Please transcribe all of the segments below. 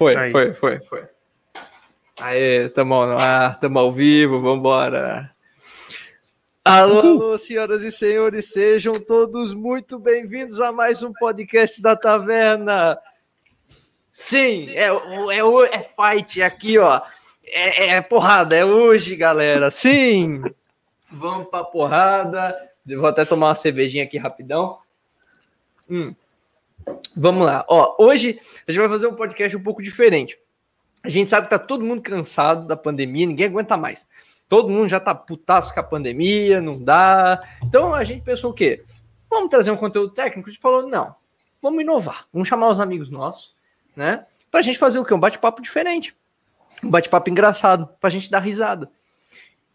Foi, Aí. foi, foi, foi. Aê, tamo no ar, tamo ao vivo, vambora. Alô, alô, senhoras e senhores, sejam todos muito bem-vindos a mais um podcast da Taverna. Sim, é, é, é fight aqui, ó. É, é porrada, é hoje, galera. Sim, vamos pra porrada. vou até tomar uma cervejinha aqui rapidão. Hum. Vamos lá. Ó, hoje a gente vai fazer um podcast um pouco diferente. A gente sabe que tá todo mundo cansado da pandemia, ninguém aguenta mais. Todo mundo já tá putaço com a pandemia, não dá. Então a gente pensou o quê? Vamos trazer um conteúdo técnico? A gente falou, não, vamos inovar. Vamos chamar os amigos nossos, né? Pra gente fazer o quê? Um bate-papo diferente. Um bate-papo engraçado, pra gente dar risada.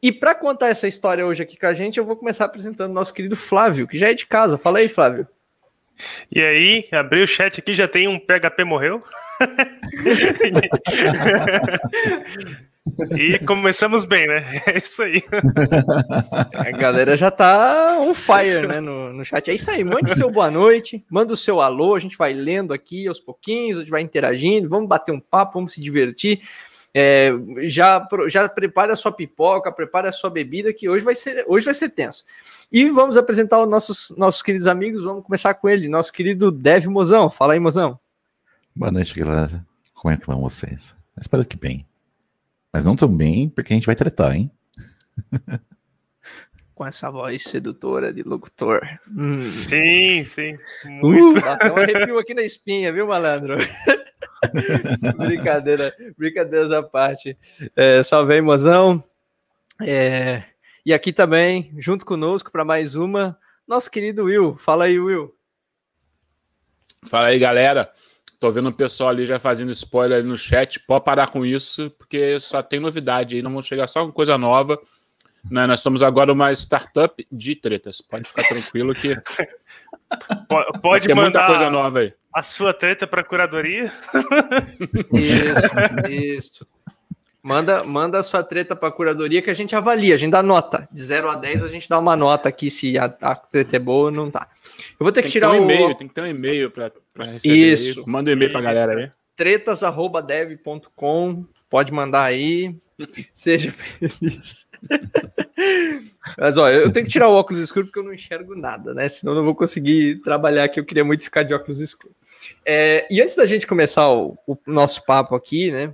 E para contar essa história hoje aqui com a gente, eu vou começar apresentando nosso querido Flávio, que já é de casa. Fala aí, Flávio. E aí, abri o chat aqui, já tem um PHP morreu. e começamos bem, né? É isso aí. A galera já tá on fire, né, no, no chat. É isso aí, mande seu boa noite, manda o seu alô, a gente vai lendo aqui aos pouquinhos, a gente vai interagindo, vamos bater um papo, vamos se divertir. É, já, já prepare a sua pipoca, prepare a sua bebida, que hoje vai ser, hoje vai ser tenso. E vamos apresentar os nossos, nossos queridos amigos. Vamos começar com ele, nosso querido Dev Mozão. Fala aí, Mozão. Boa noite, galera. Como é que vão vocês? Espero que bem. Mas não tão bem, porque a gente vai tratar, hein? com essa voz sedutora de locutor. Hum. Sim, sim. Muito. Uh, um arrepio aqui na espinha, viu, malandro? brincadeira, brincadeiras à parte. É, salve aí, mozão. É, e aqui também, junto conosco, para mais uma, nosso querido Will. Fala aí, Will. Fala aí, galera. Tô vendo o pessoal ali já fazendo spoiler no chat. Pode parar com isso, porque só tem novidade aí. Não vamos chegar só com coisa nova. Né? Nós somos agora uma startup de tretas. Pode ficar tranquilo que. Pode mandar muita coisa nova aí. A sua treta para curadoria? Isso, isso. Manda, manda a sua treta para a curadoria que a gente avalia, a gente dá nota. De 0 a 10 a gente dá uma nota aqui se a, a treta é boa ou não tá. Eu vou ter que tirar que um e-mail, tem que ter um e-mail para receber. Isso. Aí. Manda um e-mail para a galera aí. tretas@dev.com, pode mandar aí. Seja feliz. Mas ó, eu tenho que tirar o óculos escuro porque eu não enxergo nada, né? Senão eu não vou conseguir trabalhar aqui. Eu queria muito ficar de óculos escuros. É, e antes da gente começar o, o nosso papo aqui, né?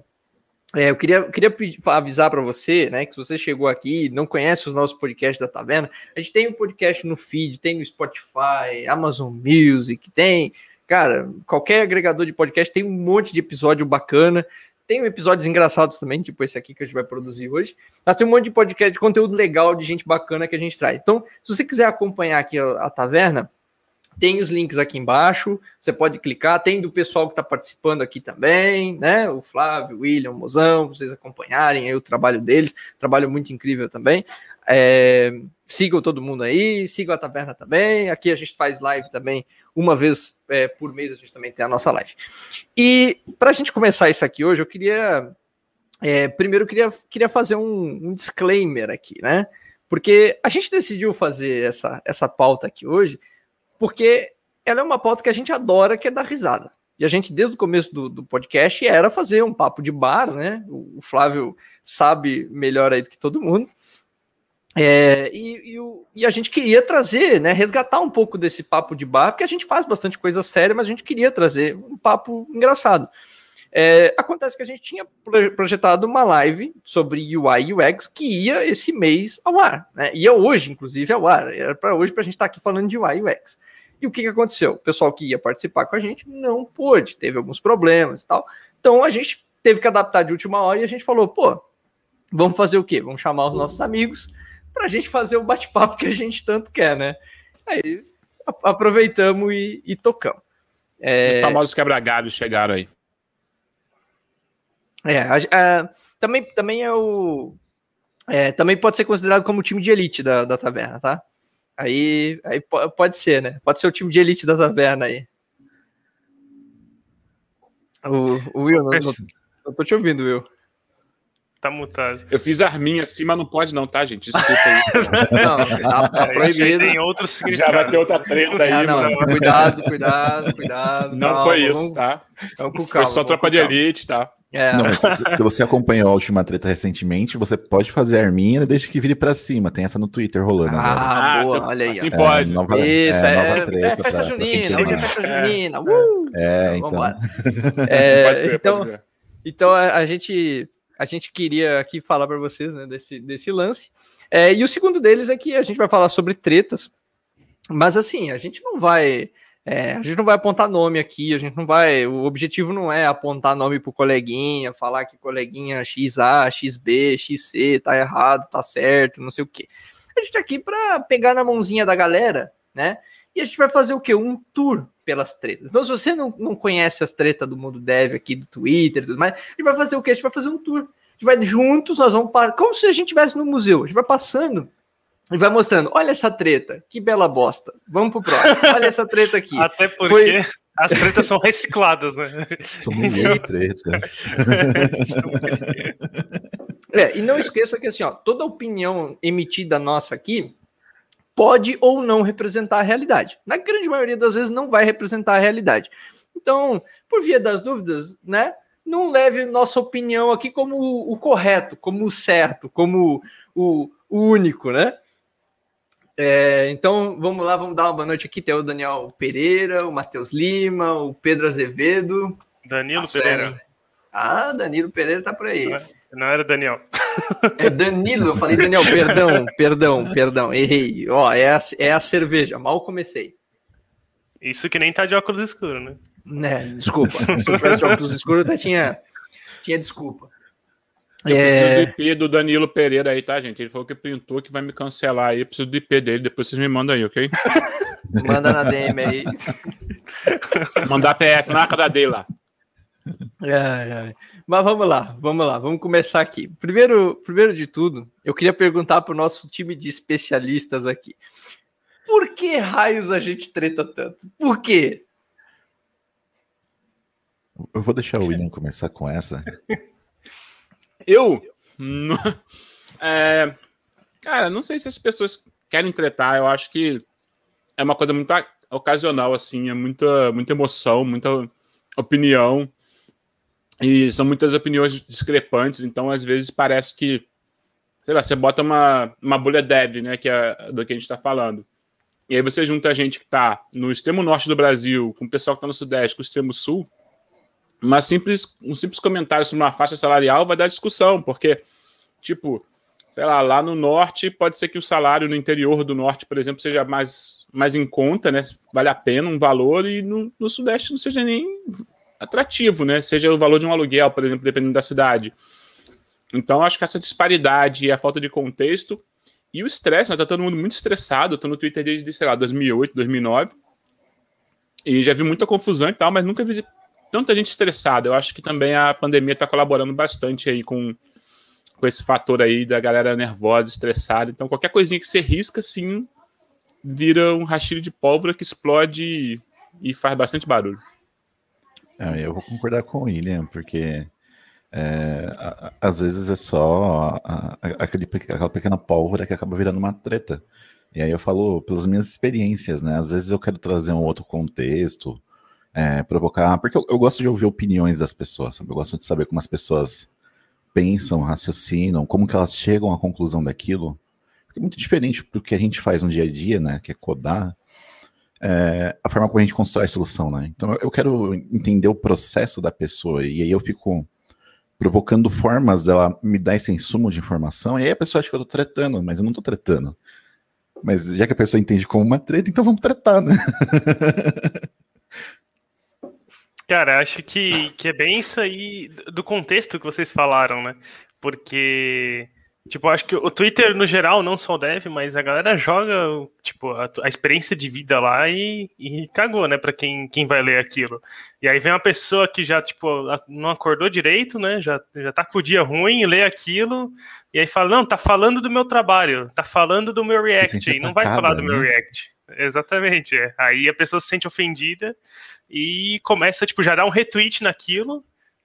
É, eu queria, queria avisar para você, né, que se você chegou aqui e não conhece os nossos podcasts da Taverna, a gente tem um podcast no feed, tem no Spotify, Amazon Music, tem, cara, qualquer agregador de podcast tem um monte de episódio bacana, tem episódios engraçados também, tipo esse aqui que a gente vai produzir hoje, mas tem um monte de podcast, de conteúdo legal, de gente bacana que a gente traz. Então, se você quiser acompanhar aqui a, a Taverna, tem os links aqui embaixo, você pode clicar. Tem do pessoal que está participando aqui também, né? O Flávio, o William, o Mozão, vocês acompanharem aí o trabalho deles, trabalho muito incrível também. É, sigam todo mundo aí, sigam a Taverna também. Aqui a gente faz live também, uma vez é, por mês a gente também tem a nossa live. E para a gente começar isso aqui hoje, eu queria. É, primeiro, eu queria, queria fazer um, um disclaimer aqui, né? Porque a gente decidiu fazer essa, essa pauta aqui hoje porque ela é uma pauta que a gente adora, que é dar risada. E a gente, desde o começo do, do podcast, era fazer um papo de bar, né? O, o Flávio sabe melhor aí do que todo mundo. É, e, e, e, a gente queria trazer, né, resgatar um pouco desse papo de bar, porque a gente faz bastante coisa séria, mas a gente queria trazer um papo engraçado. É, acontece que a gente tinha projetado uma live sobre UI e UX que ia esse mês ao ar, né? Ia hoje, inclusive, ao ar. Era para hoje para a gente estar tá aqui falando de UI e UX. E o que, que aconteceu? O pessoal que ia participar com a gente não pôde, teve alguns problemas e tal. Então a gente teve que adaptar de última hora e a gente falou, pô, vamos fazer o quê? Vamos chamar os nossos amigos para a gente fazer o bate-papo que a gente tanto quer, né? Aí aproveitamos e, e tocamos. É... Os famosos quebra-galhos chegaram aí. É, a, a, também, também é o. É, também pode ser considerado como time de elite da, da taverna, tá? Aí, aí pode ser, né? Pode ser o time de elite da taverna aí. O, o Will, não, não, não tô te ouvindo, Will. Tá mutado. Eu fiz arminha assim, mas não pode não, tá, gente? Desculpa aí. não, tá, tá proibido. Tem outros Já vai ter outra treta aí, ah, não. mano. Cuidado, cuidado, cuidado. Não calma, foi isso, vamos, tá? Vamos com foi calma, só tropa com de calma. elite, tá? É, Não, se, se você acompanhou a última treta recentemente, você pode fazer arminha desde que vire pra cima. Tem essa no Twitter rolando agora. ah, Ah, boa, tá- olha aí. assim ó. pode. nova, Isso, é, nova é, treta festa pra- pra junina, sentir hoje é festa É. junina. Uh! É, então. Vambora. É, pode crer, então, então a, a gente a gente queria aqui falar para vocês né, desse, desse lance. É, e o segundo deles é que a gente vai falar sobre tretas, mas assim, a gente não vai. É, a gente não vai apontar nome aqui, a gente não vai. O objetivo não é apontar nome pro coleguinha, falar que coleguinha XA, XB, XC tá errado, tá certo, não sei o quê. A gente tá aqui para pegar na mãozinha da galera, né? E a gente vai fazer o quê? Um tour pelas tretas. Então, se você não, não conhece as tretas do mundo dev aqui, do Twitter e tudo mais, a gente vai fazer o quê? A gente vai fazer um tour. A gente vai juntos, nós vamos como se a gente estivesse no museu. A gente vai passando e vai mostrando. Olha essa treta, que bela bosta. Vamos pro próximo. Olha essa treta aqui. Até porque Foi- as tretas são recicladas, né? São milhões de tretas. É, e não esqueça que assim, ó, toda opinião emitida nossa aqui pode ou não representar a realidade. Na grande maioria das vezes não vai representar a realidade. Então, por via das dúvidas, né? Não leve nossa opinião aqui como o, o correto, como o certo, como o, o único, né? É, então, vamos lá, vamos dar uma boa noite aqui. Tem o Daniel Pereira, o Matheus Lima, o Pedro Azevedo. Danilo Pereira. Ah, Danilo Pereira tá por aí. Não era Daniel. É Danilo, eu falei Daniel, perdão, perdão, perdão, errei. Ó, é a, é a cerveja, mal comecei. Isso que nem tá de óculos escuros, né? Né, desculpa. Se eu tivesse de óculos escuros, eu até tinha, tinha desculpa. Eu preciso É, do IP do Danilo Pereira aí, tá, gente? Ele falou que printou que vai me cancelar aí. Eu preciso do IP dele, depois vocês me mandam aí, ok? manda na DM aí. Mandar PF na arca dele lá. Ai, ai. Mas vamos lá, vamos lá, vamos começar aqui. Primeiro, primeiro de tudo, eu queria perguntar para o nosso time de especialistas aqui. Por que raios a gente treta tanto? Por quê? Eu vou deixar o William começar com essa. Eu? É, cara, não sei se as pessoas querem tretar. Eu acho que é uma coisa muito ocasional, assim. É muita, muita emoção, muita opinião. E são muitas opiniões discrepantes. Então, às vezes, parece que, sei lá, você bota uma, uma bolha dev, né? Que é do que a gente está falando. E aí você junta a gente que está no extremo norte do Brasil, com o pessoal que está no sudeste, com o extremo sul. Uma simples, um simples comentário sobre uma faixa salarial vai dar discussão, porque, tipo, sei lá, lá no norte pode ser que o salário no interior do norte, por exemplo, seja mais, mais em conta, né? Vale a pena um valor, e no, no sudeste não seja nem atrativo, né? Seja o valor de um aluguel, por exemplo, dependendo da cidade. Então, acho que essa disparidade e a falta de contexto e o estresse, né? Tá todo mundo muito estressado. Eu tô no Twitter desde, sei lá, 2008, 2009. E já vi muita confusão e tal, mas nunca vi tanta gente estressada. Eu acho que também a pandemia está colaborando bastante aí com, com esse fator aí da galera nervosa, estressada. Então, qualquer coisinha que você risca, assim, vira um rastilho de pólvora que explode e, e faz bastante barulho. É, eu vou concordar com o William, porque é, a- a- às vezes é só a- aquele, aquela pequena pólvora que acaba virando uma treta. E aí eu falo pelas minhas experiências, né? Às vezes eu quero trazer um outro contexto, é, provocar, porque eu, eu gosto de ouvir opiniões das pessoas, sabe? Eu gosto de saber como as pessoas pensam, raciocinam, como que elas chegam à conclusão daquilo. Porque é muito diferente do que a gente faz no dia a dia, né? Que é codar é, a forma como a gente constrói a solução, né? Então eu quero entender o processo da pessoa e aí eu fico provocando formas dela me dar esse insumo de informação e aí a pessoa acha que eu tô tretando, mas eu não tô tretando. Mas já que a pessoa entende como uma treta, então vamos tretar, né? Cara, acho que, que é bem isso aí do contexto que vocês falaram, né? Porque, tipo, acho que o Twitter, no geral, não só o dev, mas a galera joga, tipo, a, a experiência de vida lá e, e cagou, né? Pra quem, quem vai ler aquilo. E aí vem uma pessoa que já, tipo, não acordou direito, né? Já, já tá com o dia ruim, lê aquilo, e aí fala, não, tá falando do meu trabalho, tá falando do meu React, não vai falar do meu né? React. Exatamente, é. Aí a pessoa se sente ofendida e começa, tipo, já dar um retweet naquilo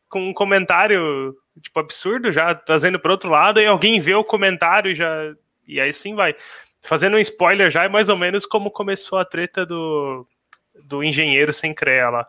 com um comentário tipo, absurdo, já trazendo para outro lado, e alguém vê o comentário e já. E aí sim vai. Fazendo um spoiler já, é mais ou menos como começou a treta do, do engenheiro sem CREA lá.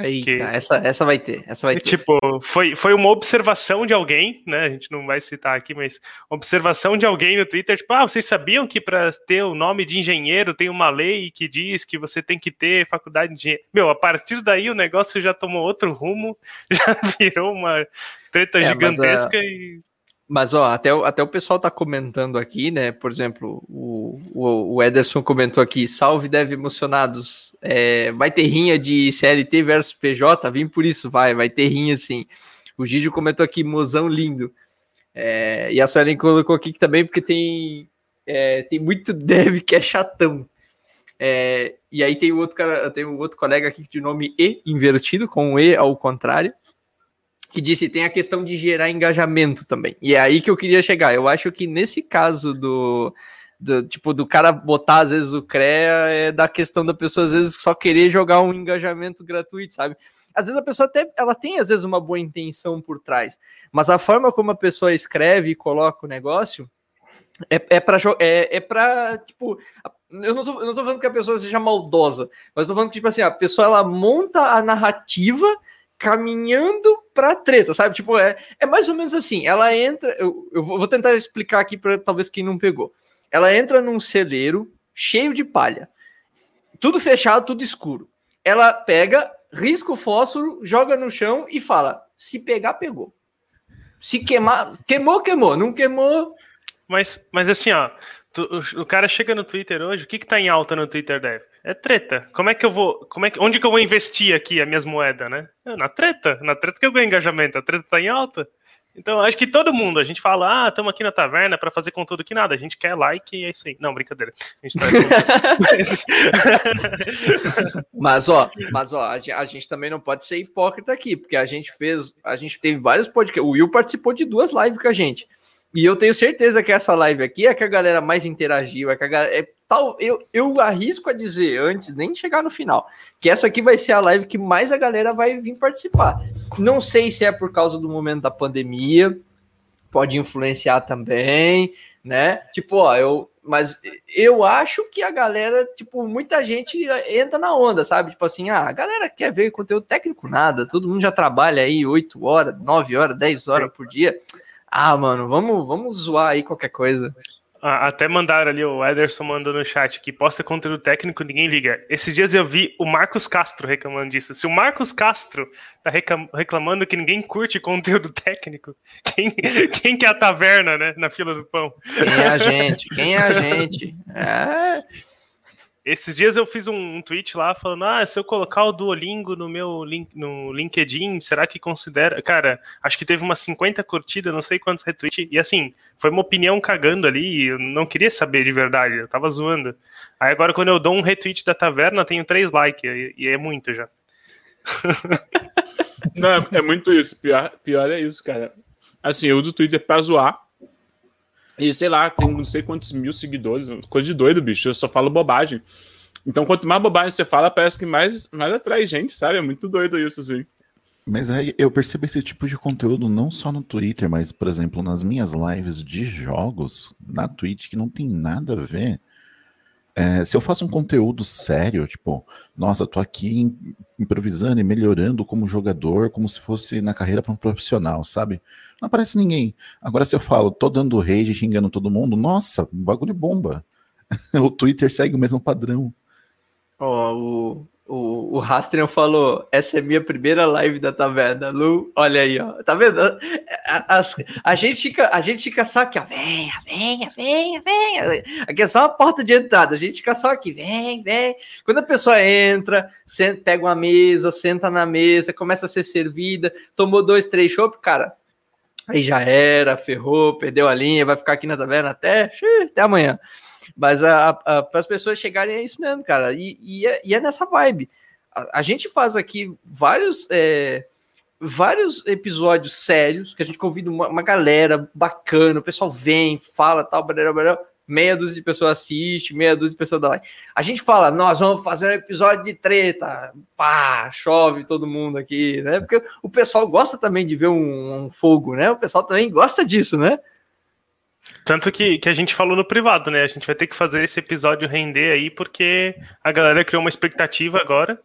Eita, que, essa, essa vai ter, essa vai ter. Tipo, foi, foi uma observação de alguém, né? A gente não vai citar aqui, mas observação de alguém no Twitter, tipo, ah, vocês sabiam que para ter o nome de engenheiro tem uma lei que diz que você tem que ter faculdade de engenheiro. Meu, a partir daí o negócio já tomou outro rumo, já virou uma treta é, gigantesca e mas, ó, até, até o pessoal tá comentando aqui, né? Por exemplo, o, o, o Ederson comentou aqui: salve deve emocionados. É, vai ter rinha de CLT versus PJ? Vim por isso, vai, vai ter rinha sim. O Gídio comentou aqui: mozão lindo. É, e a Suelen colocou aqui também, porque tem, é, tem muito dev que é chatão. É, e aí tem o outro cara, tem um outro colega aqui de nome E invertido, com o E ao contrário que disse tem a questão de gerar engajamento também. E é aí que eu queria chegar. Eu acho que nesse caso do, do tipo do cara botar às vezes o CREA é da questão da pessoa às vezes só querer jogar um engajamento gratuito, sabe? Às vezes a pessoa até ela tem às vezes uma boa intenção por trás, mas a forma como a pessoa escreve e coloca o negócio é, é para é, é para tipo eu não, tô, eu não tô falando que a pessoa seja maldosa, mas tô falando que tipo assim, a pessoa ela monta a narrativa caminhando pra treta, sabe? Tipo, é, é mais ou menos assim. Ela entra. Eu, eu vou tentar explicar aqui para talvez quem não pegou. Ela entra num celeiro cheio de palha. Tudo fechado, tudo escuro. Ela pega, risca o fósforo, joga no chão e fala: se pegar, pegou. Se queimar, queimou, queimou. Não queimou. Mas, mas assim, ó, tu, o, cara chega no Twitter hoje, o que que tá em alta no Twitter deve? É treta. Como é que eu vou. Como é que, onde que eu vou investir aqui as minhas moedas, né? É na treta. Na treta que eu ganho engajamento. A treta tá em alta. Então, acho que todo mundo, a gente fala, ah, estamos aqui na taverna para fazer conteúdo que nada. A gente quer like e é isso aí. Não, brincadeira. A gente tá mas, ó, mas, ó, a gente também não pode ser hipócrita aqui, porque a gente fez, a gente teve vários podcasts. O Will participou de duas lives com a gente. E eu tenho certeza que essa live aqui é que a galera mais interagiu, é que a galera, é tal, eu, eu arrisco a dizer antes, nem chegar no final, que essa aqui vai ser a live que mais a galera vai vir participar. Não sei se é por causa do momento da pandemia, pode influenciar também, né? Tipo, ó, eu, mas eu acho que a galera, tipo, muita gente entra na onda, sabe? Tipo assim, ah, a galera quer ver conteúdo técnico nada, todo mundo já trabalha aí 8 horas, 9 horas, 10 horas por dia. Ah, mano, vamos, vamos zoar aí qualquer coisa. Ah, até mandaram ali, o Ederson mandou no chat que posta conteúdo técnico, ninguém liga. Esses dias eu vi o Marcos Castro reclamando disso. Se o Marcos Castro tá reclamando que ninguém curte conteúdo técnico, quem, quem que é a taverna, né, na fila do pão? Quem é a gente? Quem é a gente? É... Esses dias eu fiz um, tweet lá falando: ah, se eu colocar o Duolingo no meu link, no LinkedIn, será que considera? Cara, acho que teve umas 50 curtidas, não sei quantos retweets. E assim, foi uma opinião cagando ali. Eu não queria saber de verdade, eu tava zoando. Aí agora, quando eu dou um retweet da taverna, tenho três likes, e, e é muito já. não, é muito isso. Pior, pior é isso, cara. Assim, eu uso o Twitter pra zoar e sei lá, tem não sei quantos mil seguidores, coisa de doido, bicho. Eu só falo bobagem. Então, quanto mais bobagem você fala, parece que mais, mais atrai gente, sabe? É muito doido isso, assim. Mas aí eu percebo esse tipo de conteúdo não só no Twitter, mas, por exemplo, nas minhas lives de jogos na Twitch, que não tem nada a ver. É, se eu faço um conteúdo sério, tipo, nossa, tô aqui improvisando e melhorando como jogador, como se fosse na carreira para um profissional, sabe? Não aparece ninguém. Agora, se eu falo, tô dando rage, xingando todo mundo, nossa, bagulho bomba. o Twitter segue o mesmo padrão. Ó, oh, o, o, o Rastrian falou: essa é minha primeira live da taverna, Lu. Olha aí, ó. Tá vendo? A, gente, fica, a gente fica só aqui, ó. Venha, venha, venha, venha. Aqui é só a porta de entrada. A gente fica só aqui, vem, vem. Quando a pessoa entra, senta, pega uma mesa, senta na mesa, começa a ser servida, tomou dois, três chopp, cara. Aí já era, ferrou, perdeu a linha, vai ficar aqui na taverna até, até amanhã. Mas para as pessoas chegarem é isso mesmo, cara. E, e, é, e é, nessa vibe. A, a, gente faz aqui vários. É, vários episódios sérios que a gente convida uma, uma, galera bacana, o pessoal vem, fala tal, barará, barará, meia dúzia de pessoas assiste, meia dúzia de pessoas dá like. A gente fala, nós vamos fazer um episódio de treta, pá, chove todo mundo aqui, né? Porque o pessoal gosta também de ver um, um fogo, né? O pessoal também gosta disso, né? Tanto que, que a gente falou no privado, né? A gente vai ter que fazer esse episódio render aí, porque a galera criou uma expectativa agora.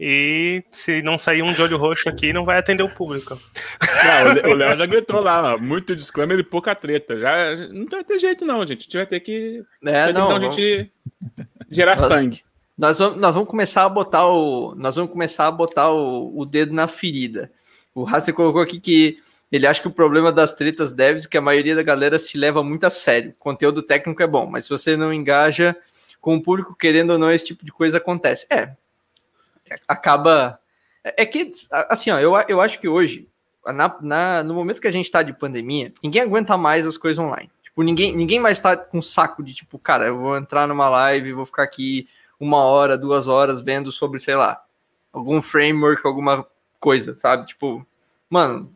E se não sair um de olho roxo aqui, não vai atender o público. Não, o Léo já gritou lá, muito disclaimer e pouca treta. Já, não vai ter jeito, não, gente. A gente vai ter que. É, vai ter não, que dar um vamos- jeito de gerar Nós- sangue. Nós vamos, nós vamos começar a botar o. Nós vamos começar a botar o, o dedo na ferida. O Hassi colocou aqui que ele acha que o problema das tretas devs é que a maioria da galera se leva muito a sério. O conteúdo técnico é bom, mas se você não engaja com o público, querendo ou não, esse tipo de coisa acontece. É. Acaba. É que, assim, ó, eu, eu acho que hoje, na, na- no momento que a gente tá de pandemia, ninguém aguenta mais as coisas online. Tipo, ninguém, ninguém mais tá com saco de tipo, cara, eu vou entrar numa live, vou ficar aqui uma hora, duas horas vendo sobre, sei lá, algum framework, alguma coisa, sabe? Tipo, mano,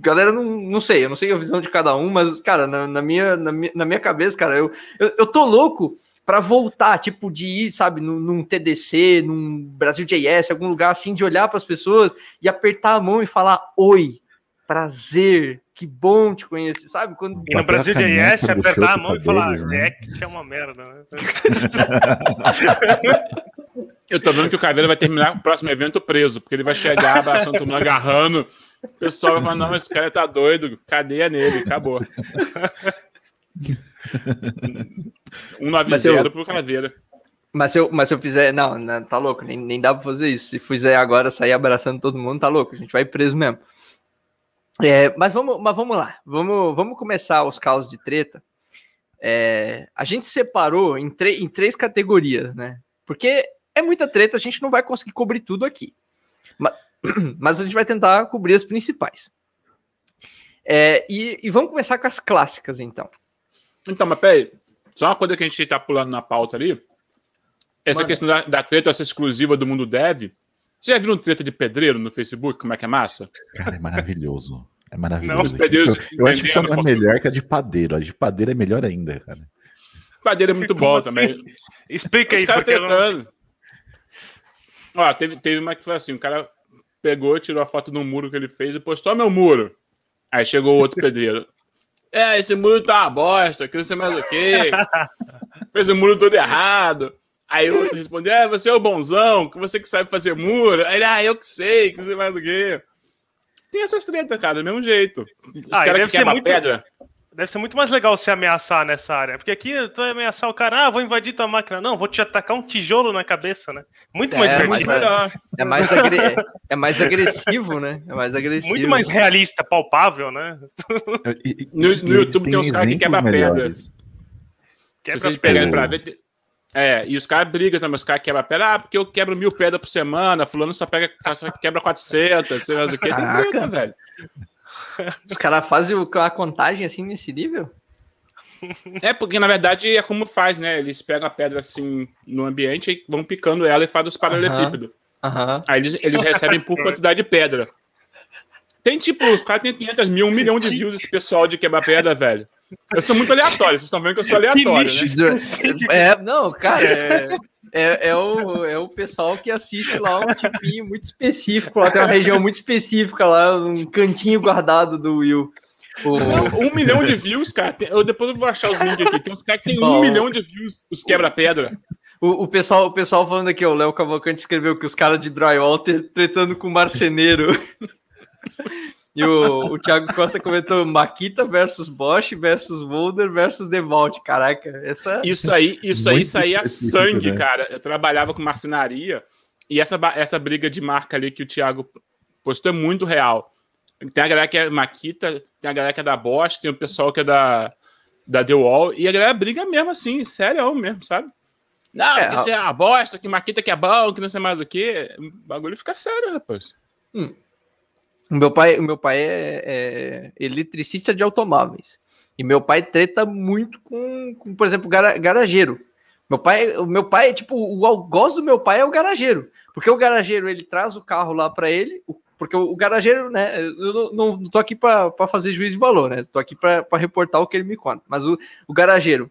galera, não, não sei, eu não sei a visão de cada um, mas, cara, na, na minha, na, minha, na minha cabeça, cara, eu, eu, eu tô louco pra voltar, tipo, de ir, sabe, num, num TDC, num Brasil JS, algum lugar assim, de olhar pras pessoas e apertar a mão e falar, oi, prazer, que bom te conhecer, sabe? Quando E no Brasil JS, no apertar a mão e falar, né? React é uma merda, né? Eu tô vendo que o Caveira vai terminar o próximo evento preso, porque ele vai chegar abraçando todo mundo, agarrando. O pessoal vai falar: não, esse cara tá doido, cadeia nele, acabou. 190 Mas eu- pro Caveira. Mas se eu, mas se eu fizer. Não, não, tá louco, nem, nem dá pra fazer isso. Se fizer agora sair abraçando todo mundo, tá louco, a gente vai preso mesmo. É, mas, vamos, mas vamos lá, vamos, vamos começar os caos de treta. É, a gente separou em, em três categorias, né? Porque é muita treta, a gente não vai conseguir cobrir tudo aqui. Mas, mas a gente vai tentar cobrir as principais. É, e, e vamos começar com as clássicas, então. Então, mas peraí, só uma coisa que a gente tá pulando na pauta ali. Essa Manda. questão da, da treta ser exclusiva do mundo dev. Você já viu um treta de pedreiro no Facebook? Como é que é massa? Cara, é maravilhoso. É Não, maravilhoso. os pedreiros eu, eu acho que isso não é melhor que a de padeiro. A de padeiro é melhor ainda, cara. Padeiro é muito Como bom assim? também. Explica Os aí, porque eu não- tretando. Ó, teve, teve uma que foi assim: o cara pegou, tirou a foto do muro que ele fez e postou "Ó, meu muro. Aí chegou outro pedreiro. É, esse muro tá uma bosta, que não sei mais o quê. Fez o muro todo errado. Aí o outro respondeu: É, você é o bonzão, que você que sabe fazer muro. Aí ele, ah, eu que sei, que não sei mais o quê. Tem essas tretas, cara, do mesmo jeito. Os Ah, caras que quebram muito- pedra. Deve ser muito mais legal se ameaçar nessa área. Porque aqui tu vai ameaçar o cara, ah, vou invadir tua máquina. Não, vou te atacar um tijolo na cabeça, né? Muito mais É, É divertido. É mais, agre- é mais agressivo, né? É mais agressivo. Muito mais realista, palpável, né? E- e- No- no e YouTube tem uns caras que exemplos quebram pedra. melhores. Se Quebra vocês pedra. pegarem pra ver. É, e os caras brigam também, os caras quebram pedra, ah, porque eu quebro mil pedras por semana, fulano só, pega, só quebra 400, sei lá o que, tem treta, velho. Os caras fazem a contagem assim nesse nível? É, porque na verdade é como faz, né? Eles pegam a pedra assim no ambiente e vão picando ela e fazem os paralelepípedos. Aham. Aí eles, eles recebem por quantidade de pedra. Tem tipo, os caras têm 500 mil, um milhão de views esse pessoal de quebrar pedra, velho. Eu sou muito aleatório, vocês estão vendo que eu sou aleatório, né? É, não, cara, é, é, é o, é o pessoal que assiste lá um tipinho muito específico, lá tem uma região muito específica lá, um cantinho guardado do Will. O, Um milhão de views, cara. Eu depois eu vou achar os links aqui. Tem uns caras que tem um Ó. milhão de views, os quebra-pedra. o, o pessoal, o pessoal falando aqui, ó, o Léo Cavalcante escreveu que os caras de drywall tretando com marceneiro. E o, o Thiago Costa comentou Makita versus Bosch versus Volder versus Devault. Caraca, essa. Isso aí, isso aí saía sangue, né? cara. Eu trabalhava com marcenaria e essa, essa briga de marca ali que o Thiago postou é muito real. Tem a galera que é Makita, tem a galera que é da Bosch, tem o pessoal que é da, da The Wall, e a galera briga mesmo assim, sério mesmo, sabe? Não, É, que isso é uma bosta, que Makita que é bom, que não sei mais o quê. O bagulho fica sério, rapaz. O meu pai, o meu pai é, é eletricista de automóveis. E meu pai treta muito com, com, por exemplo, gara, garageiro. Meu pai, o meu pai, tipo, o algoz do meu pai é o garageiro. Porque o garageiro, ele traz o carro lá para ele, porque o, o garageiro, né? Eu não, não, não tô aqui para fazer juízo de valor, né? Tô aqui para reportar o que ele me conta. Mas o, o garageiro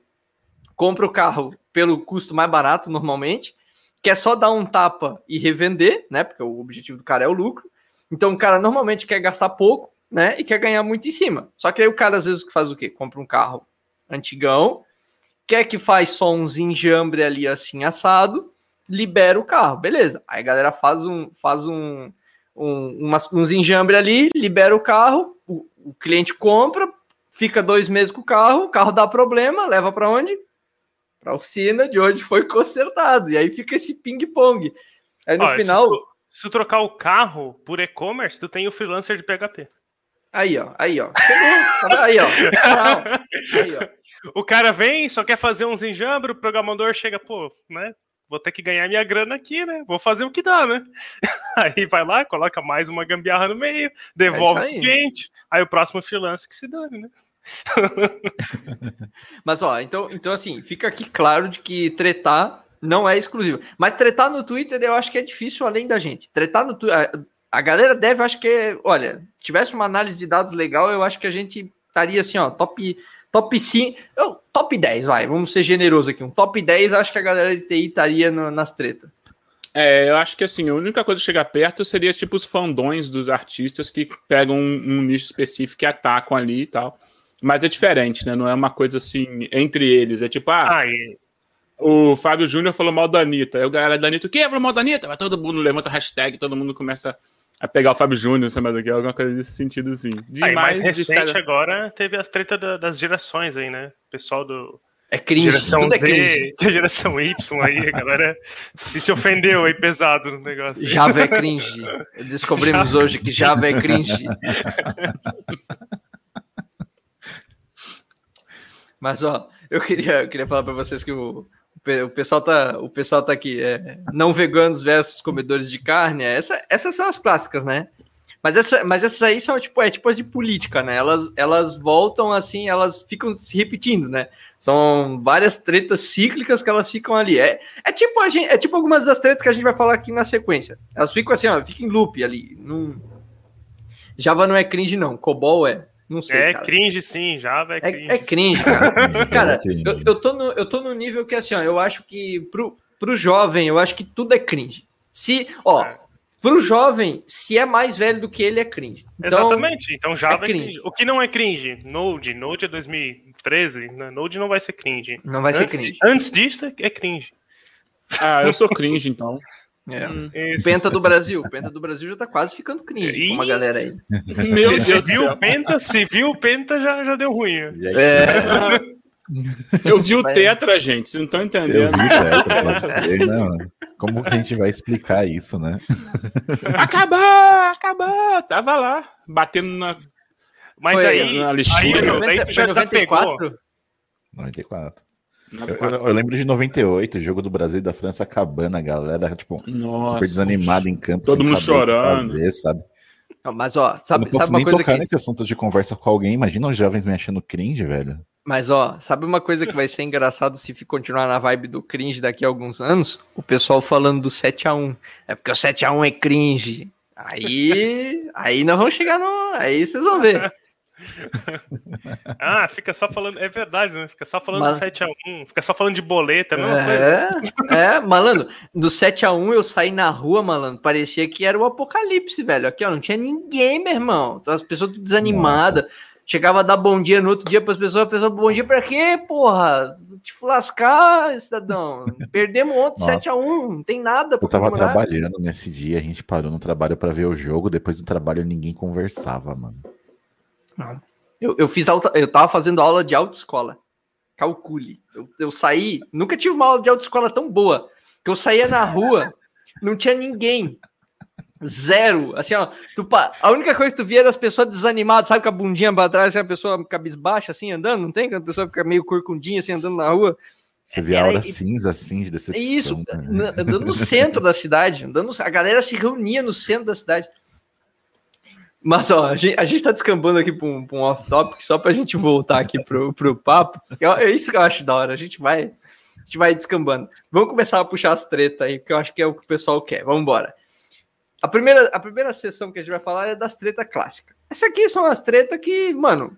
compra o carro pelo custo mais barato, normalmente, quer só dar um tapa e revender, né? Porque o objetivo do cara é o lucro. Então o cara normalmente quer gastar pouco, né? E quer ganhar muito em cima. Só que aí o cara às vezes faz o quê? Compra um carro antigão, quer que faz só uns enjambre ali assim assado, libera o carro, beleza. Aí a galera faz um faz um, um umas, uns enjambre ali, libera o carro, o, o cliente compra, fica dois meses com o carro, o carro dá problema, leva para onde? Para oficina de onde foi consertado. E aí fica esse ping-pong. Aí no final. Se tu, se tu trocar o carro por e-commerce, tu tem o freelancer de PHP. Aí, ó, aí, ó. aí, ó. Aí, ó. O cara vem, só quer fazer uns enjambres, o programador chega, pô, né? Vou ter que ganhar minha grana aqui, né? Vou fazer o que dá, né? Aí vai lá, coloca mais uma gambiarra no meio, devolve é o cliente, aí o próximo freelancer que se dane, né? Mas, ó, então, então, assim, fica aqui claro de que tretar não é exclusivo. Mas tretar no Twitter eu acho que é difícil além da gente. Tretar no Twitter a galera deve, acho que, olha, tivesse uma análise de dados legal, eu acho que a gente estaria assim, ó, top, top 5, eu, top 10, vai, vamos ser generoso aqui, um top 10, acho que a galera de TI estaria no, nas tretas. É, eu acho que assim, a única coisa que chega perto seria tipo os fandões dos artistas que pegam um, um nicho específico e atacam ali e tal. Mas é diferente, né? Não é uma coisa assim entre eles. É tipo, ah, ah e... o Fábio Júnior falou mal da Anitta. Aí o galera da Anitta, o quê? Falou mal da Anitta? Vai todo mundo levanta hashtag, todo mundo começa a pegar o Fábio Júnior, sabe do que? Alguma coisa desse sentido, assim. Demais mais recente agora teve as tretas da, das gerações aí, né? O pessoal do. É cringe, geração tudo Z, é cringe. geração Y aí, a galera se, se ofendeu aí pesado no negócio. Aí. Java é cringe. Descobrimos hoje que Java é cringe. Mas, ó, eu queria, eu queria falar para vocês que o, o pessoal tá, o pessoal tá aqui, é, não veganos versus comedores de carne, é, essa, essas são as clássicas, né? Mas, essa, mas essas aí são tipo, é tipo as de política, né? Elas, elas voltam assim, elas ficam se repetindo, né? São várias tretas cíclicas que elas ficam ali. É, é, tipo, a gente, é tipo algumas das tretas que a gente vai falar aqui na sequência. Elas ficam assim, ó, ficam em loop ali. Num... Java não é cringe, não. Cobol é. Não sei. É cara. cringe, sim, Java é cringe. É, é cringe, cara. cara, eu, eu, tô no, eu tô no nível que, assim, ó, eu acho que pro, pro jovem, eu acho que tudo é cringe. Se, ó, é. pro jovem, se é mais velho do que ele, é cringe. Então, Exatamente, então Java é cringe. é cringe. O que não é cringe? Node, Node é 2013, né? Node não vai ser cringe. Não vai antes, ser cringe. Antes disso, é cringe. Ah, eu sou cringe, então. É. Hum. Penta do Brasil. Penta do Brasil já tá quase ficando cringe com uma galera aí. Meu Deus se viu o Penta, se viu o Penta, já, já deu ruim. É. Eu vi o Tetra, gente. Vocês não estão entendendo. Eu vi o Tetra. não. Como que a gente vai explicar isso, né? Acabou! Acabou! Tava lá, batendo na. Mas foi, aí, na lixeira. Aí, aí tu já 94? 94. Eu, eu, eu, lembro de 98, o jogo do Brasil e da França acabando, a galera, tipo, Nossa, super desanimada em campo. Todo mundo chorando. Fazer, sabe? mas, ó, sabe, eu não sabe uma coisa tocar que... nesse assunto de conversa com alguém, imagina os jovens me achando cringe, velho. Mas, ó, sabe uma coisa que vai ser engraçado se continuar na vibe do cringe daqui a alguns anos? O pessoal falando do 7x1. É porque o 7x1 é cringe. Aí, aí nós vamos chegar no. Aí vocês vão ver. ah, fica só falando. É verdade, né? Fica só falando Mal... do 7x1, fica só falando de boleta, não é, é, malandro. Do 7x1 eu saí na rua, malandro. Parecia que era o apocalipse, velho. Aqui, ó, não tinha ninguém, meu irmão. As pessoas tudo desanimadas. Chegava a dar bom dia no outro dia para as pessoas, a pessoa, bom dia para quê, porra? Te lascar, cidadão. Perdemos ontem 7x1, não tem nada. Eu tava comemorar. trabalhando nesse dia, a gente parou no trabalho para ver o jogo, depois do trabalho ninguém conversava, mano. Não. Eu, eu fiz alta, eu tava fazendo aula de autoescola. Calcule. Eu, eu saí, nunca tive uma aula de autoescola tão boa. Que eu saía na rua, não tinha ninguém. Zero. Assim, ó, tu, a única coisa que tu via era as pessoas desanimadas, sabe, com a bundinha pra trás, assim, a pessoa cabisbaixa, assim, andando, não tem? Quando a pessoa fica meio corcundinha, assim, andando na rua. Você vê a hora cinza, assim, de decepção. Isso, né? andando no centro da cidade, andando, a galera se reunia no centro da cidade. Mas, ó, a gente, a gente tá descambando aqui para um, um off-topic, só para a gente voltar aqui pro, pro papo. É isso que eu acho da hora, a gente vai, a gente vai descambando. Vamos começar a puxar as tretas aí, que eu acho que é o que o pessoal quer. Vamos embora. a primeira, a primeira sessão que a gente vai falar é das tretas clássicas. Essa aqui são as tretas que, mano,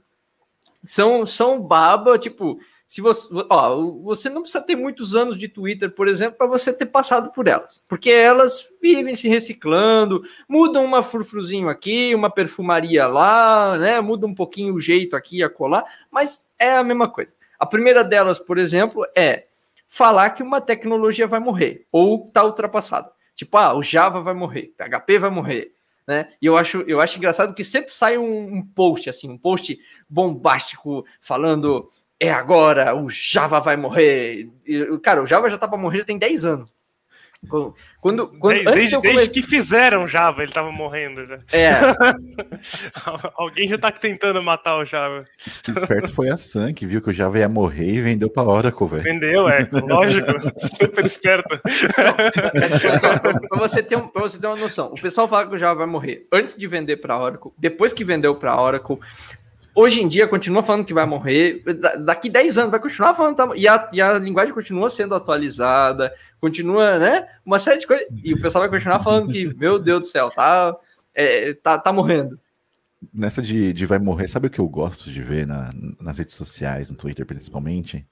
são, são baba, tipo, se você, ó, você não precisa ter muitos anos de Twitter, por exemplo, para você ter passado por elas, porque elas vivem se reciclando, mudam uma frufruzinho aqui, uma perfumaria lá, né? Muda um pouquinho o jeito aqui a colar, mas é a mesma coisa. A primeira delas, por exemplo, é falar que uma tecnologia vai morrer ou está ultrapassada. Tipo, ah, o Java vai morrer, PHP vai morrer, né? E eu acho, eu acho engraçado que sempre sai um, um post assim, um post bombástico falando é agora, o Java vai morrer. E, cara, o Java já tá para morrer já tem 10 anos. Quando, quando, desde, desde, comece... desde, que fizeram Java, ele tava morrendo já. É. Alguém já tá tentando matar o Java. Que esperto foi a Sun, que viu que o Java ia morrer e vendeu pra Oracle, velho. Vendeu, é, lógico. Super esperto. pra, você ter um, pra você ter uma noção, o pessoal fala que o Java vai morrer antes de vender pra Oracle, depois que vendeu pra Oracle, hoje em dia continua falando que vai morrer, daqui 10 anos vai continuar falando, tá, e, a, e a linguagem continua sendo atualizada, continua, né? Uma série de coisas, e o pessoal vai continuar falando que, meu Deus do céu, tá, é, tá, tá morrendo. Nessa de, de vai morrer, sabe o que eu gosto de ver na, nas redes sociais, no Twitter principalmente?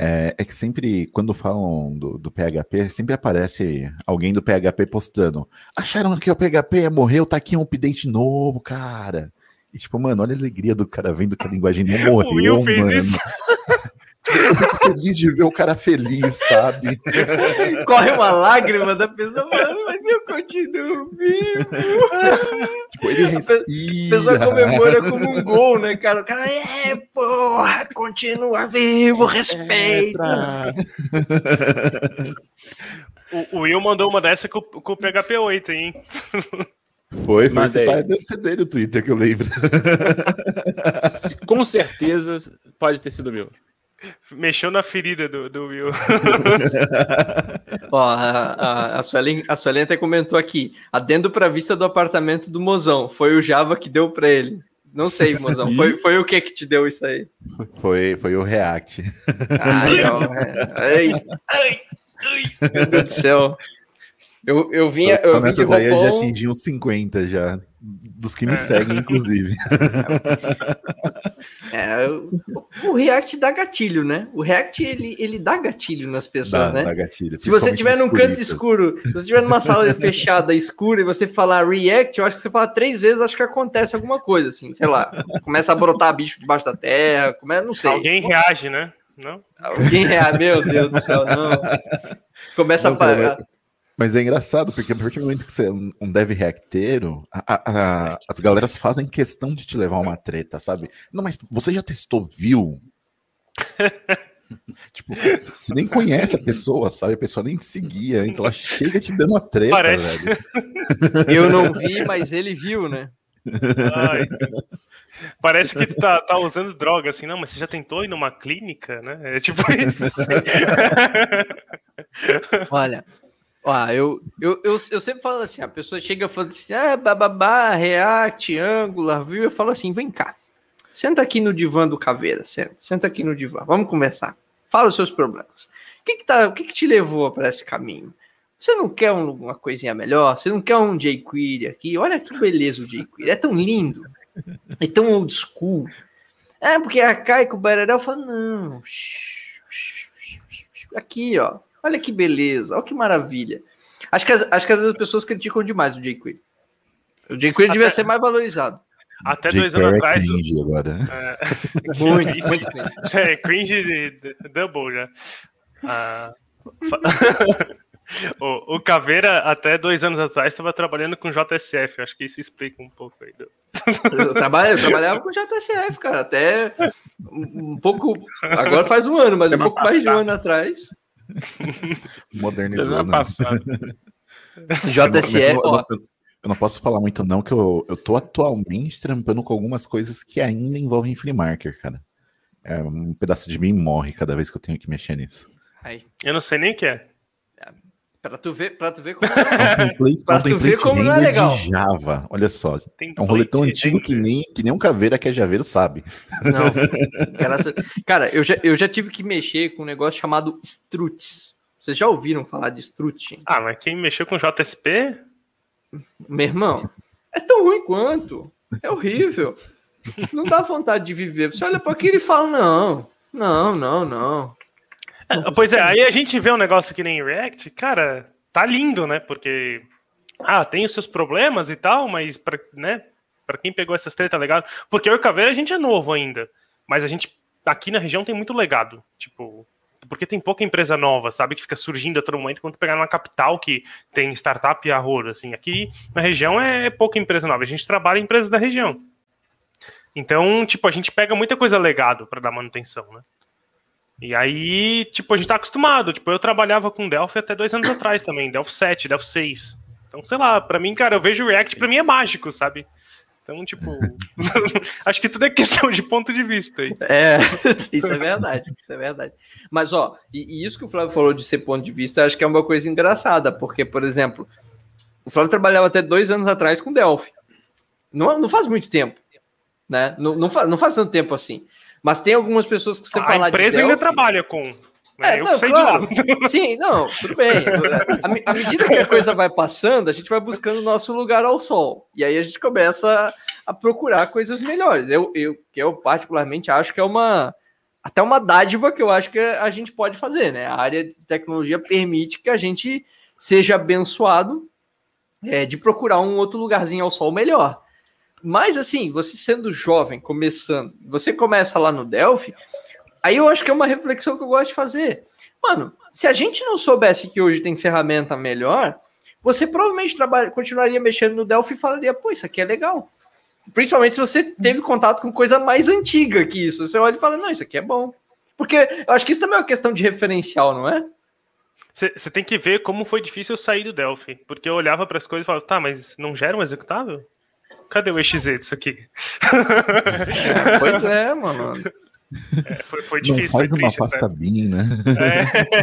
É, é, que sempre, quando falam do, do, PHP, sempre aparece alguém do PHP postando. Acharam que o PHP morreu, tá aqui um update novo, cara. E tipo, mano, olha a alegria do cara vendo que a linguagem não morreu, mano. Isso. Eu fico feliz de ver o cara feliz, sabe? Corre uma lágrima da pessoa, mano, mas eu continuo vivo. Tipo, ele respira. A pessoa comemora como um gol, né, cara? O cara, é, porra, continua vivo, respeita. o, o Will mandou uma dessa com, com o PHP 8, hein? Foi, foi esse pai deve ser dele o Twitter que eu lembro. Com certeza pode ter sido meu. Mexeu na ferida do, do Will. Ó, a, a, a, Suelen, a Suelen até comentou aqui: adendo para vista do apartamento do Mozão. Foi o Java que deu para ele. Não sei, Mozão. Foi, foi o que que te deu isso aí? Foi, foi o React. Ai, ó, é. ai, ai, ai, meu Deus do céu. Eu, eu vinha. Só, eu nessa daí eu já atingi uns 50 já. Dos que me é. seguem, inclusive. É, o, o, React dá gatilho, né? O React ele, ele dá gatilho nas pessoas, dá, né? Dá gatilho, se você estiver num canto escuro, se você estiver numa sala fechada, escura, e você falar React, eu acho que você fala três vezes, acho que acontece alguma coisa, assim, sei lá. Começa a brotar bicho debaixo da terra, começa, não sei. Alguém reage, né? Não? Alguém reage, meu Deus do céu, não. Começa não, a pagar. Mas é engraçado, porque a partir do momento que você é um dev reacteiro, a, a, a, as galeras fazem questão de te levar uma treta, sabe? Não, mas você já testou viu? tipo, você nem conhece a pessoa, sabe? A pessoa nem seguia antes, ela chega te dando uma treta, Parece. velho. Eu não vi, mas ele viu, né? Ai, Parece que tu tá, tá, usando droga, assim, não, mas você já tentou ir numa clínica, né? É tipo isso. Assim. Olha, ah, eu, eu, eu, eu sempre falo assim, a pessoa chega falando assim, ah, bababá, React, Angular, viu? Eu falo assim, vem cá, senta aqui no divã do Caveira, senta, senta aqui no divã, vamos conversar. Fala os seus problemas. O que que, tá, o que, que te levou para esse caminho? Você não quer uma coisinha melhor? Você não quer um jQuery aqui? Olha que beleza o jQuery, é tão lindo, é tão old school. É, porque a Kai com o Bararel fala, não, aqui, ó, Olha que beleza, olha que maravilha. Acho que, acho que às vezes as pessoas criticam demais o jQuery. O jQuery devia ser mais valorizado. Até dois anos é atrás. Cringe agora. É, muito, muito cringe. É, cringe de, de, double já. Ah, o, o, Caveira, até dois anos atrás, estava trabalhando com JSF. Acho que isso explica um pouco aí. Eu, trabalho, eu trabalhava com JSF, cara, até um pouco. Agora faz um ano, mas Semana um pouco passada. mais de um ano atrás. Modernizando. JSE, ó. Eu não posso falar muito, não, que eu, eu tô atualmente trampando com algumas coisas que ainda envolvem free marker, cara. É, um pedaço de mim morre cada vez que eu tenho que mexer nisso. Aí. Eu não sei nem o que é. Pra tu ver, pra tu ver como, é, pra tu ver como não é legal. Java, olha só. é um rolê tão antigo que nem, que nem um caveira que é javeiro sabe. Não. Cara, eu já, eu já tive que mexer com um negócio chamado struts. Vocês já ouviram falar de strut? Ah, mas quem mexeu com JSP? Meu irmão, é tão ruim quanto. É horrível. Não dá vontade de viver. Você olha para aquilo e fala: não, não, não, não. É, pois é, aí a gente vê um negócio que nem React, cara, tá lindo, né? Porque ah, tem os seus problemas e tal, mas para né, pra quem pegou essas tretas legal, porque o Caveira a gente é novo ainda, mas a gente aqui na região tem muito legado, tipo, porque tem pouca empresa nova, sabe, que fica surgindo a todo momento, quando pegar numa capital que tem startup e horror, assim, aqui na região é pouca empresa nova, a gente trabalha em empresas da região. Então, tipo, a gente pega muita coisa legado para dar manutenção, né? E aí, tipo, a gente tá acostumado. Tipo, eu trabalhava com Delphi até dois anos atrás também, Delphi 7, Delphi 6. Então, sei lá, para mim, cara, eu vejo o React, para mim é mágico, sabe? Então, tipo, acho que tudo é questão de ponto de vista aí. É, isso é verdade, isso é verdade. Mas, ó, e, e, isso que o Flávio falou de ser ponto de vista, acho que é uma coisa engraçada, porque, por exemplo, o Flávio trabalhava até dois anos atrás com Delphi. Não, não faz muito tempo, né? Não, não, faz, não faz tanto tempo assim. Mas tem algumas pessoas que você fala A empresa ainda trabalha com. É, não, claro. Sim, não, tudo bem. À medida que a coisa vai passando, a gente vai buscando o nosso lugar ao sol. E aí a gente começa a procurar coisas melhores. Eu, eu, que eu particularmente acho que é uma até uma dádiva que eu acho que a gente pode fazer, né? A área de tecnologia permite que a gente seja abençoado é, de procurar um outro lugarzinho ao sol melhor. Mas assim, você sendo jovem, começando, você começa lá no Delphi, Aí eu acho que é uma reflexão que eu gosto de fazer. Mano, se a gente não soubesse que hoje tem ferramenta melhor, você provavelmente trabalha, continuaria mexendo no Delphi e falaria, pô, isso aqui é legal. Principalmente se você teve contato com coisa mais antiga que isso. Você olha e fala, não, isso aqui é bom. Porque eu acho que isso também é uma questão de referencial, não é? Você tem que ver como foi difícil sair do Delphi. Porque eu olhava para as coisas e falava, tá, mas não gera um executável? Cadê o EXE disso aqui? É, pois é, mano. É, foi, foi difícil. Não faz uma triste, pasta né? BIM, né?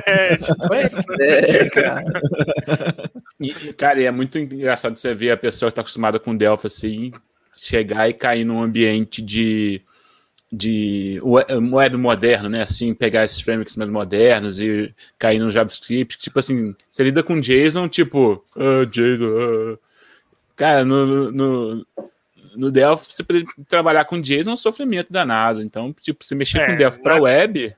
É, tipo, é, cara. E, cara, é muito engraçado você ver a pessoa que tá acostumada com Delphi assim, chegar e cair num ambiente de de web moderno, né? Assim, pegar esses frameworks mais modernos e cair no JavaScript. Tipo assim, você lida com JSON, tipo, ah, JSON, ah. Cara, no, no, no Delphi, você trabalhar com JSON é um sofrimento danado. Então, tipo, se mexer é, com Delphi para web,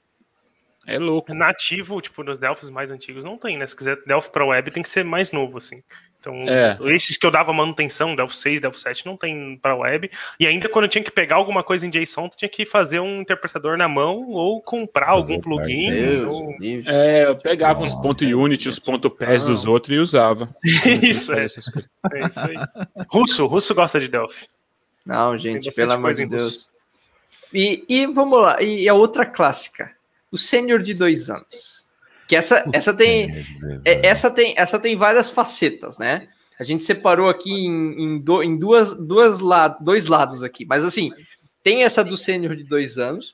é louco. Nativo, tipo, nos Delphis mais antigos não tem, né? Se quiser Delphi para web, tem que ser mais novo, assim. Então, é. esses que eu dava manutenção, Delphi 6, Delphi 7, não tem para web. E ainda quando eu tinha que pegar alguma coisa em JSON, tinha que fazer um interpretador na mão ou comprar Fazer algum plugin. Ou... É, eu pegava uns ponto Unity, os ponto PES dos outros e usava. isso, é. é isso aí. Russo, Russo gosta de Delphi. Não, gente, pelo amor de Deus. E, e vamos lá, e a outra clássica, o sênior de dois anos. Que essa, essa tem, é, essa tem, essa tem várias facetas, né? A gente separou aqui em, em, do, em duas, duas la, dois lados aqui, mas assim, tem essa do sênior de dois anos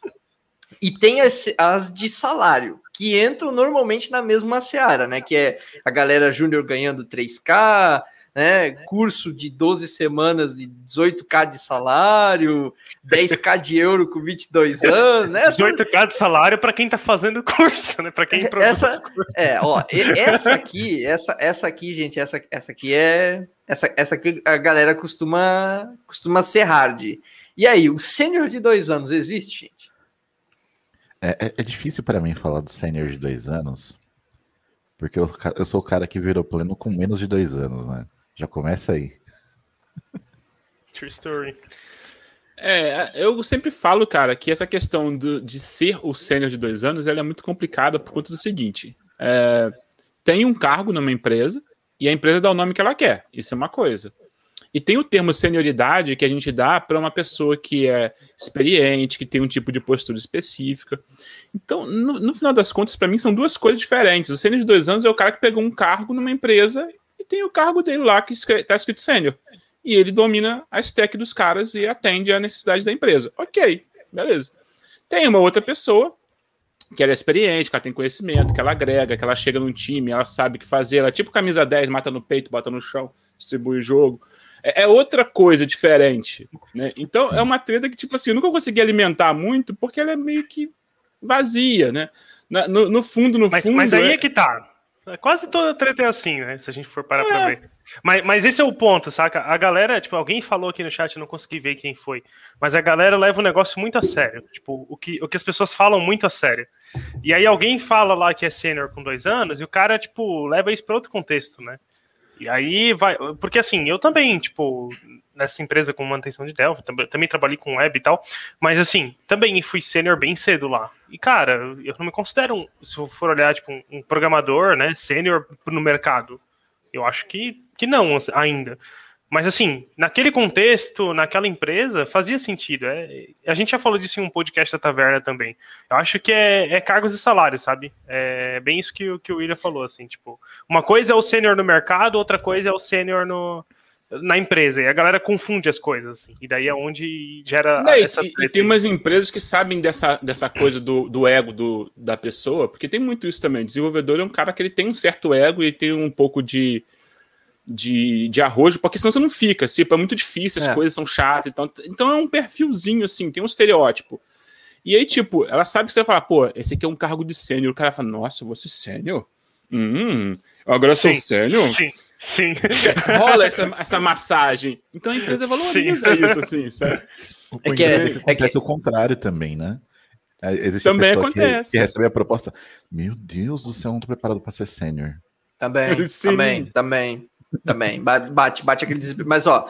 e tem as, as de salário, que entram normalmente na mesma seara, né? Que é a galera júnior ganhando 3K, né? Curso de 12 semanas de 18k de salário, 10k de euro com 22 anos, né? 18k de salário para quem tá fazendo curso, né? Para quem essa É, ó, essa aqui, essa essa aqui, gente, essa essa aqui é essa essa aqui a galera costuma costuma ser hard. E aí, o sênior de dois anos existe, gente? É, é, é difícil para mim falar do sênior de dois anos, porque eu, eu sou o cara que virou pleno com menos de dois anos, né? Já começa aí. True story. É, eu sempre falo, cara, que essa questão do, de ser o sênior de dois anos ela é muito complicada por conta do seguinte: é, tem um cargo numa empresa e a empresa dá o nome que ela quer. Isso é uma coisa. E tem o termo senioridade que a gente dá para uma pessoa que é experiente, que tem um tipo de postura específica. Então, no, no final das contas, para mim, são duas coisas diferentes. O sênior de dois anos é o cara que pegou um cargo numa empresa e tem o cargo dele lá que está escrito sênior. E ele domina a stack dos caras e atende à necessidade da empresa. Ok, beleza. Tem uma outra pessoa que ela é experiente, que ela tem conhecimento, que ela agrega, que ela chega num time, ela sabe o que fazer, ela é tipo camisa 10, mata no peito, bota no chão, distribui o jogo. É, é outra coisa diferente, né? Então Sim. é uma treta que, tipo assim, eu nunca consegui alimentar muito porque ela é meio que vazia, né? no, no, fundo, no mas, fundo. Mas aí é, é que tá. É quase toda treta é assim, né? Se a gente for parar é, pra ver. Mas, mas esse é o ponto, saca? A galera, tipo, alguém falou aqui no chat, eu não consegui ver quem foi, mas a galera leva o negócio muito a sério. Tipo, o que, o que as pessoas falam muito a sério. E aí alguém fala lá que é sênior com dois anos e o cara, tipo, leva isso para outro contexto, né? E aí vai. Porque assim, eu também, tipo, nessa empresa com manutenção de Delphi, também, também trabalhei com web e tal, mas assim, também fui sênior bem cedo lá. E cara, eu não me considero, se eu for olhar, tipo, um, um programador, né, sênior no mercado. Eu acho que, que não ainda. Mas assim, naquele contexto, naquela empresa, fazia sentido. É, a gente já falou disso em um podcast da Taverna também. Eu acho que é, é cargos e salários, sabe? É bem isso que, que o William falou, assim, tipo, uma coisa é o sênior no mercado, outra coisa é o sênior no, na empresa. E a galera confunde as coisas, assim. E daí é onde gera Não, essa. E, e, tem umas empresas que sabem dessa, dessa coisa do, do ego do, da pessoa, porque tem muito isso também. O desenvolvedor é um cara que ele tem um certo ego e tem um pouco de. De, de arrojo, porque senão você não fica, tipo, é muito difícil, as é. coisas são chatas, então, então é um perfilzinho, assim, tem um estereótipo. E aí, tipo, ela sabe que você vai falar, pô, esse aqui é um cargo de sênior. O cara fala, nossa, você é sênior? Hum, agora eu sou sênior? Sim. Sim. Rola essa, essa massagem. Então a empresa valoriza Sim. isso, assim, sabe? É que, é, acontece é que... o contrário também, né? É, existe também acontece. Que, que, recebe a proposta. Meu Deus do céu, não tô preparado para ser sênior. Também, Sim. também, também. Também, bate, bate aquele desespero. Mas, ó,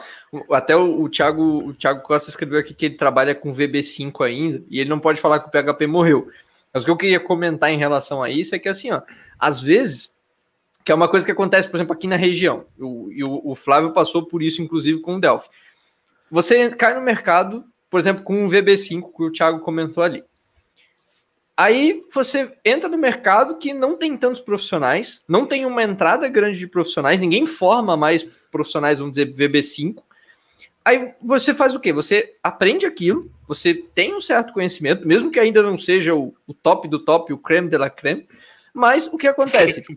até o, o, Thiago, o Thiago Costa escreveu aqui que ele trabalha com VB5 ainda, e ele não pode falar que o PHP morreu. Mas o que eu queria comentar em relação a isso é que, assim, ó, às vezes que é uma coisa que acontece, por exemplo, aqui na região. O, e o, o Flávio passou por isso, inclusive, com o Delphi. Você cai no mercado, por exemplo, com um VB5, que o Thiago comentou ali. Aí você entra no mercado que não tem tantos profissionais, não tem uma entrada grande de profissionais, ninguém forma mais profissionais, vamos dizer, VB5. Aí você faz o quê? Você aprende aquilo, você tem um certo conhecimento, mesmo que ainda não seja o, o top do top, o creme de la creme, mas o que acontece?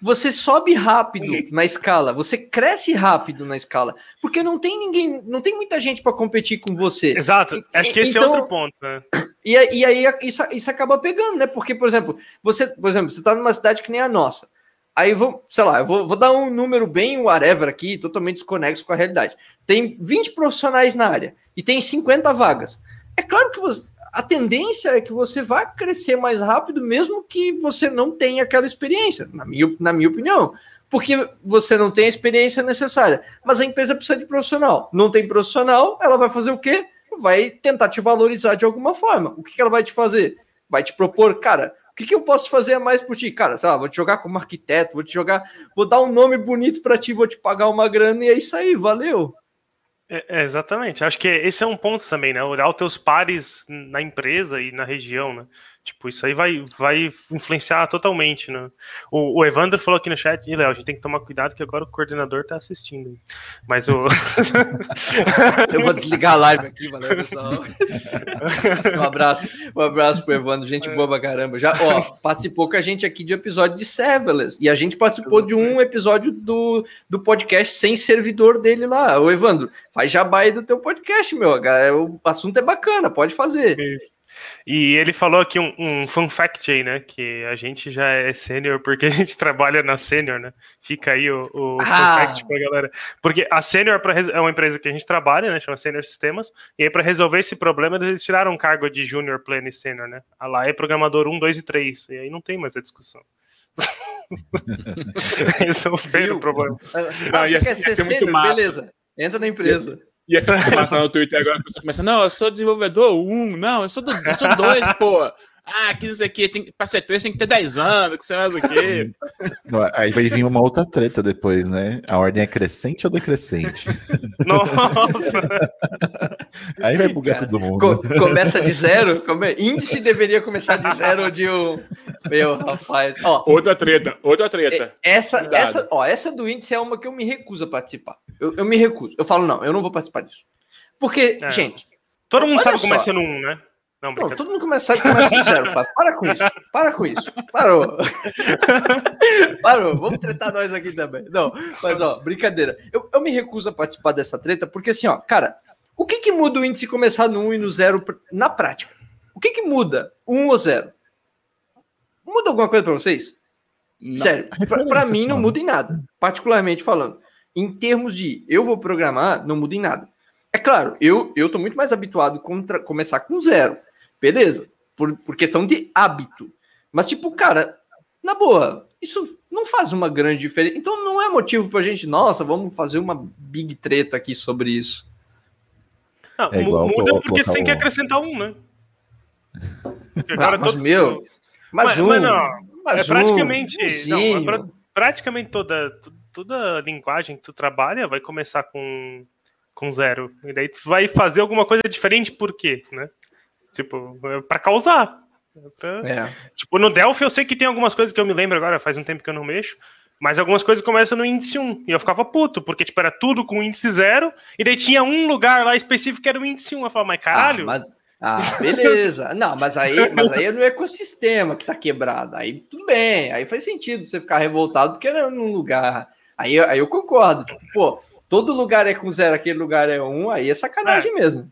Você sobe rápido na escala, você cresce rápido na escala, porque não tem ninguém, não tem muita gente para competir com você. Exato, acho que esse é então, é outro ponto. Né? E, e aí isso, isso acaba pegando, né? Porque, por exemplo, você, por exemplo, você está numa cidade que nem a nossa. Aí vou, sei lá, eu vou, vou dar um número bem whatever aqui, totalmente desconexo com a realidade. Tem 20 profissionais na área e tem 50 vagas. É claro que você, a tendência é que você vá crescer mais rápido, mesmo que você não tenha aquela experiência, na minha, na minha opinião. Porque você não tem a experiência necessária. Mas a empresa precisa de profissional. Não tem profissional, ela vai fazer o quê? Vai tentar te valorizar de alguma forma. O que, que ela vai te fazer? Vai te propor, cara, o que, que eu posso fazer a mais por ti? Cara, sei lá, vou te jogar como arquiteto, vou te jogar, vou dar um nome bonito para ti, vou te pagar uma grana e é isso aí, valeu. É, é, exatamente. Acho que esse é um ponto também, né? Olhar os teus pares na empresa e na região, né? Tipo, isso aí vai, vai influenciar totalmente, né? O, o Evandro falou aqui no chat, e Léo, a gente tem que tomar cuidado que agora o coordenador tá assistindo. Mas o. Eu vou desligar a live aqui, valeu, pessoal. Um abraço, um abraço pro Evandro, gente boa pra caramba. Já, ó, participou com a gente aqui de um episódio de Serverless, e a gente participou de um episódio do, do podcast sem servidor dele lá. Ô, Evandro, faz jabá aí do teu podcast, meu. O assunto é bacana, pode fazer. Isso. E ele falou aqui um, um fun fact aí, né? Que a gente já é sênior porque a gente trabalha na sênior, né? Fica aí o, o ah. fun fact pra galera. Porque a sênior é uma empresa que a gente trabalha, né? Chama Sênior Sistemas. E aí, para resolver esse problema, eles tiraram um cargo de Junior, Pleno e Sênior, né? A lá é programador 1, 2 e 3. E aí não tem mais a discussão. esse é o problema. Não, ia, ia ser, massa. Beleza, entra na empresa. E essa informação no Twitter agora, a pessoa começa, não, eu sou desenvolvedor 1, um, não, eu sou, do, eu sou 2, pô. Ah, que não sei o que, tem, pra ser 3 tem que ter 10 anos, que sei mais o quê. Aí vai vir uma outra treta depois, né? A ordem é crescente ou decrescente? Nossa! Aí vai bugar Cara, todo mundo. Co começa de zero? Come... Índice deveria começar de zero de um. Meu, rapaz. Ó, outra treta, outra treta. Essa, essa, ó, essa do índice é uma que eu me recuso a participar. Eu, eu me recuso. Eu falo, não, eu não vou participar disso. Porque, é. gente. Todo mundo sabe como é ser um, né? Não, não, todo mundo começa, começa do zero. Fala, para com isso, para com isso. Parou. Parou. Vamos tretar nós aqui também. Não, mas ó, brincadeira. Eu, eu me recuso a participar dessa treta, porque assim, ó, cara, o que, que muda o índice começar no 1 e no 0 na prática? O que, que muda? 1 ou 0? Muda alguma coisa para vocês? Não. Sério, para mim não muda em nada, particularmente falando. em termos de eu vou programar, não muda em nada. É claro, eu eu tô muito mais habituado a começar com zero. Beleza, por, por questão de hábito. Mas, tipo, cara, na boa, isso não faz uma grande diferença. Então não é motivo pra gente, nossa, vamos fazer uma big treta aqui sobre isso. Não, é muda porque você tem que acrescentar um, né? Ah, mas, todo... meu, mas, mas um. Mas não, mas é praticamente. Um, não, é pra, praticamente toda, toda linguagem que tu trabalha vai começar com, com zero. E daí tu vai fazer alguma coisa diferente, por quê? Né? Tipo, é pra causar. É pra... É. Tipo, no Delphi eu sei que tem algumas coisas que eu me lembro agora, faz um tempo que eu não mexo. Mas algumas coisas começam no índice 1. E eu ficava puto, porque tipo, era tudo com índice 0. E daí tinha um lugar lá específico que era o índice 1. Eu falava, mas caralho. Ah, mas, ah, beleza. Não, mas aí, mas aí é no ecossistema que tá quebrado. Aí tudo bem. Aí faz sentido você ficar revoltado porque era num lugar. Aí, aí eu concordo. Tipo, pô, todo lugar é com zero, aquele lugar é um, aí é sacanagem é. mesmo.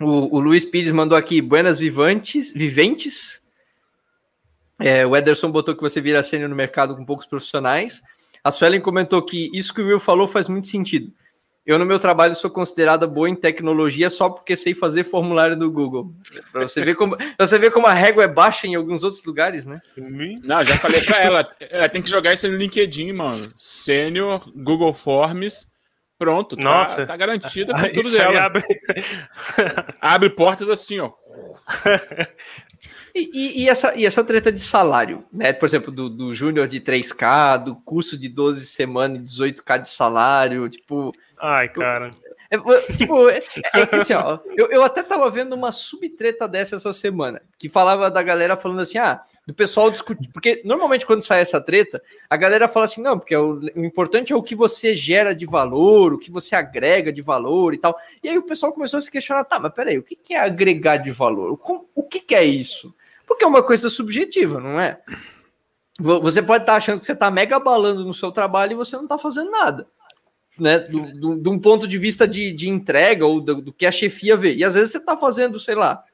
O, o Luiz Pires mandou aqui, buenas vivantes, viventes. É, o Ederson botou que você vira sênior no mercado com poucos profissionais. A Suelen comentou que isso que o Will falou faz muito sentido. Eu, no meu trabalho, sou considerada boa em tecnologia só porque sei fazer formulário do Google. Para você ver como você ver como a régua é baixa em alguns outros lugares, né? Não, já falei para ela. Ela tem que jogar isso no LinkedIn, mano. Sênior, Google Forms. Pronto, tá, Nossa. tá garantido com tudo dela. Abre... abre portas assim, ó. E, e, e, essa, e essa treta de salário, né? Por exemplo, do, do júnior de 3K, do curso de 12 semanas e 18K de salário, tipo. Ai, cara. É, tipo, é, é assim, ó, eu, eu até tava vendo uma subtreta dessa essa semana, que falava da galera falando assim, ah, do pessoal discutir. Porque normalmente quando sai essa treta, a galera fala assim: não, porque o, o, importante é o que você gera de valor, o que você agrega de valor e tal. E aí o pessoal começou a se questionar: tá, mas peraí, o que, que é agregar de valor? O, o que, que é isso? Porque é uma coisa subjetiva, não é? Você pode estar achando que você está mega balando no seu trabalho e você não está fazendo nada. Né, do, do, de um ponto de vista de, de entrega ou do, do, que a chefia vê. E às vezes você está fazendo, sei lá,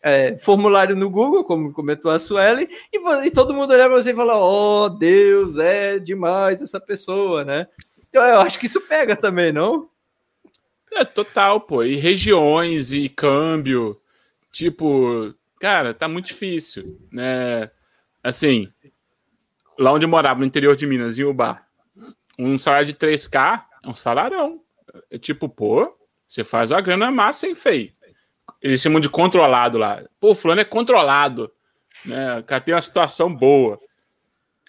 é, formulário no Google, como comentou a Sueli, e, e todo mundo olha para você e fala: Oh, Deus, é demais essa pessoa, né? Então eu acho que isso pega também, não? É total, pô. E regiões e câmbio. Tipo, cara, tá muito difícil, né? Assim, lá onde eu morava, no interior de Minas, em Uba, um salário de 3K é um salarão. É tipo, pô, você faz a grana massa, hein, feio? Eles chamam de controlado lá. Pô, o fulano é controlado. Né? O cara tem uma situação boa.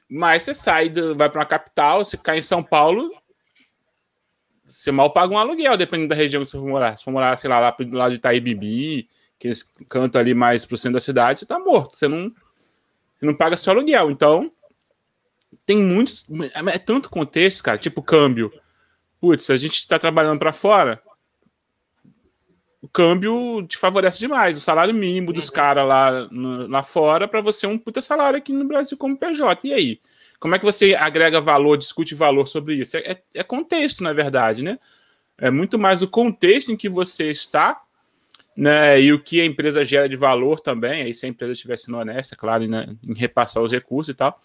Mas você sai, do, vai para uma capital, você cai em São Paulo, você mal paga um aluguel, dependendo da região que você for morar. Se for morar, sei lá, lá pro lado de Itaíbibi, que eles cantam ali mais pro centro da cidade, você tá morto. Você não, você não paga seu aluguel. Então, tem muitos. É, é tanto contexto, cara, tipo câmbio. Putz, a gente tá trabalhando para fora, o câmbio te favorece demais. O salário mínimo dos uhum. caras lá, lá fora para você um puta salário aqui no Brasil como PJ. E aí? Como é que você agrega valor, discute valor sobre isso? É, é, é contexto, na verdade, né? É muito mais o contexto em que você está, né? E o que a empresa gera de valor também. Aí, se a empresa estiver sendo honesta, claro, né, em repassar os recursos e tal.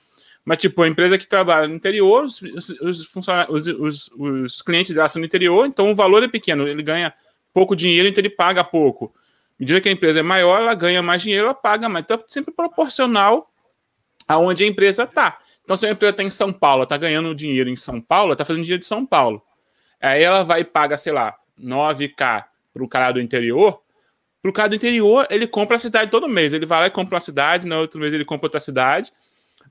Mas, tipo, a empresa que trabalha no interior, os, os, os, os, os clientes dela são no interior, então o valor é pequeno, ele ganha pouco dinheiro, então ele paga pouco. À medida que a empresa é maior, ela ganha mais dinheiro, ela paga mais. Então, é sempre proporcional aonde a empresa está. Então, se a empresa está em São Paulo, está ganhando dinheiro em São Paulo, está fazendo dinheiro de São Paulo. Aí ela vai e paga, sei lá, 9K para o cara do interior. Para o cara do interior, ele compra a cidade todo mês. Ele vai lá e compra uma cidade, no outro mês ele compra outra cidade.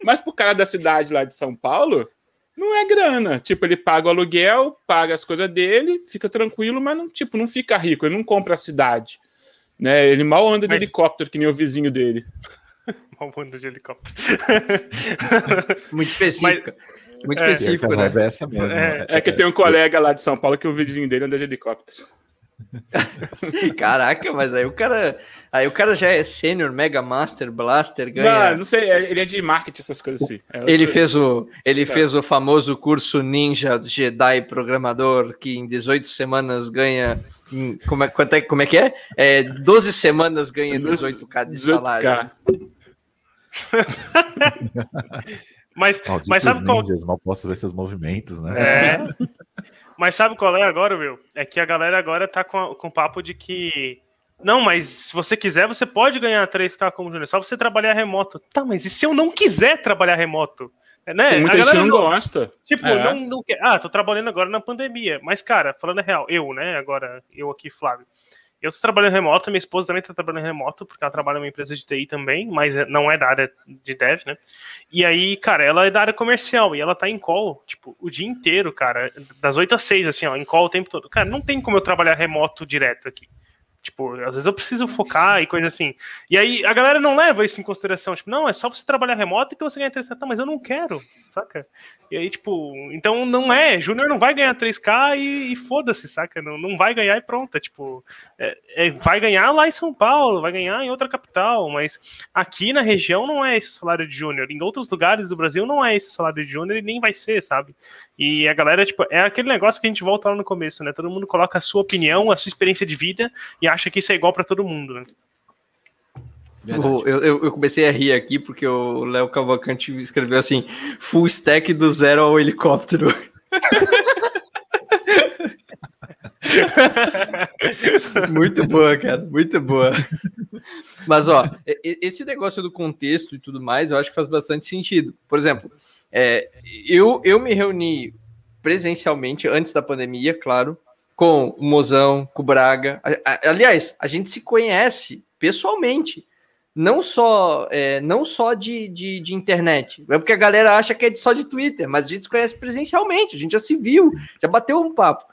Mas para o cara da cidade lá de São Paulo, não é grana. Tipo, ele paga o aluguel, paga as coisas dele, fica tranquilo, mas não, tipo, não fica rico, ele não compra a cidade. Né? Ele mal anda de mas... helicóptero, que nem o vizinho dele. mal anda de helicóptero. Muito específica. Mas... Muito é, específico, né? É, essa mesmo. É, é, que tem um colega lá de São Paulo que o vizinho dele anda de helicóptero. Caraca, mas aí o cara, aí o cara já é sênior, mega master, blaster, ganha. Não, não sei, é, ele é de marketing essas coisas assim. É ele fez o, ele tá. fez o famoso curso Ninja Jedi programador que em 18 semanas ganha como é, quanto é, como é que é? é 12 semanas ganha 18k de 18K. salário. Mas, mas sabe qual... ninjas, mal posso ver seus movimentos, né? É. Mas sabe qual é agora, Will? É que a galera agora tá com, com papo de que. Não, mas se você quiser, você pode ganhar 3K como júnior, só você trabalhar remoto. Tá, mas e se eu não quiser trabalhar remoto? É, né? Tem muita gente que não, gosta. Tipo, é. não, não quer. Ah, tô trabalhando agora na pandemia. Mas, cara, falando a real, eu, né? Agora, eu aqui, Flávio. Eu tô trabalhando remoto, minha esposa também tá trabalhando remoto, porque ela trabalha numa empresa de TI também, mas é, não é da área de dev, né? E aí, cara, ela é da área comercial e ela tá em call, tipo, o dia inteiro, cara, das 8 às 6, assim, ó, em call o tempo todo. Cara, não tem como eu trabalhar remoto direto aqui. Tipo, às vezes eu preciso focar e coisa assim. E aí a galera não leva isso em consideração. Tipo, não, é só você trabalhar remoto que você ganha 3K. Tá, mas eu não quero, saca? E aí, tipo, então não é. Júnior não vai ganhar 3K e, e foda-se, saca? Não, não vai ganhar e pronto. É, tipo, é, é, vai ganhar lá em São Paulo, vai ganhar em outra capital. Mas aqui na região não é esse o salário de Júnior. Em outros lugares do Brasil não é esse o salário de Júnior e nem vai ser, sabe? E a galera, tipo, é aquele negócio que a gente volta lá no começo, né? Todo mundo coloca a sua opinião, a sua experiência de vida e acha que isso é igual para todo mundo, né? Eu, eu, eu, comecei a rir aqui porque o Léo Cavalcante escreveu assim: full stack do zero ao helicóptero. muito boa, cara, muito boa. Mas, ó, esse negócio do contexto e tudo mais, eu acho que faz bastante sentido. Por exemplo, é, eu, eu me reuni presencialmente antes da pandemia, claro, com o Mozão, com o Braga. Aliás, a gente se conhece pessoalmente, não só é, não só de, de, de, internet. É porque a galera acha que é só de Twitter, mas a gente se conhece presencialmente, a gente já se viu, já bateu um papo.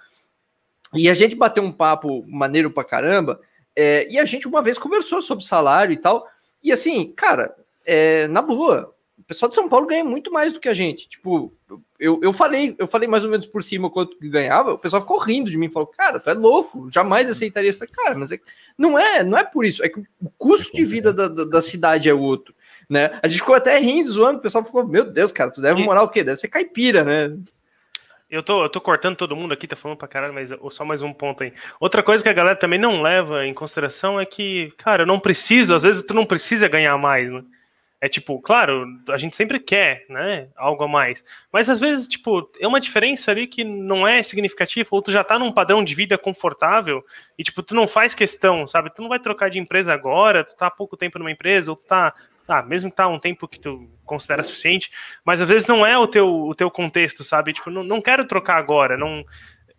E a gente bateu um papo maneiro pra caramba, é, e a gente uma vez conversou sobre salário e tal. E assim, cara, é, na boa, pessoal de São Paulo ganha muito mais do que a gente. Tipo, eu, eu falei, eu falei mais ou menos por cima quanto que ganhava, o pessoal ficou rindo de mim, falou, cara, tu é louco, jamais aceitaria. Eu falei, cara, mas é, não é, não é por isso, é que o custo de vida da, da, da cidade é outro. Né? A gente ficou até rindo, zoando, o pessoal falou, meu Deus, cara, tu deve morar o quê? Deve ser caipira, né? Eu tô, eu tô cortando todo mundo aqui, tá falando pra caralho, mas só mais um ponto aí. Outra coisa que a galera também não leva em consideração é que, cara, eu não preciso, às vezes tu não precisa ganhar mais, né? É tipo, claro, a gente sempre quer, né, algo a mais. Mas às vezes, tipo, é uma diferença ali que não é significativa, ou tu já tá num padrão de vida confortável e, tipo, tu não faz questão, sabe? Tu não vai trocar de empresa agora, tu tá há pouco tempo numa empresa, ou tu tá, tá mesmo que tá um tempo que tu considera suficiente, mas às vezes não é o teu, o teu contexto, sabe? Tipo, não, não quero trocar agora, não.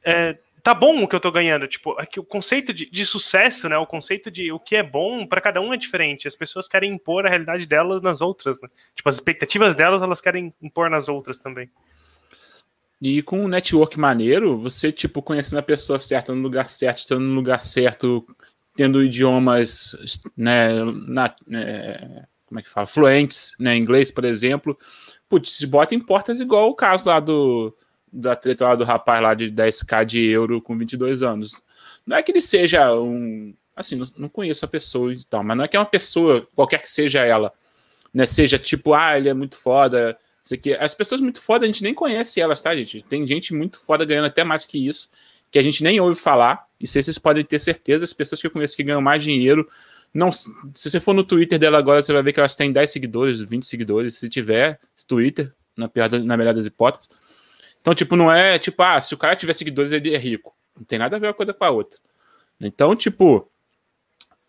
É, tá bom o que eu tô ganhando. Tipo, aqui é o conceito de, de sucesso, né? O conceito de o que é bom para cada um é diferente. As pessoas querem impor a realidade delas nas outras, né? Tipo, as expectativas delas, elas querem impor nas outras também. E com um network maneiro, você, tipo, conhecendo a pessoa certa no lugar certo, estando no lugar certo, tendo idiomas, né, na, né, como é que fala, fluentes, né, inglês, por exemplo, putz, se bota em portas igual o caso lá do, da treta lá do rapaz lá de 10k de euro com 22 anos. Não é que ele seja um. Assim, não, não conheço a pessoa e tal, mas não é que é uma pessoa, qualquer que seja ela, né? Seja tipo, ah, ele é muito foda. Sei que. As pessoas muito foda, a gente nem conhece elas, tá, gente? Tem gente muito foda ganhando até mais que isso, que a gente nem ouve falar. E se vocês podem ter certeza, as pessoas que eu conheço que ganham mais dinheiro. Não, se você for no Twitter dela agora, você vai ver que elas têm 10 seguidores, 20 seguidores. Se tiver Twitter, na, pior, na melhor das hipóteses. Então, tipo, não é tipo, ah, se o cara tiver seguidores, ele é rico. Não tem nada a ver uma coisa com a outra. Então, tipo,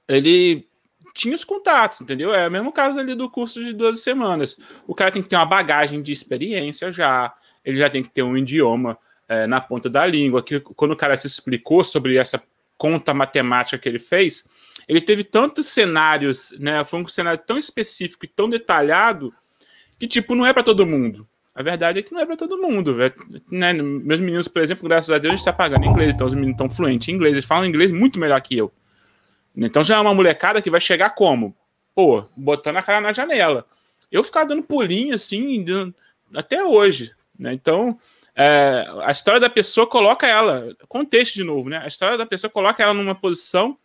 ele tinha os contatos, entendeu? É o mesmo caso ali do curso de 12 semanas. O cara tem que ter uma bagagem de experiência já, ele já tem que ter um idioma é, na ponta da língua. Que, quando o cara se explicou sobre essa conta matemática que ele fez, ele teve tantos cenários, né? Foi um cenário tão específico e tão detalhado que, tipo, não é para todo mundo. A verdade é que não é para todo mundo, velho. Né? Meus meninos, por exemplo, graças a Deus, a gente está pagando inglês, então os meninos estão fluentes em inglês, eles falam inglês muito melhor que eu. Então já é uma molecada que vai chegar como? Pô, botando a cara na janela. Eu ficar dando pulinho assim, até hoje. Né? Então, é, a história da pessoa coloca ela, contexto de novo, né? A história da pessoa coloca ela numa posição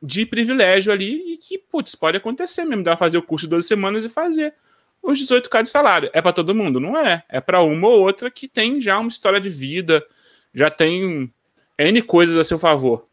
de privilégio ali e que, putz, pode acontecer mesmo, dá fazer o curso de 12 semanas e fazer os 18k de salário. É para todo mundo? Não é. É para uma ou outra que tem já uma história de vida, já tem N coisas a seu favor.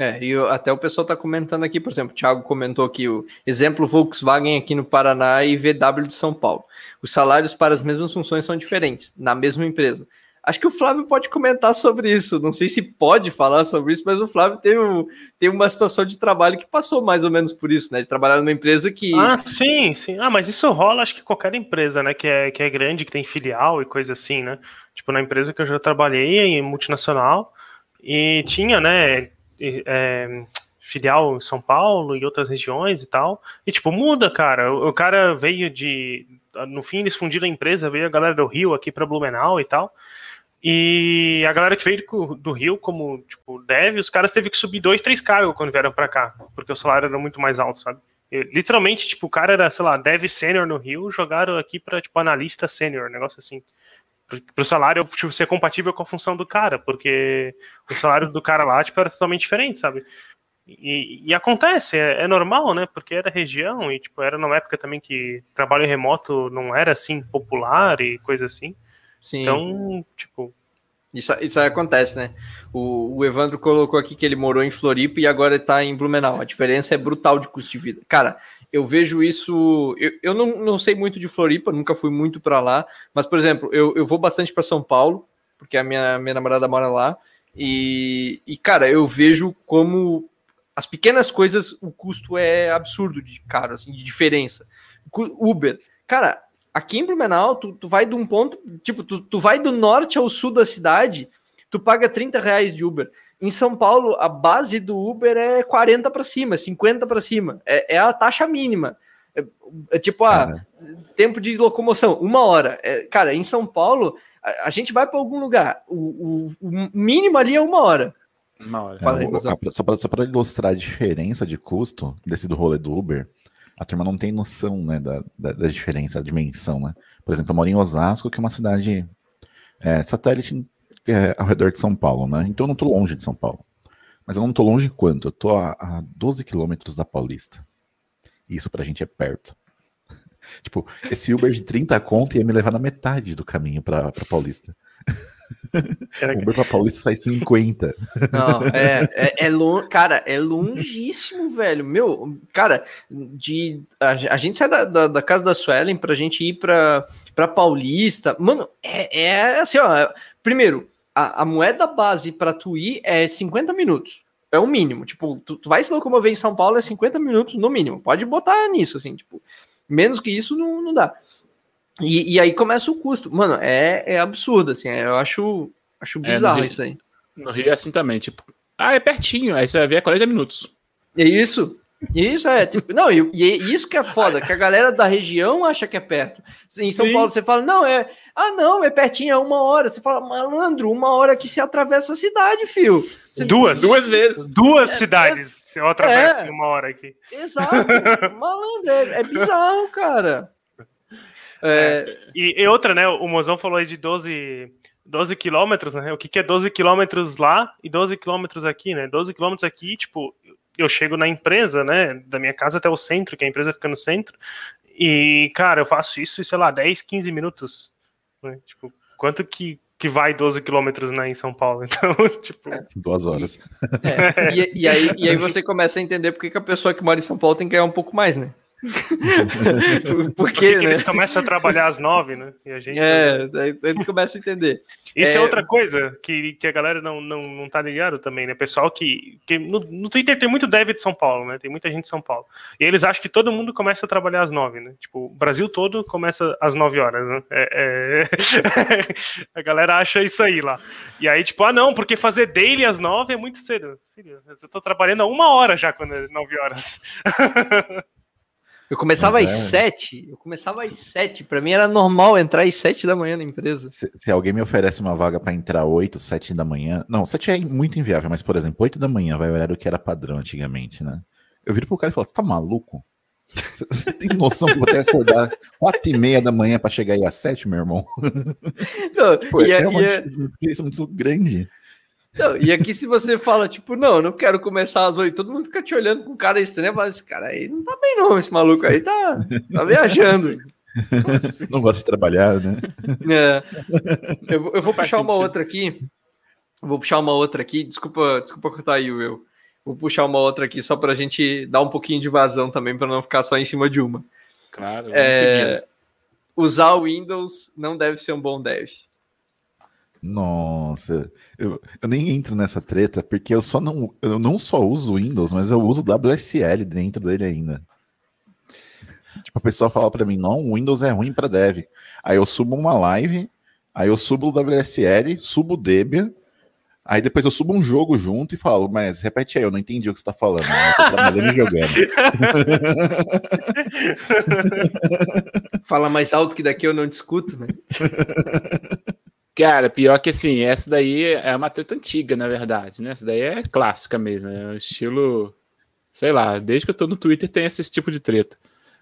É, e até o pessoal está comentando aqui, por exemplo, o Thiago comentou aqui o exemplo Volkswagen aqui no Paraná e VW de São Paulo. Os salários para as mesmas funções são diferentes, na mesma empresa. Acho que o Flávio pode comentar sobre isso. Não sei se pode falar sobre isso, mas o Flávio tem, um, tem uma situação de trabalho que passou mais ou menos por isso, né? De trabalhar numa empresa que. Ah, sim, sim. Ah, mas isso rola, acho que qualquer empresa, né? Que é, que é grande, que tem filial e coisa assim, né? Tipo, na empresa que eu já trabalhei, em multinacional, e tinha, né? É, filial em São Paulo e outras regiões e tal. E, tipo, muda, cara. O, o cara veio de. No fim, eles fundiram a empresa, veio a galera do Rio aqui para Blumenau e tal. E a galera que veio do Rio, como, tipo, deve, os caras teve que subir dois, três cargos quando vieram para cá, porque o salário era muito mais alto, sabe? E, literalmente, tipo, o cara era, sei lá, dev sênior no Rio, jogaram aqui para tipo, analista sênior, negócio assim. Pro salário, tipo, ser compatível com a função do cara, porque o salário do cara lá, tipo, era totalmente diferente, sabe? E, e, acontece, é, é, normal, né? Porque era região e tipo era numa época também que trabalho remoto não era assim popular e coisa assim. Sim. Então, tipo. Isso, isso aí acontece, né? O, o Evandro colocou aqui que ele morou em Floripa e agora está em Blumenau. A diferença é brutal de custo de vida. Cara, eu vejo isso. Eu, eu não, não sei muito de Floripa, nunca fui muito para lá, mas, por exemplo, eu, eu vou bastante para São Paulo, porque a minha, minha namorada mora lá. E, e, cara, eu vejo como as pequenas coisas, o custo é absurdo de caro, assim, de diferença. Uber, cara, aqui em Blumenau, tu, tu vai de um ponto, tipo, tu, tu vai do norte ao sul da cidade, tu paga 30 reais de Uber. Em São Paulo, a base do Uber é 40 para cima, 50 para cima. É, é, a taxa mínima. É, é tipo, ah, tempo de locomoção, uma hora. É, cara, em São Paulo, a, a gente vai para algum lugar. O, o, o, mínimo ali é uma hora. Uma hora. Aí, é, só para ilustrar a diferença de custo desse do rolê do Uber, a turma não tem noção né, da, da, da, diferença, da dimensão. Né? Por exemplo, eu moro em Osasco, que é uma cidade é, satélite é, ao redor de São Paulo, né? Então eu não estou longe de São Paulo. Mas eu não estou longe quanto? Eu estou a, a 12 quilômetros da Paulista. Isso pra gente é perto. tipo, esse Uber de 30 conto ia me levar na metade do caminho pra Paulista. O Uber pra Paulista sai 50. Não, é, é, é long, cara, é longíssimo, velho. Meu, cara, de a, a gente sai da, da, da, casa da Suelen pra gente ir pra, pra Paulista. Mano, é, é assim, ó. Primeiro, a, a moeda base pra tu ir é 50 minutos. É o mínimo. Tipo, tu, tu vai se locomover em São Paulo é 50 minutos no mínimo. Pode botar nisso, assim, tipo, menos que isso não, não dá. E, e aí começa o custo. Mano, é, é absurdo, assim. Eu acho, acho é, bizarro é, Rio, isso aí. No Rio é assim também, tipo, ah, é pertinho, aí você vai ver é 40 minutos. É isso. Isso é, tipo, não, e, e isso que é foda, que a galera da região acha que é perto. Em São Sim. Paulo você fala, não, é, ah, não, é pertinho, é uma hora. Você fala, malandro, uma hora que se atravessa a cidade, fio. Você, duas, duas vezes. Duas é, cidades. É, eu atravesso é, em uma hora aqui. Exato, malandro, é, é bizarro, cara. É, e, e, outra, né? O Mozão falou aí de 12, 12 quilômetros, né? O que, que é 12 quilômetros lá e 12 quilômetros aqui, né? 12 quilômetros aqui, tipo, eu chego na empresa, né? Da minha casa até o centro, que a empresa fica no centro. E, cara, eu faço isso, sei lá, 10, 15 minutos. Né? Tipo, quanto que, que vai 12 quilômetros né, em São Paulo? Então, tipo. É, duas horas. É, e, e, aí, e aí você começa a entender porque que a pessoa que mora em São Paulo tem que ganhar um pouco mais, né? Porque, né? eles começam a trabalhar às nove, né? E a gente... É, a gente começa a entender. Isso é, é outra coisa que, que a galera não, não, não tá ligado também, né? Pessoal que. que no, no Twitter tem muito dev de São Paulo, né? Tem muita gente de São Paulo. E eles acham que todo mundo começa a trabalhar às nove, né? Tipo, o Brasil todo começa às nove horas, né? É, é... a galera acha isso aí lá. E aí, tipo, ah, não, porque fazer daily às nove é muito cedo. Filho, eu tô trabalhando há uma hora já quando é nove horas. Eu começava Mas às é. sete. Eu começava às sete. Para mim era normal entrar às sete da manhã na empresa. Se, se alguém me oferece uma vaga para entrar oito, sete da manhã. Não, sete é muito inviável, mas, por exemplo, oito da manhã vai o horário que era padrão antigamente, né? Eu viro pro cara e falo: Você tá maluco? Você tem noção que vou ter que acordar quatro e meia da manhã para chegar aí às sete, meu irmão? Não, tipo, é, é uma é... diferença muito grande. Não, e aqui, se você fala, tipo, não, não quero começar às oito, todo mundo fica te olhando com cara estranho, mas esse cara aí não tá bem, não. Esse maluco aí tá, tá viajando. não gosta de trabalhar, né? É. Eu, eu vou puxar uma outra aqui. Vou puxar uma outra aqui. Desculpa, desculpa cortar aí, Will. Vou puxar uma outra aqui só para a gente dar um pouquinho de vazão também, para não ficar só em cima de uma. Claro, é, usar o Windows não deve ser um bom dev. Nossa, eu, eu nem entro nessa treta porque eu só não, eu não só uso Windows, mas eu uso WSL dentro dele ainda. Tipo, a pessoa fala para mim, não, o Windows é ruim para dev. Aí eu subo uma live, aí eu subo o WSL, subo o Debian, aí depois eu subo um jogo junto e falo, mas repete aí, eu não entendi o que você tá falando. Né? Eu tô trabalhando e jogando. Fala mais alto que daqui eu não discuto, né? Cara, pior que assim, essa daí é uma treta antiga, na verdade, né? Essa daí é clássica mesmo, é um estilo, sei lá, desde que eu tô no Twitter tem esse tipo de treta.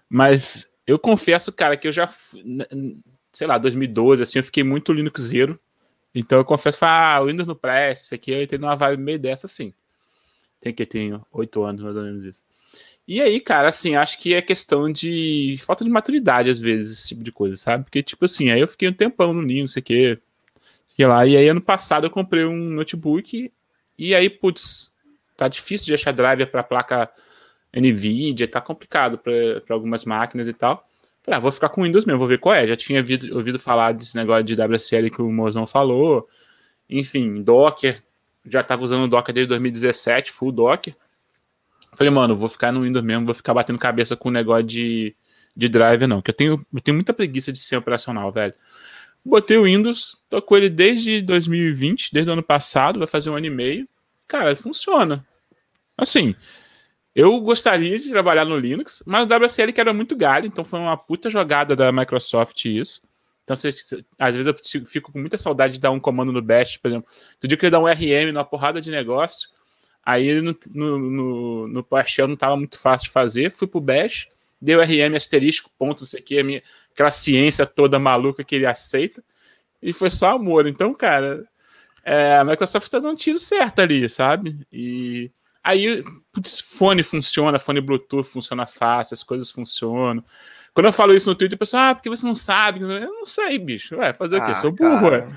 Mas eu confesso, cara, que eu já, sei lá, 2012, assim, eu fiquei muito Linuxero. Então eu confesso, ah, o Windows no Press, isso aqui, eu entrei numa vibe meio dessa, assim. Tem que ter oito anos, mais ou menos isso. E aí, cara, assim, acho que é questão de falta de maturidade, às vezes, esse tipo de coisa, sabe? Porque, tipo assim, aí eu fiquei um tempão no Linux, não sei o quê, sei lá. E aí, ano passado, eu comprei um notebook, e aí, putz, tá difícil de achar driver para placa NVIDIA, tá complicado para algumas máquinas e tal. Falei, ah, vou ficar com Windows mesmo, vou ver qual é. Já tinha ouvido, ouvido falar desse negócio de WSL que o Mozão falou. Enfim, Docker, já tava usando Docker desde 2017, full Docker. Falei, mano, vou ficar no Windows mesmo, vou ficar batendo cabeça com o negócio de, de driver, não. Que eu tenho, eu tenho muita preguiça de ser operacional, velho. Botei o Windows, tô com ele desde 2020, desde o ano passado, vai fazer um ano e meio. Cara, funciona. Assim, eu gostaria de trabalhar no Linux, mas o WSL que era muito galho, então foi uma puta jogada da Microsoft isso. Então, você, às vezes eu fico com muita saudade de dar um comando no Bash, por exemplo. Tu dia que eu dar um RM numa porrada de negócio, aí no, no, no, no não estava muito fácil de fazer, fui pro Bash, dei o RM asterisco, ponto, não sei o que, minha, aquela ciência toda maluca que ele aceita, e foi só amor. Então, cara, é, a Microsoft tá dando um tiro certo ali, sabe? E Aí, putz, fone funciona, fone Bluetooth funciona fácil, as coisas funcionam. Quando eu falo isso no Twitter, o pessoal, ah, porque você não sabe? Eu não sei, bicho. Ué, fazer ah, o quê? Ah, Sou burro, ué.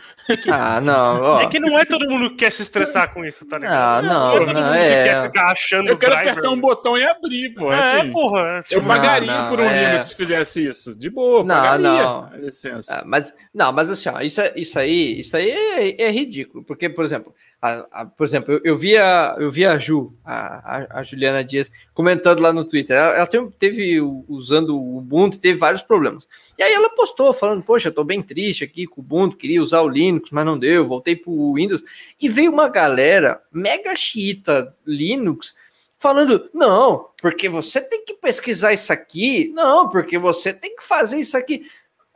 Ah, não. Ó. É que não é todo mundo que quer se estressar com isso, tá ligado? Ah, não, não, é não, é. quer ficar achando Eu quero driver. apertar um botão e abrir, pô. É, assim, porra. Eu pagaria não, por um é... Linux se fizesse isso. De boa, não, pagaria. Não. licença. Ah, mas, não, mas assim, ó, isso, isso aí, isso aí é, é ridículo. Porque, por exemplo, a, a, por exemplo, eu, eu, via, eu via a Ju, a, a, Juliana Dias, comentando lá no Twitter. Ela, ela teve, teve, usando o Ubuntu, teve vários problemas. E aí ela postou, falando: Poxa, tô bem triste aqui com o Ubuntu, queria usar o Linux, mas não deu, voltei pro Windows. E veio uma galera mega chita Linux falando: Não, porque você tem que pesquisar isso aqui, não, porque você tem que fazer isso aqui.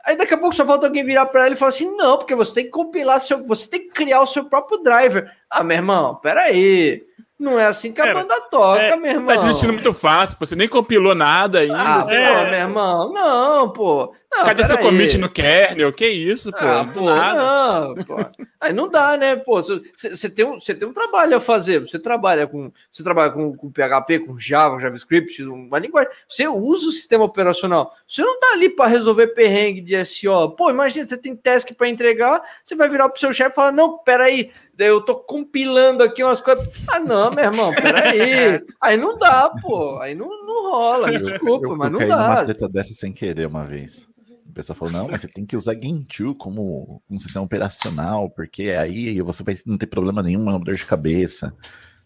Aí daqui a pouco só falta alguém virar para ele e falar assim: não, porque você tem que compilar seu. Você tem que criar o seu próprio driver. Ah, meu irmão, peraí. Não é assim que a banda toca, é, meu irmão. Tá desistindo muito fácil, você nem compilou nada ainda. Ah, pô, meu irmão, não, pô. Não, Cadê seu commit no kernel? Que isso, pô? Ah, pô não, pô. Aí não dá, né, pô? Você tem, um, tem um trabalho a fazer. Você trabalha com, você trabalha com, com PHP, com Java, JavaScript, uma linguagem. Você usa o sistema operacional. Você não tá ali para resolver perrengue de SEO. Pô, imagina, você tem task para entregar, você vai virar pro seu chefe e falar: não, peraí, eu tô compilando aqui umas coisas. Ah, não, meu irmão, peraí. Aí não dá, pô. Aí não, não rola. Desculpa, eu, eu mas não dá. uma treta dessa sem querer uma vez. O pessoal falou: não, mas você tem que usar Gentoo como um sistema operacional, porque aí você vai não ter problema nenhum, uma dor de cabeça.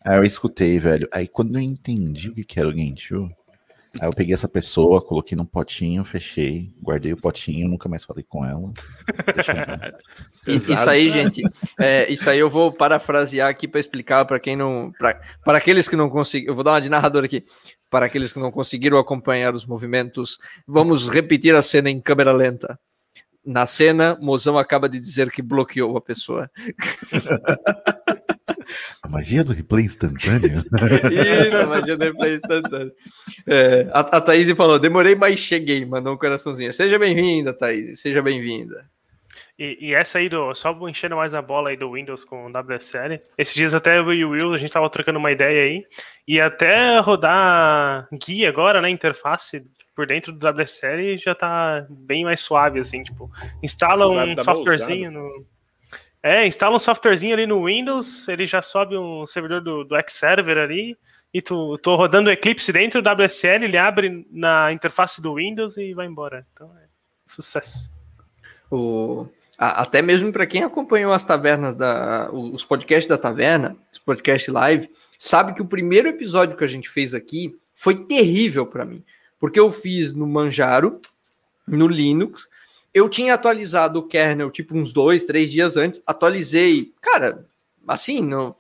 Aí eu escutei, velho. Aí quando eu entendi o que era o Gentoo, Aí eu peguei essa pessoa, coloquei num potinho, fechei, guardei o potinho, nunca mais falei com ela. isso aí, gente, é, isso aí eu vou parafrasear aqui para explicar para quem não, para aqueles que não conseguiram, eu vou dar uma de narrador aqui, para aqueles que não conseguiram acompanhar os movimentos, vamos repetir a cena em câmera lenta. Na cena, Mozão acaba de dizer que bloqueou a pessoa. A magia do replay instantâneo. Isso, a magia do replay instantâneo. É, a, a Thaís falou: demorei, mas cheguei. Mandou um coraçãozinho. Seja bem-vinda, Thaís. Seja bem-vinda. E, e, essa aí do. Só enchendo mais a bola aí do Windows com o WSL. Esses dias até eu e o Will, a gente tava trocando uma ideia aí. E até rodar guia agora, né? Interface por dentro do WSL já tá bem mais suave, assim, tipo, instala um softwarezinho no É, instala um softwarezinho ali no Windows, ele já sobe um servidor do, do X-Server ali, e tu tô rodando o Eclipse dentro do WSL, ele abre na interface do Windows e vai embora. Então é sucesso. O, a, até mesmo para quem acompanhou as tavernas da os podcasts da taverna, os podcasts live, sabe que o primeiro episódio que a gente fez aqui foi terrível para mim, porque eu fiz no Manjaro, no Linux, eu tinha atualizado o kernel tipo uns dois, três dias antes, atualizei, cara, assim, no,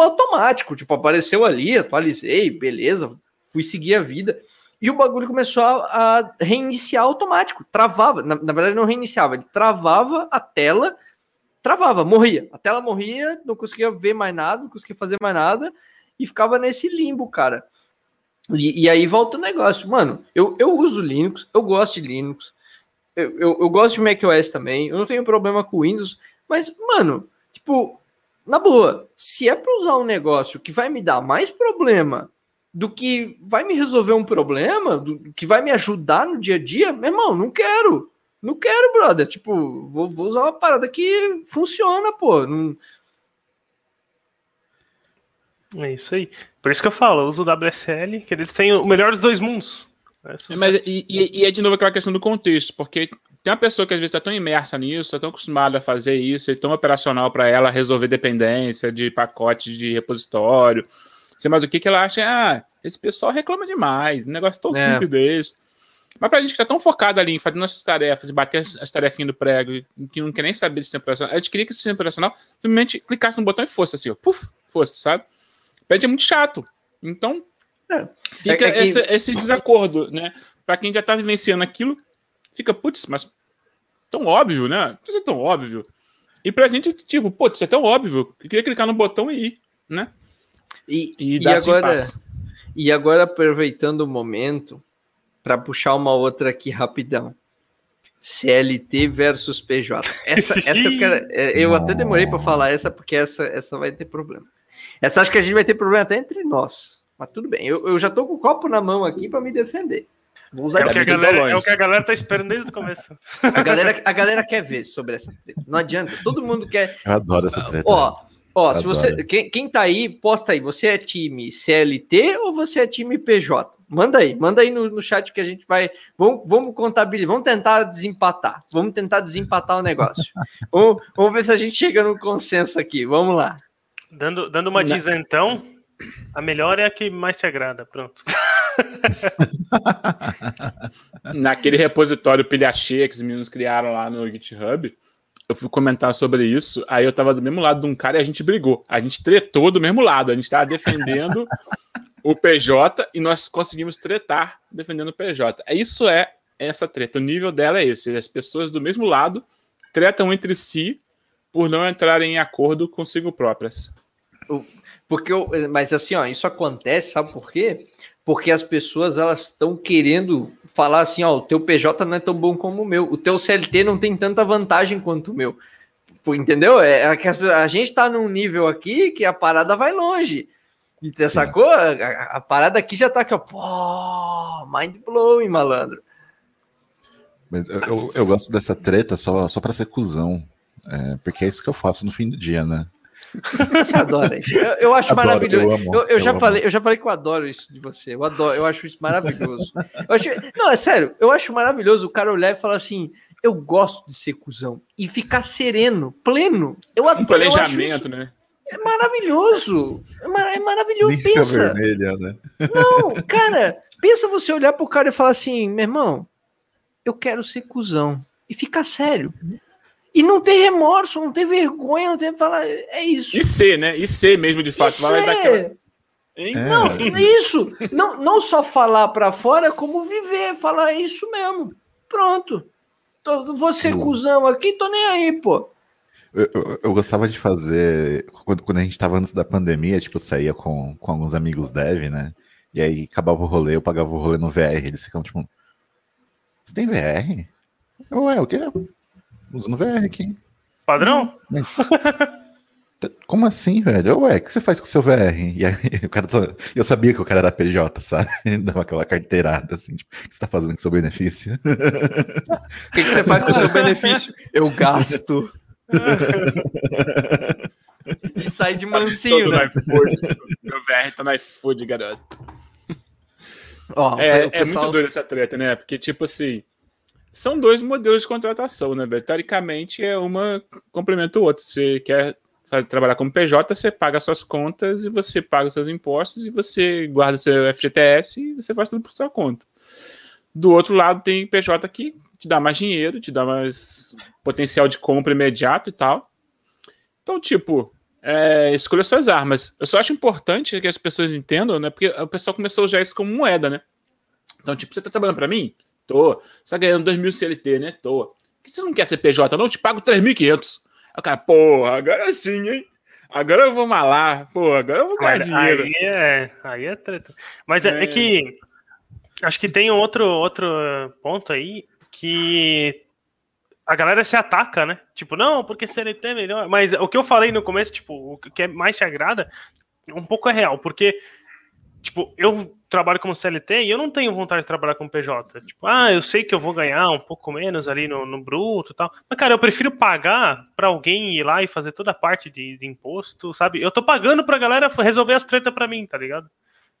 automático, tipo, apareceu ali, atualizei, beleza, fui seguir a vida. E o bagulho começou a, a reiniciar automático, travava, na, na, verdade não reiniciava, ele travava a tela, travava, morria. A tela morria, não conseguia ver mais nada, não conseguia fazer mais nada, e ficava nesse limbo, cara. E, e aí volta o negócio, mano, eu, eu uso Linux, eu gosto de Linux, eu, eu, eu gosto de macOS também, eu não tenho problema com Windows, mas, mano, tipo, na boa, se é para usar um negócio que vai me dar mais problema do que vai me resolver um problema, do que vai me ajudar no dia a dia, meu irmão, não quero. Não quero, brother. Tipo, vou, vou usar uma parada que funciona, pô. Não... É isso aí. Por isso que eu falo, eu uso o WSL, que eles têm o melhor dos dois mundos. É Mas, e, e, é de novo aquela questão do contexto, porque tem uma pessoa que às vezes está tão imersa nisso, está tão acostumada a fazer isso, é tão operacional para ela resolver dependência de pacotes de repositório. Sei mais o que, que ela acha, ah, esse pessoal reclama demais, um negócio tão é. simples desse. Mas para a gente que está tão focado ali em fazer nossas tarefas, bater as, as tarefinhas do prego, que não quer nem saber de sistema operacional, a gente queria que esse sistema operacional simplesmente clicasse no botão e fosse assim, ó, puf, fosse, sabe? Pede é muito chato. Então, é. fica é, é que... esse, esse desacordo, né? Para quem já está vivenciando aquilo, fica, putz, mas tão óbvio, né? Isso é tão óbvio. E pra gente, tipo, putz, isso é tão óbvio. Eu queria clicar no botão e ir, né? E, e, e agora, e agora, aproveitando o momento, para puxar uma outra aqui rapidão. CLT versus PJ. Essa, essa eu quero. É, eu até demorei para falar essa, porque essa, essa vai ter problema. Essa acho que a gente vai ter problema até entre nós. Mas tudo bem. Eu, eu já tô com o copo na mão aqui para me defender. Vou usar é, o que a galera, é o que a galera tá esperando desde o começo. A galera, a galera quer ver sobre essa treta. Não adianta, todo mundo quer. Eu adoro essa treta. Ó, ó se você, quem, quem tá aí, posta aí. Você é time CLT ou você é time PJ? Manda aí, manda aí no, no chat que a gente vai. Vamos, vamos contabilizar, vamos tentar desempatar. Vamos tentar desempatar o negócio. vamos, vamos ver se a gente chega no consenso aqui. Vamos lá. Dando, dando uma diz então, a melhor é a que mais te agrada. Pronto. Naquele repositório pilha cheia que os meninos criaram lá no GitHub, eu fui comentar sobre isso, aí eu tava do mesmo lado de um cara e a gente brigou. A gente tretou do mesmo lado, a gente tava defendendo o PJ e nós conseguimos tretar defendendo o PJ. Isso é essa treta, o nível dela é esse, as pessoas do mesmo lado tretam entre si por não entrarem em acordo consigo próprias. Porque eu, mas assim, ó, isso acontece, sabe por quê? porque as pessoas elas estão querendo falar assim, ó, o teu PJ não é tão bom como o meu, o teu CLT não tem tanta vantagem quanto o meu, entendeu? É, é que a gente está num nível aqui que a parada vai longe. E você sacou? A, a, parada aqui já tá aqui, ó, pô, mind blowing, malandro. Mas eu, eu, eu gosto dessa treta só, só para ser cuzão. É, porque é isso que eu faço no fim do dia, né? Você adora isso. Eu, eu acho adoro, maravilhoso. Eu, amo, eu, eu já falei, eu já falei que eu adoro isso de você. Eu adoro, eu acho isso maravilhoso. Acho, não, é sério, eu acho maravilhoso o cara olhar e falar assim: eu gosto de ser cuzão e ficar sereno, pleno. Eu adoro. Um planejamento, né? É maravilhoso. É, mar é maravilhoso. Lixa pensa. Vermelha, né? Não, cara, pensa você olhar pro cara e falar assim, meu irmão, eu quero ser cuzão. E ficar sério. E não ter remorso, não ter vergonha, não ter falar. É isso. E ser, né? E ser mesmo, de fato. Vai daquela... É. Não, isso. Não, não só falar para fora, como viver. Falar é isso mesmo. Pronto. Tô, você eu... cuzão aqui, tô nem aí, pô. Eu, eu, eu, gostava de fazer, quando, quando a gente tava antes da pandemia, tipo, saía com, com alguns amigos dev, né? E aí acabava o rolê, eu pagava o rolê no VR. Eles ficam tipo, você tem VR? Eu, é, o quê? Usando VR aqui. Padrão? Como assim, velho? Ué, o que você faz com o seu VR? E aí, o cara, eu sabia que o cara era PJ, sabe? Dava aquela carteirada assim, tipo, o que você tá fazendo com o seu benefício? O que, que você faz com o seu benefício? Eu gasto. e sai de mansinho, Todo né? Meu VR tá no iFood, garoto. Ó, É, o é pessoal- muito doido essa treta, né? Porque, tipo assim, são dois modelos de contratação, né? Teoricamente, é uma complementa o outro. Você quer trabalhar como PJ, você paga suas contas e você paga seus impostos e você guarda seu FGTS e você faz tudo por sua conta. Do outro lado, tem PJ que te dá mais dinheiro, te dá mais potencial de compra imediato e tal. Então, tipo, é, escolha suas armas. Eu só acho importante que as pessoas entendam, né? Porque o pessoal começou a usar isso como moeda, né? Então, tipo, você tá trabalhando pra mim? Tô. Você tá ganhando 2 mil CLT, né? Tô. Por que você não quer ser PJ? Não, eu te pago 3.500. Aí o cara, porra, agora sim, hein? Agora eu vou malar. Pô, agora eu vou ganhar dinheiro. Aí é, aí é treta. Mas é, É. é que acho que tem outro, outro ponto aí que a galera se ataca, né? Tipo, não, porque CLT é melhor. Mas o que eu falei no começo, tipo, o que é mais te agrada, um pouco é real, porque tipo, eu trabalho como CLT e eu não tenho vontade de trabalhar como PJ. Tipo, ah, eu sei que eu vou ganhar um pouco menos ali no, no bruto e tal. Mas, cara, eu prefiro pagar pra alguém ir lá e fazer toda a parte de, de imposto, sabe? Eu tô pagando pra galera resolver as tretas pra mim, tá ligado?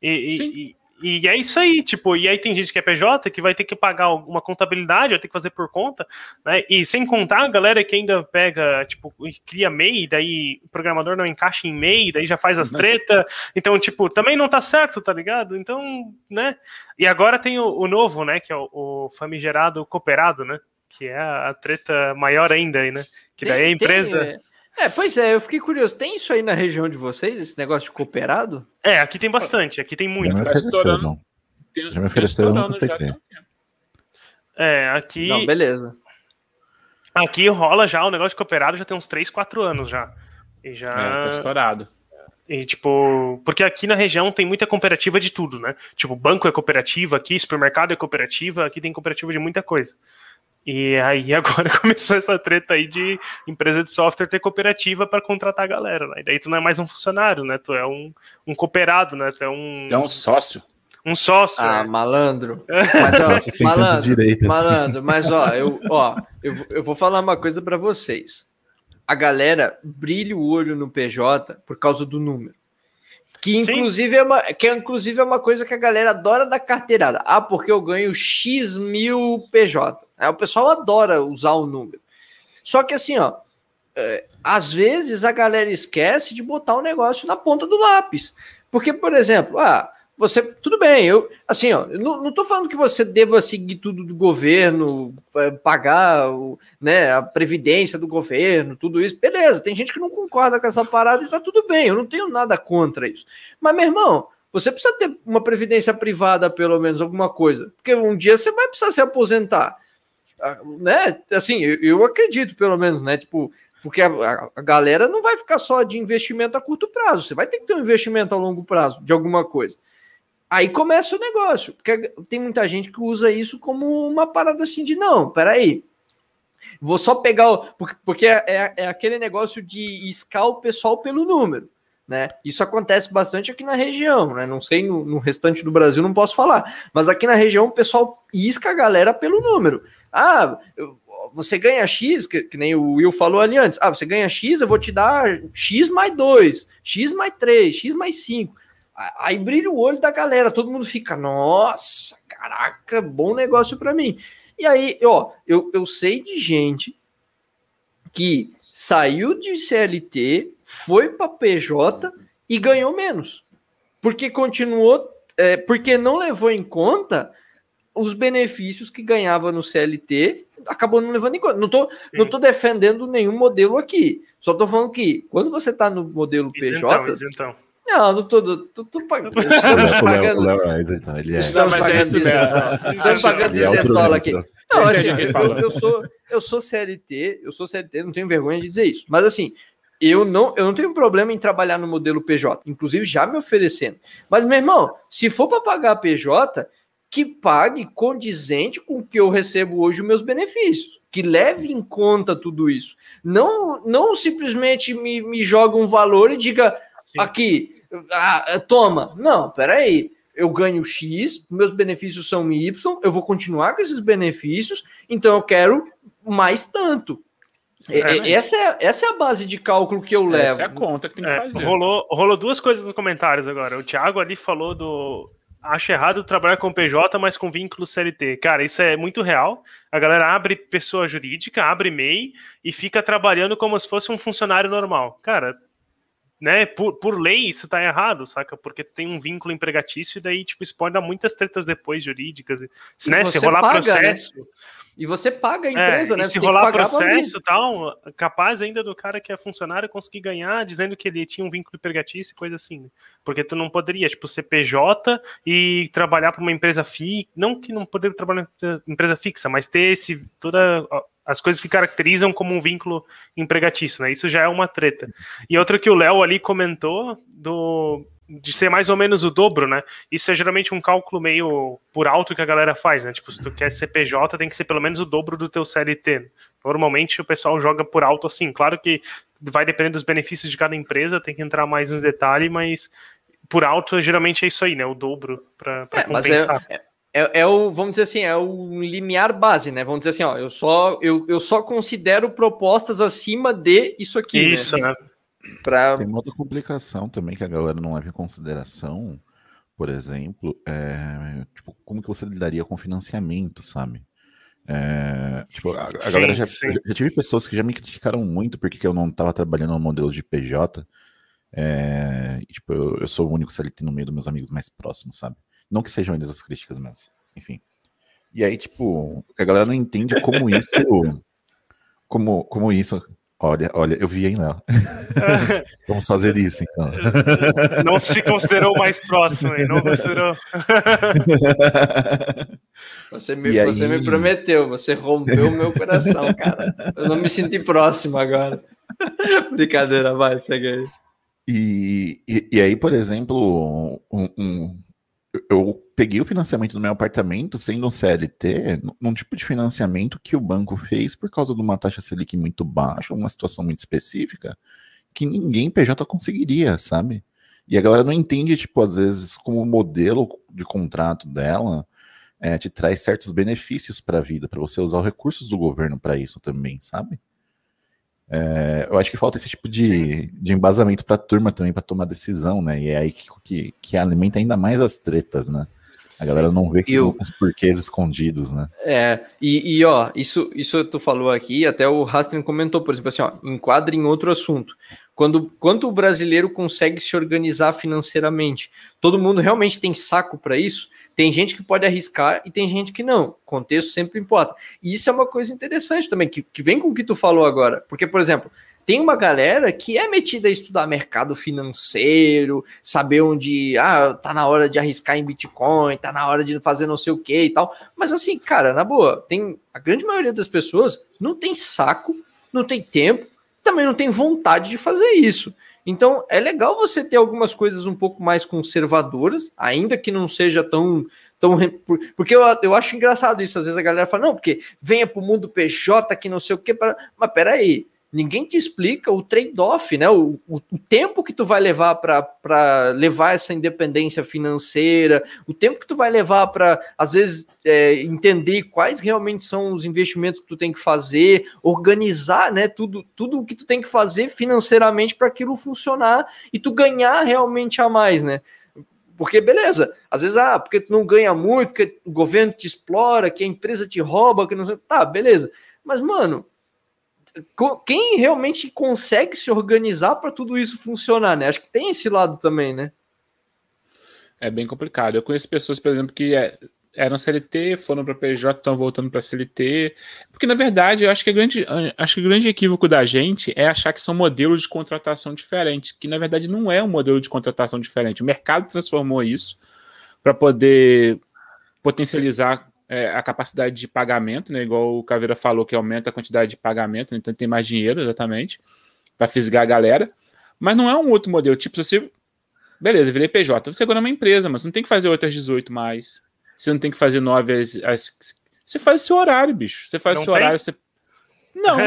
E, Sim. e, e, é isso aí, tipo, e aí tem gente que é PJ que vai ter que pagar alguma contabilidade, vai ter que fazer por conta, né? E sem contar a galera que ainda pega, tipo, cria MEI, daí o programador não encaixa em MEI, daí já faz as treta. Então, tipo, também não tá certo, tá ligado? Então, né? E agora tem o, o novo, né? Que é o, o famigerado cooperado, né? Que é a, treta maior ainda aí, né? Que daí a Tem- empresa. tem, é... pois é, eu fiquei curioso. Tem isso aí na região de vocês, esse negócio de cooperado? É, aqui tem bastante, aqui tem Já muito. me Tá ofereceram, estourando. não. Tem- Já me tem ofereceram, eu não já, aceitei. É, aqui. Não, beleza. Aqui rola já o negócio de cooperado já tem uns 3, 4 anos já. E já. É, tá estourado. E, tipo, porque aqui na região tem muita cooperativa de tudo, né? Tipo, banco é cooperativa aqui, supermercado é cooperativa, aqui tem cooperativa de muita coisa. E aí agora começou essa treta aí de empresa de software ter cooperativa para contratar a galera, né? E daí tu não é mais um funcionário, né? Tu é um, um cooperado, né? Tu é um, É um sócio. um sócio. Ah, né? malandro. Mas, ó, Sócio malandro, direito, assim. malandro, mas ó, eu, ó, eu, vou- eu vou falar uma coisa pra vocês. A galera brilha o olho no PJ por causa do número. Que Sim. inclusive, é uma, que é, inclusive é uma coisa que a galera adora da carteirada. Ah, porque eu ganho X mil PJ. Aí o pessoal adora usar o número. Só que assim, ó, é, às vezes a galera esquece de botar o negócio na ponta do lápis. Porque, por exemplo, ah, você. Tudo bem, eu. Assim, ó, não, não tô falando que você deva seguir tudo do governo, eh, pagar o, né, a previdência do governo, tudo isso. Beleza, tem gente que não concorda com essa parada e tá tudo bem, eu não tenho nada contra isso. Mas, meu irmão, você precisa ter uma previdência privada, pelo menos, alguma coisa. Porque um dia você vai precisar se aposentar. Né? Assim, eu, eu acredito, pelo menos, né? Tipo, porque a, a- a galera não vai ficar só de investimento a curto prazo. Você vai ter que ter um investimento a longo prazo de alguma coisa. Aí começa o negócio, porque tem muita gente que usa isso como uma parada assim de não, peraí. Vou só pegar o. Porque, porque é, é- é aquele negócio de iscar o pessoal pelo número. Né? Isso acontece bastante aqui na região, né? Não sei no, no restante do Brasil, não posso falar. Mas aqui na região o pessoal isca a galera pelo número. Ah, você ganha X, que, que nem o Will falou ali antes. Ah, você ganha X, eu vou te dar X mais 2, X mais 3, X mais 5. Aí brilha o olho da galera, todo mundo fica, nossa, caraca, bom negócio para mim. E aí, ó, eu, eu sei de gente que saiu de CLT, foi para PJ e ganhou menos. Porque continuou, é, porque não levou em conta os benefícios que ganhava no CLT, acabou não levando em conta. Não tô, não tô defendendo nenhum modelo aqui. Só tô falando que quando você tá no modelo Isentão, PJ, isentão. não, não tô, tô, tô pagando. Estamos o pagando. Léo então, ele é. Estamos é pagando isentão. Estamos pagando é isentola aqui. nível. Não, assim, que ele eu, eu sou, eu sou CLT, eu sou CLT, não tenho vergonha de dizer isso. Mas assim, eu não, eu não tenho problema em trabalhar no modelo PJ, inclusive já me oferecendo. Mas, meu irmão, se for para pagar PJ, que pague condizente com o que eu recebo hoje os meus benefícios. Que leve em conta tudo isso. Não, não simplesmente me, me joga um valor e diga aqui, ah, toma. Não, peraí. Eu ganho X, meus benefícios são Y, eu vou continuar com esses benefícios, então eu quero mais tanto. É, essa, é, essa é a base de cálculo que eu levo. Essa é a conta que tem que é, fazer. Rolou, rolou duas coisas nos comentários agora. O Thiago ali falou do. Acho errado trabalhar com PJ, mas com vínculo CLT. Cara, isso é muito real. A galera abre pessoa jurídica, abre MEI e fica trabalhando como se fosse um funcionário normal. Cara, né, por, por lei isso tá errado, saca? Porque tu tem um vínculo empregatício e daí, tipo, isso pode dar muitas tretas depois jurídicas. Se, né, se rolar paga, né? processo. Né? E você paga a é, empresa, é, né? se rolar processo e tal, capaz ainda do cara que é funcionário conseguir ganhar dizendo que ele tinha um vínculo empregatício e coisa assim. Né? Porque tu não poderia, tipo, ser PJ e trabalhar para uma empresa fixa. Não que não poderia trabalhar para empresa fixa, mas ter esse, toda as coisas que caracterizam como um vínculo empregatício, né? Isso já é uma treta. E outra que o Léo ali comentou do de ser mais ou menos o dobro, né? Isso é geralmente um cálculo meio por alto que a galera faz, né? Tipo, se tu quer ser PJ, tem que ser pelo menos o dobro do teu CLT. Normalmente o pessoal joga por alto assim. Claro que vai depender dos benefícios de cada empresa, tem que entrar mais nos detalhes, mas por alto geralmente é isso aí, né? O dobro para é, compensar. É, é, é, o, vamos dizer assim, é o limiar base, né? Vamos dizer assim, ó, eu só, eu, eu só considero propostas acima de isso aqui. Isso, né? né? Pra... Tem uma outra complicação também que a galera não leva em consideração, por exemplo, é, tipo, como que você lidaria com financiamento, sabe? É, tipo, a, a sim, galera já, já, tive pessoas que já me criticaram muito porque eu não estava trabalhando no modelo de PJ. É, e, tipo, eu, eu, sou o único CLT no meio dos meus amigos mais próximos, sabe? Não que sejam eles as críticas, mas enfim. E aí, tipo, a galera não entende como isso. como, como isso Olha, olha, eu vi, hein, Léo? Vamos fazer isso, então. Não se considerou mais próximo, hein? Não considerou. Você me, você me prometeu, você rompeu o meu coração, cara. Eu não me senti próximo agora. Brincadeira, vai, segue aí. E, e, e aí, por exemplo, um, um, eu peguei o financiamento do meu apartamento sendo um CLT, num tipo de financiamento que o banco fez por causa de uma taxa Selic muito baixa, uma situação muito específica, que ninguém PJ conseguiria, sabe? E a galera não entende, tipo, às vezes, como o modelo de contrato dela é, te traz certos benefícios para a vida, para você usar os recursos do governo para isso também, sabe? É, eu acho que falta esse tipo de, de embasamento para a turma também para tomar decisão, né? E é aí que, que, que, alimenta ainda mais as tretas, né? A galera não vê que eu, os porquês escondidos, né? É, e, e, ó, isso, isso tu falou aqui, até o Rastrin comentou, por exemplo, assim, ó, enquadra em outro assunto. Quando, quando o brasileiro consegue se organizar financeiramente, todo mundo realmente tem saco para isso? Tem gente que pode arriscar e tem gente que não. Contexto sempre importa. E isso é uma coisa interessante também, que, que vem com o que tu falou agora. Porque, por exemplo, tem uma galera que é metida a estudar mercado financeiro, saber onde, ah, tá na hora de arriscar em Bitcoin, tá na hora de fazer não sei o que e tal. Mas assim, cara, na boa, tem a grande maioria das pessoas não tem saco, não tem tempo, também não tem vontade de fazer isso. Então é legal você ter algumas coisas um pouco mais conservadoras, ainda que não seja tão. tão porque eu, eu acho engraçado isso. Às vezes a galera fala, não, porque venha para o mundo PJ que não sei o quê. Mas peraí, ninguém te explica o trade-off, né? O, o, o, tempo que tu vai levar para levar essa independência financeira, o tempo que tu vai levar para, às vezes, é, entender quais realmente são os investimentos que tu tem que fazer, organizar, né? Tudo, tudo o que tu tem que fazer financeiramente para aquilo funcionar e tu ganhar realmente a mais, né? Porque, beleza, às vezes, ah, porque tu não ganha muito, porque o governo te explora, que a empresa te rouba, que não sei. Tá, beleza. Mas, mano, quem realmente consegue se organizar para tudo isso funcionar, né? Acho que tem esse lado também, né? É bem complicado. Eu conheço pessoas, por exemplo, que é, eram CLT, foram para PJ, estão voltando para CLT. Porque, na verdade, eu acho que, a grande, acho que o grande equívoco da gente é achar que são modelos de contratação diferentes, que na verdade não é um modelo de contratação diferente. O mercado transformou isso para poder potencializar é, a capacidade de pagamento, né? Igual o Caveira falou, que aumenta a quantidade de pagamento, né, então tem mais dinheiro, exatamente, para fisgar a galera. Mas não é um outro modelo. Tipo, se você. Beleza, virei PJ. Você agora é uma empresa, mas não tem que fazer 8 às 18 mais. Você não tem que fazer 9 às. às... Você faz o seu horário, bicho. Você faz o seu tem? horário. Você... Não.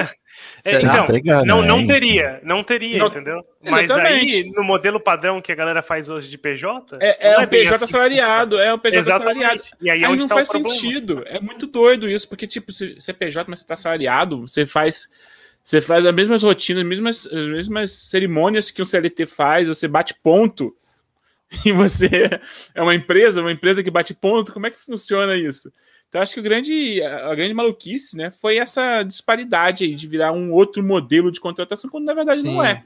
É, então, tá não, não teria, não teria, não, entendeu? Mas aí, no modelo padrão que a galera faz hoje de PJ. É, é um é PJ assim assalariado, é um PJ exatamente. assalariado. E aí, aí não tá faz sentido. É muito doido isso, porque, tipo, você é PJ, mas você tá assalariado, você faz. Você faz as mesmas rotinas, as mesmas, as mesmas cerimônias que um CLT faz, você bate ponto. E você é uma empresa, uma empresa que bate ponto, como é que funciona isso? Então, acho que o grande, a grande maluquice né, foi essa disparidade aí de virar um outro modelo de contratação, quando na verdade Sim. não é.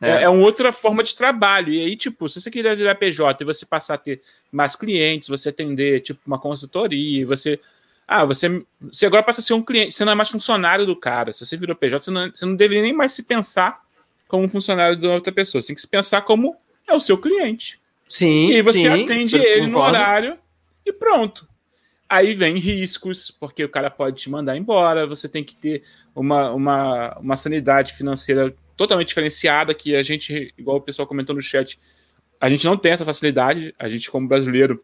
É. é. é uma outra forma de trabalho. E aí, tipo, se você quiser virar PJ e você passar a ter mais clientes, você atender, tipo, uma consultoria, você. Ah, você, você agora passa a ser um cliente, você não é mais funcionário do cara. Se você virou PJ, você não, você não deveria nem mais se pensar como um funcionário de outra pessoa. Você tem que se pensar como é o seu cliente. Sim. E você sim, atende ele concordo. no horário e pronto. Aí vem riscos, porque o cara pode te mandar embora, você tem que ter uma, uma, uma sanidade financeira totalmente diferenciada, que a gente, igual o pessoal comentou no chat, a gente não tem essa facilidade, a gente como brasileiro,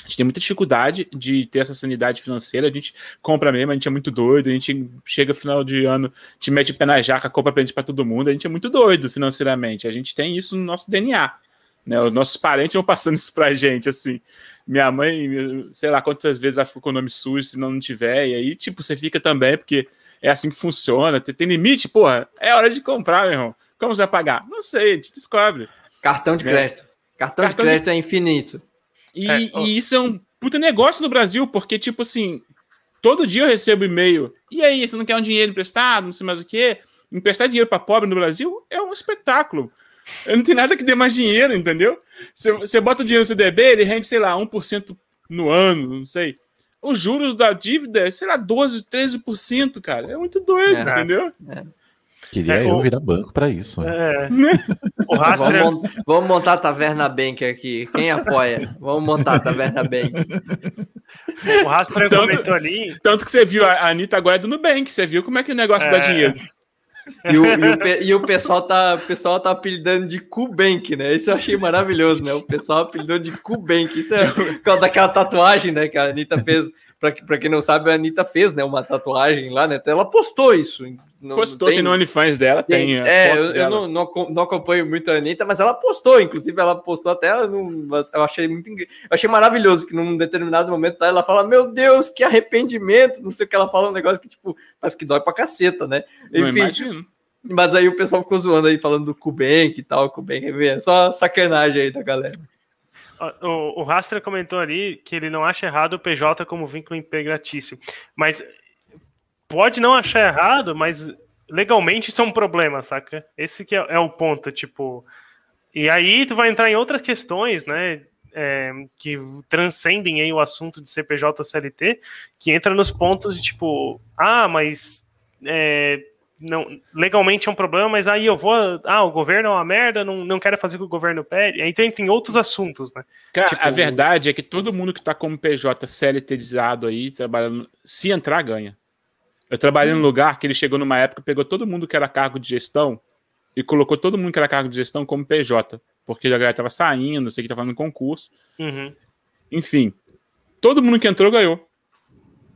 a gente tem muita dificuldade de ter essa sanidade financeira, a gente compra mesmo, a gente é muito doido, a gente chega no final de ano, te mete o pé na jaca, compra presente para todo mundo, a gente é muito doido financeiramente, a gente tem isso no nosso DNA. Né? Os nossos parentes vão passando isso pra gente, assim. Minha mãe, sei lá quantas vezes ela ficou com o nome sujo, se não, não tiver, e aí, tipo, você fica também, porque é assim que funciona. Tem, tem limite, porra, é hora de comprar, meu irmão. Como você vai pagar? Não sei, a gente descobre. Cartão de é. crédito. Cartão, Cartão, de crédito de... é infinito. E, é, e isso é um puta negócio no Brasil, porque, tipo assim, todo dia eu recebo e-mail. E aí, você não quer um dinheiro emprestado, não sei mais o quê? Emprestar dinheiro para pobre no Brasil é um espetáculo. Eu não tem nada que dê mais dinheiro, entendeu? Você, você bota o dinheiro no CDB, ele rende, sei lá, 1% no ano, não sei. Os juros da dívida é, sei lá, 12, 13%, cara. É muito doido, é, entendeu? É. Queria é, eu o... virar banco para isso. É. o Rastra... vamos, vamos, montar a Taverna Bank aqui. Quem apoia? Vamos montar a Taverna Bank. O Rastra comentou ali. Tanto que você viu, a Anitta agora é do Nubank. Você viu como é que o negócio é. dá dinheiro. E o, e o, e o, pessoal tá, o pessoal tá apelidando de Kubank, né? Isso eu achei maravilhoso, né? O pessoal apelidou de Kubank. Isso é por causa daquela tatuagem, né? Que a Anitta fez. Pra, pra quem não sabe, a Anitta fez, né? Uma tatuagem lá, né? Ela postou isso não, postou, tem, tem no OnlyFans dela, tem. tem é, eu, eu não, não, não, acompanho muito a Anitta, mas ela postou, inclusive ela postou até. Num, eu achei muito. Eu achei maravilhoso que num determinado momento tá, ela fala: Meu Deus, que arrependimento, não sei o que ela fala, um negócio que, tipo, parece que dói pra caceta, né? Enfim. Mas aí o pessoal ficou zoando aí, falando do Kubank e tal, Kubank, é só sacanagem aí da galera. O, o Rastra comentou ali que ele não acha errado o PJ como vínculo empregatício, mas pode não achar errado, mas legalmente isso é um problema, saca? Esse que é, é o ponto, tipo. E aí tu vai entrar em outras questões, né? É, que transcendem aí o assunto de CPJ CLT, que entra nos pontos de tipo, ah, mas é, não, legalmente é um problema, mas aí eu vou, ah, o governo é uma merda, não, não quero fazer o que o governo pede. Aí tem, tem outros assuntos, né? Cara, tipo, a verdade é que todo mundo que tá como PJ CLTizado aí, trabalhando, se entrar, ganha. Eu trabalhei num lugar que ele chegou numa época, pegou todo mundo que era cargo de gestão e colocou todo mundo que era cargo de gestão como PJ, porque a galera tava saindo, sei que tava no concurso. Uhum. Enfim, todo mundo que entrou ganhou.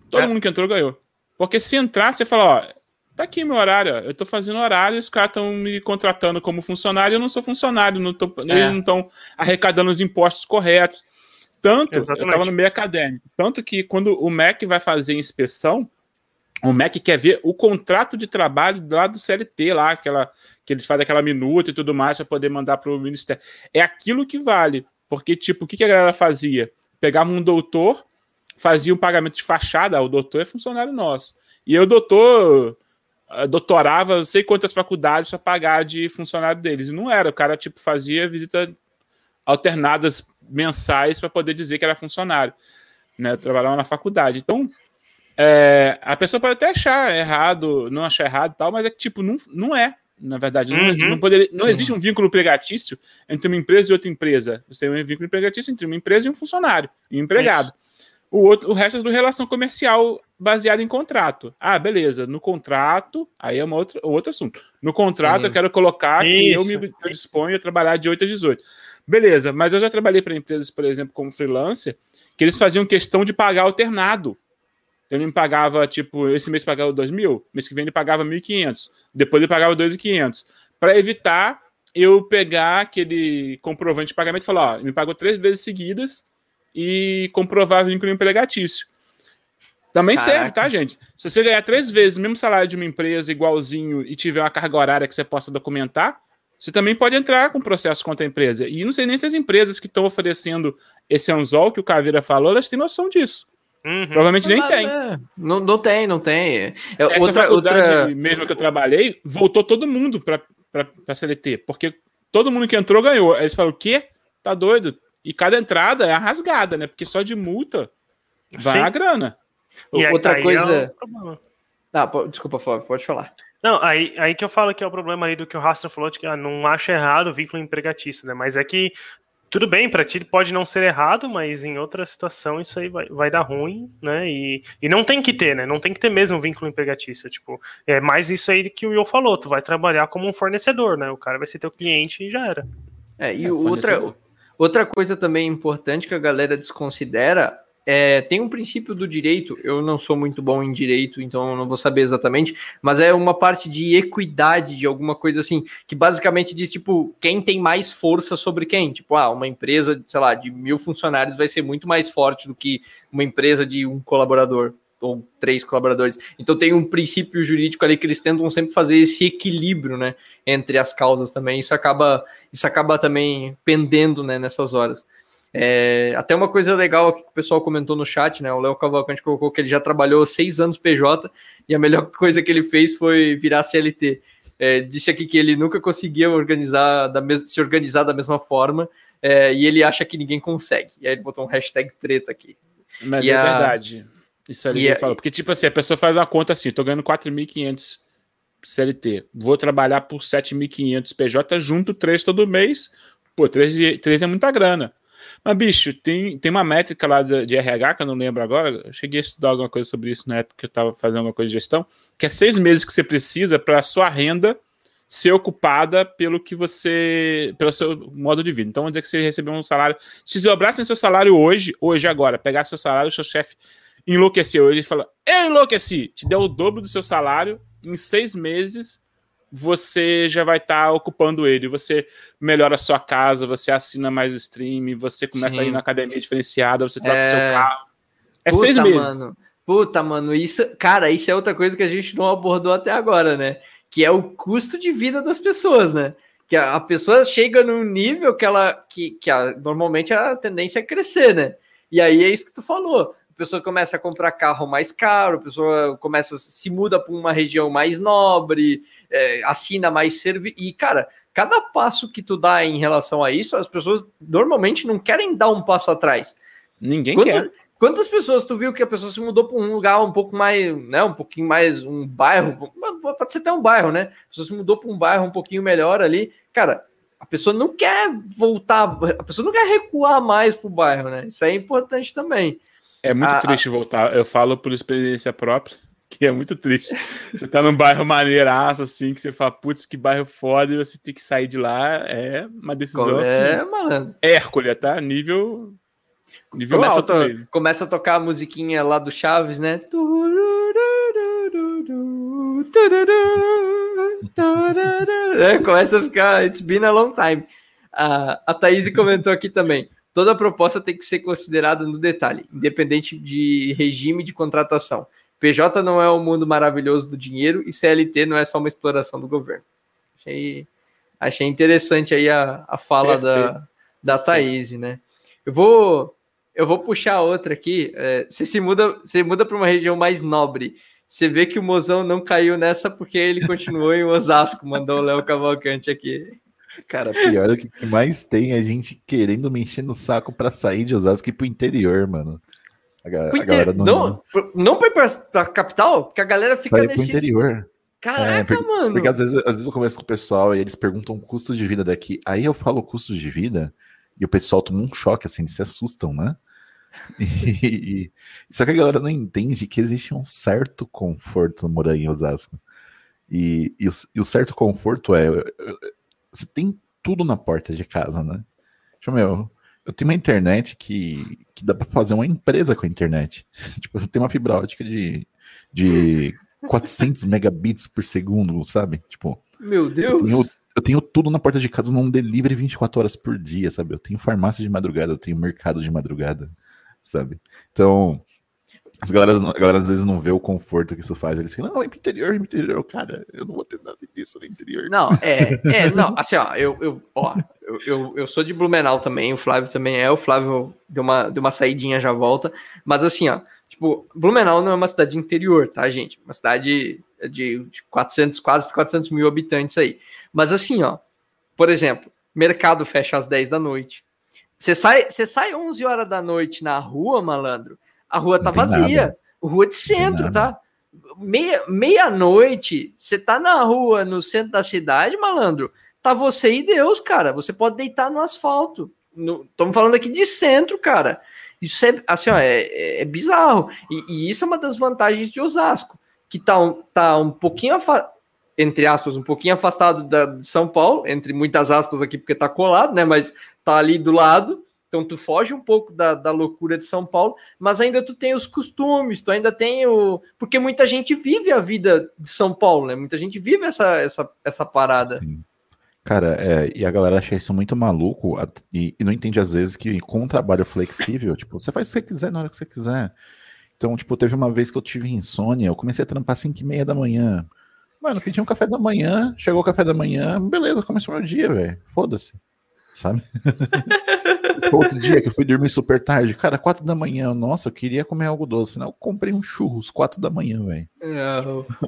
Todo é. mundo que entrou ganhou. Porque se entrar, você fala, ó, tá aqui meu horário, eu tô fazendo horário, os caras estão me contratando como funcionário, eu não sou funcionário, não tô, é. eles não estão arrecadando os impostos corretos. Tanto, Exatamente. eu tava no meio acadêmico, tanto que quando o MEC vai fazer inspeção, o MEC quer ver o contrato de trabalho lá do CLT, lá, aquela, que eles fazem aquela minuta e tudo mais para poder mandar para o Ministério. É aquilo que vale. Porque, tipo, o que, que a galera fazia? Pegava um doutor, fazia um pagamento de fachada, o doutor é funcionário nosso. E o doutor eh, doutorava não sei quantas faculdades para pagar de funcionário deles. E não era, o cara, tipo, fazia visita alternadas mensais para poder dizer que era funcionário. Né? Trabalhava na faculdade. Então, é, a pessoa pode até achar errado, não achar errado e tal, mas é que, tipo, não, não é. Na verdade, não, uhum. não, poderia, não existe um vínculo empregatício entre uma empresa e outra empresa. Você tem um vínculo empregatício entre uma empresa e um funcionário, e um empregado. O, outro, o resto é do relação comercial baseado em contrato. Ah, beleza. No contrato, aí é uma outra, outro assunto. No contrato, Sim. eu quero colocar Isso. que eu me eu disponho a trabalhar de 8 a 18. Beleza, mas eu já trabalhei para empresas, por exemplo, como freelancer, que eles faziam questão de pagar alternado. Então ele me pagava, tipo, esse mês pagava 2 mil, mês que vem ele pagava 1.500, depois ele pagava 2.500, para evitar eu pegar aquele comprovante de pagamento e falar, ó, me pagou três vezes seguidas e comprovar vínculo empregatício. Também Caraca. serve, tá, gente? Se você ganhar três vezes o mesmo salário de uma empresa igualzinho e tiver uma carga horária que você possa documentar, você também pode entrar com processo contra a empresa. E não sei nem se as empresas que estão oferecendo esse anzol que o Caveira falou, elas têm noção disso. Uhum. Provavelmente nem tem. é. Não, não tem, não tem. É, Essa outra, faculdade outra... mesmo que eu trabalhei, voltou todo mundo para a CLT, porque todo mundo que entrou ganhou. Aí eles falaram, o quê? Tá doido? E cada entrada é a rasgada, né? Porque só de multa vai Sim. a grana. E outra aí coisa. é problema. Ah, pô, desculpa, Flávio, pode falar. Não, aí, aí que eu falo que é o problema aí do que o Rastra falou, de que ah, não acha errado o vínculo empregatício, né? Mas é que tudo bem, pra ti pode não ser errado, mas em outra situação isso aí vai, vai dar ruim, né? E, e não tem que ter, né? Não tem que ter mesmo um vínculo empregatício. Tipo, é mais isso aí que o Will falou, tu vai trabalhar como um fornecedor, né? O cara vai ser teu cliente e já era. É, e É, outra, outra coisa também importante que a galera desconsidera é tem um princípio do direito. Eu não sou muito bom em direito, então não vou saber exatamente, mas é uma parte de equidade de alguma coisa assim, que basicamente diz tipo quem tem mais força sobre quem. Tipo, ah, uma empresa, sei lá, de mil funcionários vai ser muito mais forte do que uma empresa de um colaborador ou três colaboradores. Então tem um princípio jurídico ali que eles tentam sempre fazer esse equilíbrio, né, entre as causas também. Isso acaba, isso acaba também pendendo, né, nessas horas. É, até uma coisa legal aqui que o pessoal comentou no chat, né? O Léo Cavalcante colocou que ele já trabalhou seis anos PJ e a melhor coisa que ele fez foi virar CLT. É, disse aqui que ele nunca conseguia organizar da se organizar da mesma forma é, e ele acha que ninguém consegue. E aí ele botou um hashtag treta aqui. Mas E é a- verdade. Isso ali ele falou. Porque, tipo assim, a pessoa faz uma conta assim: tô ganhando 4.500 CLT, vou trabalhar por 7.500 PJ, junto 3 todo mês. Pô, 3, e- 3 é muita grana. Mas, bicho, tem, tem uma métrica lá de, RH, que eu não lembro agora. Eu cheguei a estudar alguma coisa sobre isso na época que eu estava fazendo alguma coisa de gestão, que é seis meses que você precisa para a sua renda ser ocupada pelo que você. pelo seu modo de vida. Então, vamos dizer que você recebeu um salário. Se dobrassem seu salário hoje, hoje, agora, pegar seu salário, seu chefe enlouqueceu. Ele fala: Eu enlouqueci! Te deu o dobro do seu salário, em seis meses você já vai estar ocupando ele. Você melhora a sua casa, você assina mais stream, você começa a ir Sim. na academia diferenciada, você troca É. seu carro. É Puta, seis meses. Mano. Puta, mano, isso, cara, isso é outra coisa que a gente não abordou até agora, né? Que é o custo de vida das pessoas, né? Que a, a pessoa chega num nível que ela, que, que a- normalmente a tendência é crescer, né? E aí é isso que tu falou. A pessoa começa a comprar carro mais caro, a pessoa começa, se muda para uma região mais nobre, é, assina mais serviço. E, cara, cada passo que tu dá em relação a isso, as pessoas normalmente não querem dar um passo atrás. Ninguém Quanta- quer. Quantas pessoas tu viu que a pessoa se mudou para um lugar um pouco mais, né, um pouquinho mais, um bairro, pode ser até um bairro, né? A pessoa se mudou para um bairro um pouquinho melhor ali. Cara, a pessoa não quer voltar, a pessoa não quer recuar mais pro bairro, né? Isso é importante também. É muito A- triste voltar. Eu falo por experiência própria, que é muito triste. Você tá num bairro maneiraço, assim, que você fala, putz, que bairro foda, e você tem que sair de lá. É uma decisão é, assim. mano. Hércules, tá? Nível. Nível Começa a, alto to- mesmo. começa a tocar a musiquinha lá do Chaves, né? É, começa a ficar. It's been a long time. A, a Thaís comentou aqui também. Toda proposta tem que ser considerada no detalhe, independente de regime de contratação. PJ não é o mundo maravilhoso do dinheiro e CLT não é só uma exploração do governo. Achei, achei interessante aí a, a fala da, da Thaís, né? Eu vou, eu vou puxar outra aqui. É, você se muda, você muda para uma região mais nobre. Você vê que o mozão não caiu nessa porque ele continuou em Osasco, mandou o Léo Cavalcante aqui. Cara, pior é que o que mais tem é gente querendo me encher no saco pra sair de Osasco e ir pro interior, mano. A, ga- a Pro galera inter- não, não, não para a capital, porque a galera fica vai pro nesse. interior. Caraca, É, porque- mano. Porque às vezes, às vezes eu converso com o pessoal e eles perguntam o custo de vida daqui. Aí eu falo custo de vida e o pessoal toma um choque, assim, se assustam, né? E- só que a galera não entende que existe um certo conforto morar em Osasco. E, e o, e o certo conforto é. Você tem tudo na porta de casa, né? Tipo, meu, eu tenho uma internet que, que dá pra fazer uma empresa com a internet. tipo, eu tenho uma fibra ótica de, de 400 megabits por segundo, sabe? Tipo, Meu Deus. eu tenho, eu tenho tudo na porta de casa num delivery 24 horas por dia, sabe? Eu tenho farmácia de madrugada, eu tenho mercado de madrugada, sabe? Então, As galera, a galera às vezes não vê o conforto que isso faz. Eles ficam, não, é pro interior, é pro interior. Cara, eu não vou ter nada disso no interior. Não, é, é, não, assim, ó, eu, eu, ó, eu, eu, eu sou de Blumenau também, o Flávio também é, o Flávio deu uma, deu uma saidinha, já volta, mas assim, ó, tipo, Blumenau não é uma cidade interior, tá, gente? Uma cidade de 400, quase 400 mil habitantes aí. Mas assim, ó, por exemplo, mercado fecha às 10 da noite. Você sai, você sai 11 horas da noite na rua, malandro, a rua tá vazia. Nada. Rua de centro, tá? Meia-noite, meia você tá na rua, no centro da cidade, malandro, tá você e Deus, cara. Você pode deitar no asfalto. Estamos falando aqui de centro, cara. Isso é, assim, ó, é, é, é bizarro. E, e, isso é uma das vantagens de Osasco, que tá um, tá um pouquinho, entre aspas, um pouquinho afastado da, de São Paulo, entre muitas aspas aqui, porque tá colado, né? Mas tá ali do lado. Então tu foge um pouco da, da loucura de São Paulo, mas ainda tu tem os costumes, tu ainda tem o. Porque muita gente vive a vida de São Paulo, né? Muita gente vive essa, essa, essa parada. Sim. Cara, é, e a galera acha isso muito maluco e, e, não entende às vezes que com um trabalho flexível, tipo, você faz o que você quiser na hora que você quiser. Então, tipo, teve uma vez que eu tive insônia, eu comecei a trampar às 5 e meia da manhã. Mano, pedi um café da manhã, chegou o café da manhã, beleza, começou meu dia, velho. Foda-se. Sabe? Outro dia que eu fui dormir super tarde, cara, quatro da manhã, nossa, eu queria comer algo doce, né? Eu comprei um churros, quatro da manhã, velho. É,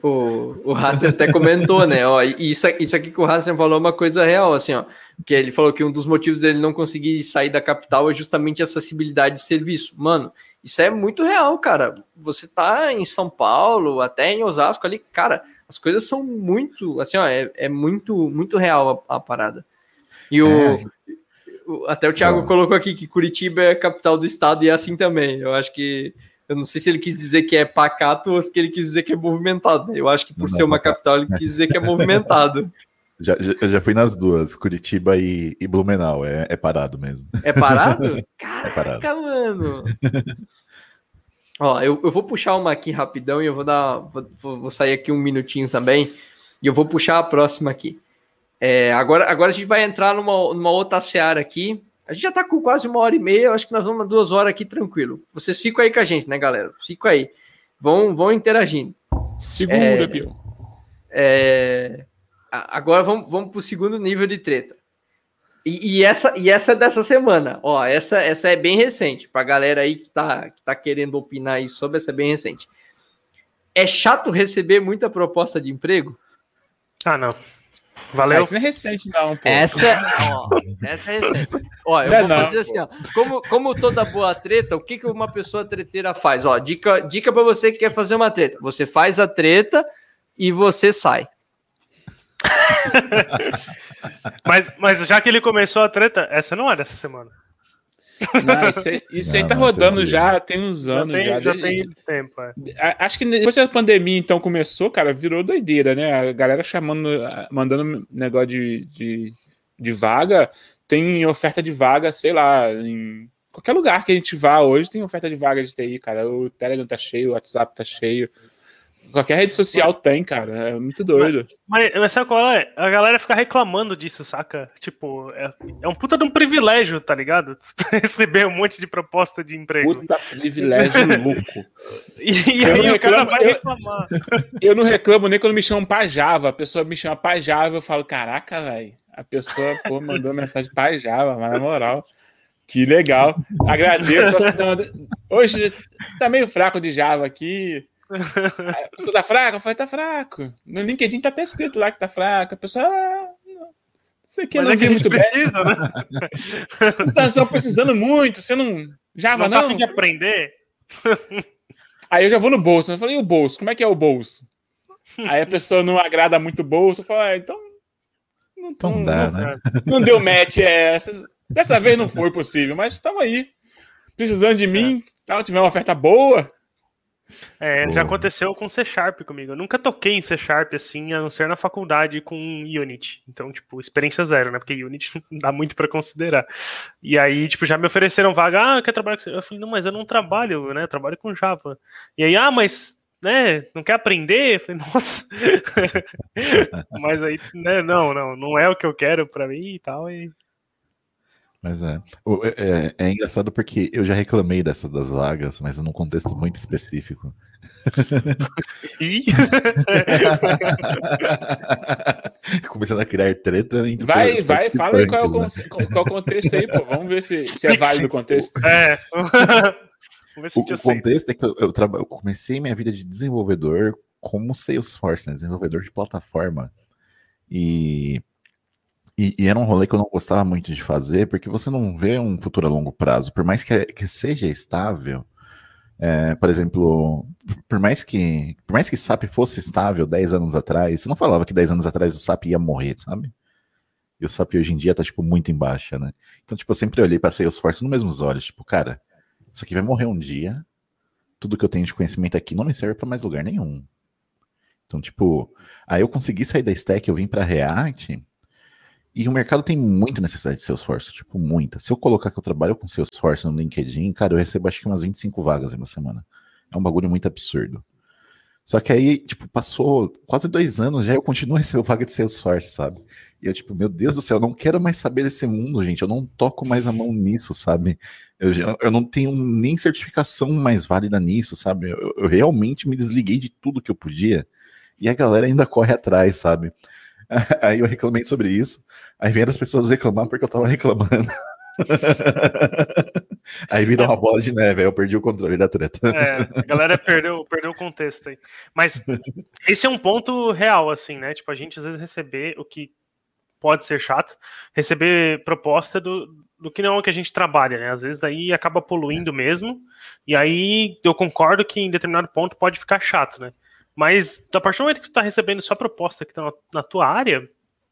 o, o, até comentou, né? Ó, isso, isso aqui que o Haster falou é uma coisa real, assim, ó. Que ele falou que um dos motivos dele não conseguir sair da capital é justamente a acessibilidade de serviço. Mano, isso é muito real, cara. Você tá em São Paulo, até em Osasco ali, cara, as coisas são muito, assim, ó, é, é muito, muito real a, a parada. E o, é. Até o Thiago Bom. colocou aqui que Curitiba é a capital do estado e é assim também. Eu acho que. Eu não sei se ele quis dizer que é pacato ou se ele quis dizer que é movimentado. Eu acho que por não, ser uma capital, ele quis dizer que é movimentado. Já, já, eu já fui nas duas, Curitiba e, e Blumenau. É, é, parado mesmo. É parado? Caraca, é parado. mano! Ó, eu, eu vou puxar uma aqui rapidão e eu vou dar. Vou, vou sair aqui um minutinho também. E eu vou puxar a próxima aqui. É, agora, agora a gente vai entrar numa, numa outra seara aqui. A gente já tá com quase uma hora e meia, eu acho que nós vamos duas horas aqui tranquilo. Vocês ficam aí com a gente, né, galera? Ficam aí. Vão, vão interagindo. Segunda, é, Pio. É, agora vamos, vamos pro segundo nível de treta. E, e, essa, e essa é dessa semana. Ó, essa, essa é bem recente. Pra galera aí que tá, que tá querendo opinar aí sobre, essa é bem recente. É chato receber muita proposta de emprego? Ah, não. Valeu. Essa é recente, não, pô. Essa, ó, essa é recente. Ó, eu vou não, fazer assim, ó. Como, como toda boa treta, o que, que uma pessoa treteira faz? Ó, dica, dica para você que quer fazer uma treta. Você faz a treta e você sai. mas, mas já que ele começou a treta, essa não é dessa semana. Não, isso aí, isso não, aí tá rodando já tem uns anos. Já, tem, já, já tem tempo. É. Acho que depois da pandemia então começou, cara, virou doideira, né? A galera chamando, mandando negócio de, de, de vaga, tem oferta de vaga, sei lá, em qualquer lugar que a gente vá hoje tem oferta de vaga de TI, cara. O Telegram tá cheio, o WhatsApp tá cheio. Qualquer rede social tem, cara. É muito doido. Mas, mas sabe qual é? A galera fica reclamando disso, saca? Tipo, é, é um puta de um privilégio, tá ligado? Receber um monte de proposta de emprego. Puta privilégio louco. E, e aí o cara vai reclamar. Eu, eu, não reclamo nem quando me chamam pra Java. A pessoa me chama pra Java, eu falo, caraca, velho. A pessoa, pô, mandou mensagem pra Java, mas na moral. Que legal. Agradeço. Hoje tá meio fraco de Java aqui. Você tá fraco? Eu falei, tá fraco. No LinkedIn tá até escrito lá que tá fraco. A pessoa, ah, não. Isso aqui Mas não é que muito precisa, bem. né? Você tá precisando muito, você não. Java não? Tá não? de aprender? Aí eu já vou no bolso. Eu falei, e o bolso? Como é que é o bolso? Aí a pessoa não agrada muito o bolso. Eu falo, ah, então. Não, então não, dá, não, né? não deu match. É, dessa vez não foi possível, mas estamos aí. Precisando de é. mim, tá, tiver uma oferta boa, é, já aconteceu com C Sharp comigo. Eu nunca toquei em C Sharp assim, a não ser na faculdade com Unity. Então, tipo, experiência zero, né? Porque Unity não dá muito para considerar. E aí, tipo, já me ofereceram vaga, ah, quer trabalhar com você? Eu falei, não, mas eu não trabalho, né? Eu trabalho com Java. E aí, ah, mas né, não quer aprender? Eu falei, nossa. mas aí, né, não, não, não é o que eu quero para mim e tal. E Mas é. É. é- É engraçado porque eu já reclamei dessa das vagas, mas num contexto muito específico. Ih, Começando a criar treta entre Vai, vai, fala aí qual é, o, con- qual é o contexto aí, pô. Vamos ver se, se é válido o contexto. é. Vamos ver se O, o contexto é que eu, eu, traba- eu comecei minha vida de desenvolvedor como Salesforce, né? desenvolvedor de plataforma. E, e, e era um rolê que eu não gostava muito de fazer, porque você não vê um futuro a longo prazo. Por mais que, que seja estável, é, por exemplo, por mais que por mais que SAP fosse estável 10 anos atrás, você não falava que 10 anos atrás o SAP ia morrer, sabe? E o SAP hoje em dia tá, tipo, muito em baixa, né? Então, tipo, eu sempre olhei pra Salesforce nos mesmos olhos, tipo, cara, isso aqui vai morrer um dia. Tudo que eu tenho de conhecimento aqui não me serve pra mais lugar nenhum. Então, tipo, aí eu consegui sair da stack, eu vim pra React, e o mercado tem muita necessidade de Salesforce, tipo, muita. Se eu colocar que eu trabalho com Salesforce no LinkedIn, cara, eu recebo acho que umas 25 vagas em uma semana. É um bagulho muito absurdo. Só que aí, tipo, passou quase dois anos já eu continuo recebendo vaga de Salesforce, sabe? E eu, tipo, meu Deus do céu, eu não quero mais saber desse mundo, gente. Eu não toco mais a mão nisso, sabe? Eu, eu não tenho nem certificação mais válida nisso, sabe? Eu, eu realmente me desliguei de tudo que eu podia. E a galera ainda corre atrás, sabe? Aí eu reclamei sobre isso. Aí vieram as pessoas reclamar porque eu tava reclamando. Aí virou uma bola de neve, aí eu perdi o controle da treta. É, a galera perdeu, perdeu o contexto aí. Mas esse é um ponto real, assim, né? Tipo, a gente às vezes receber o que pode ser chato, receber proposta do, do que não é o que a gente trabalha, né? Às vezes daí acaba poluindo mesmo, e aí eu concordo que em determinado ponto pode ficar chato, né? Mas a partir do momento que tu tá recebendo só proposta que tá na, na tua área,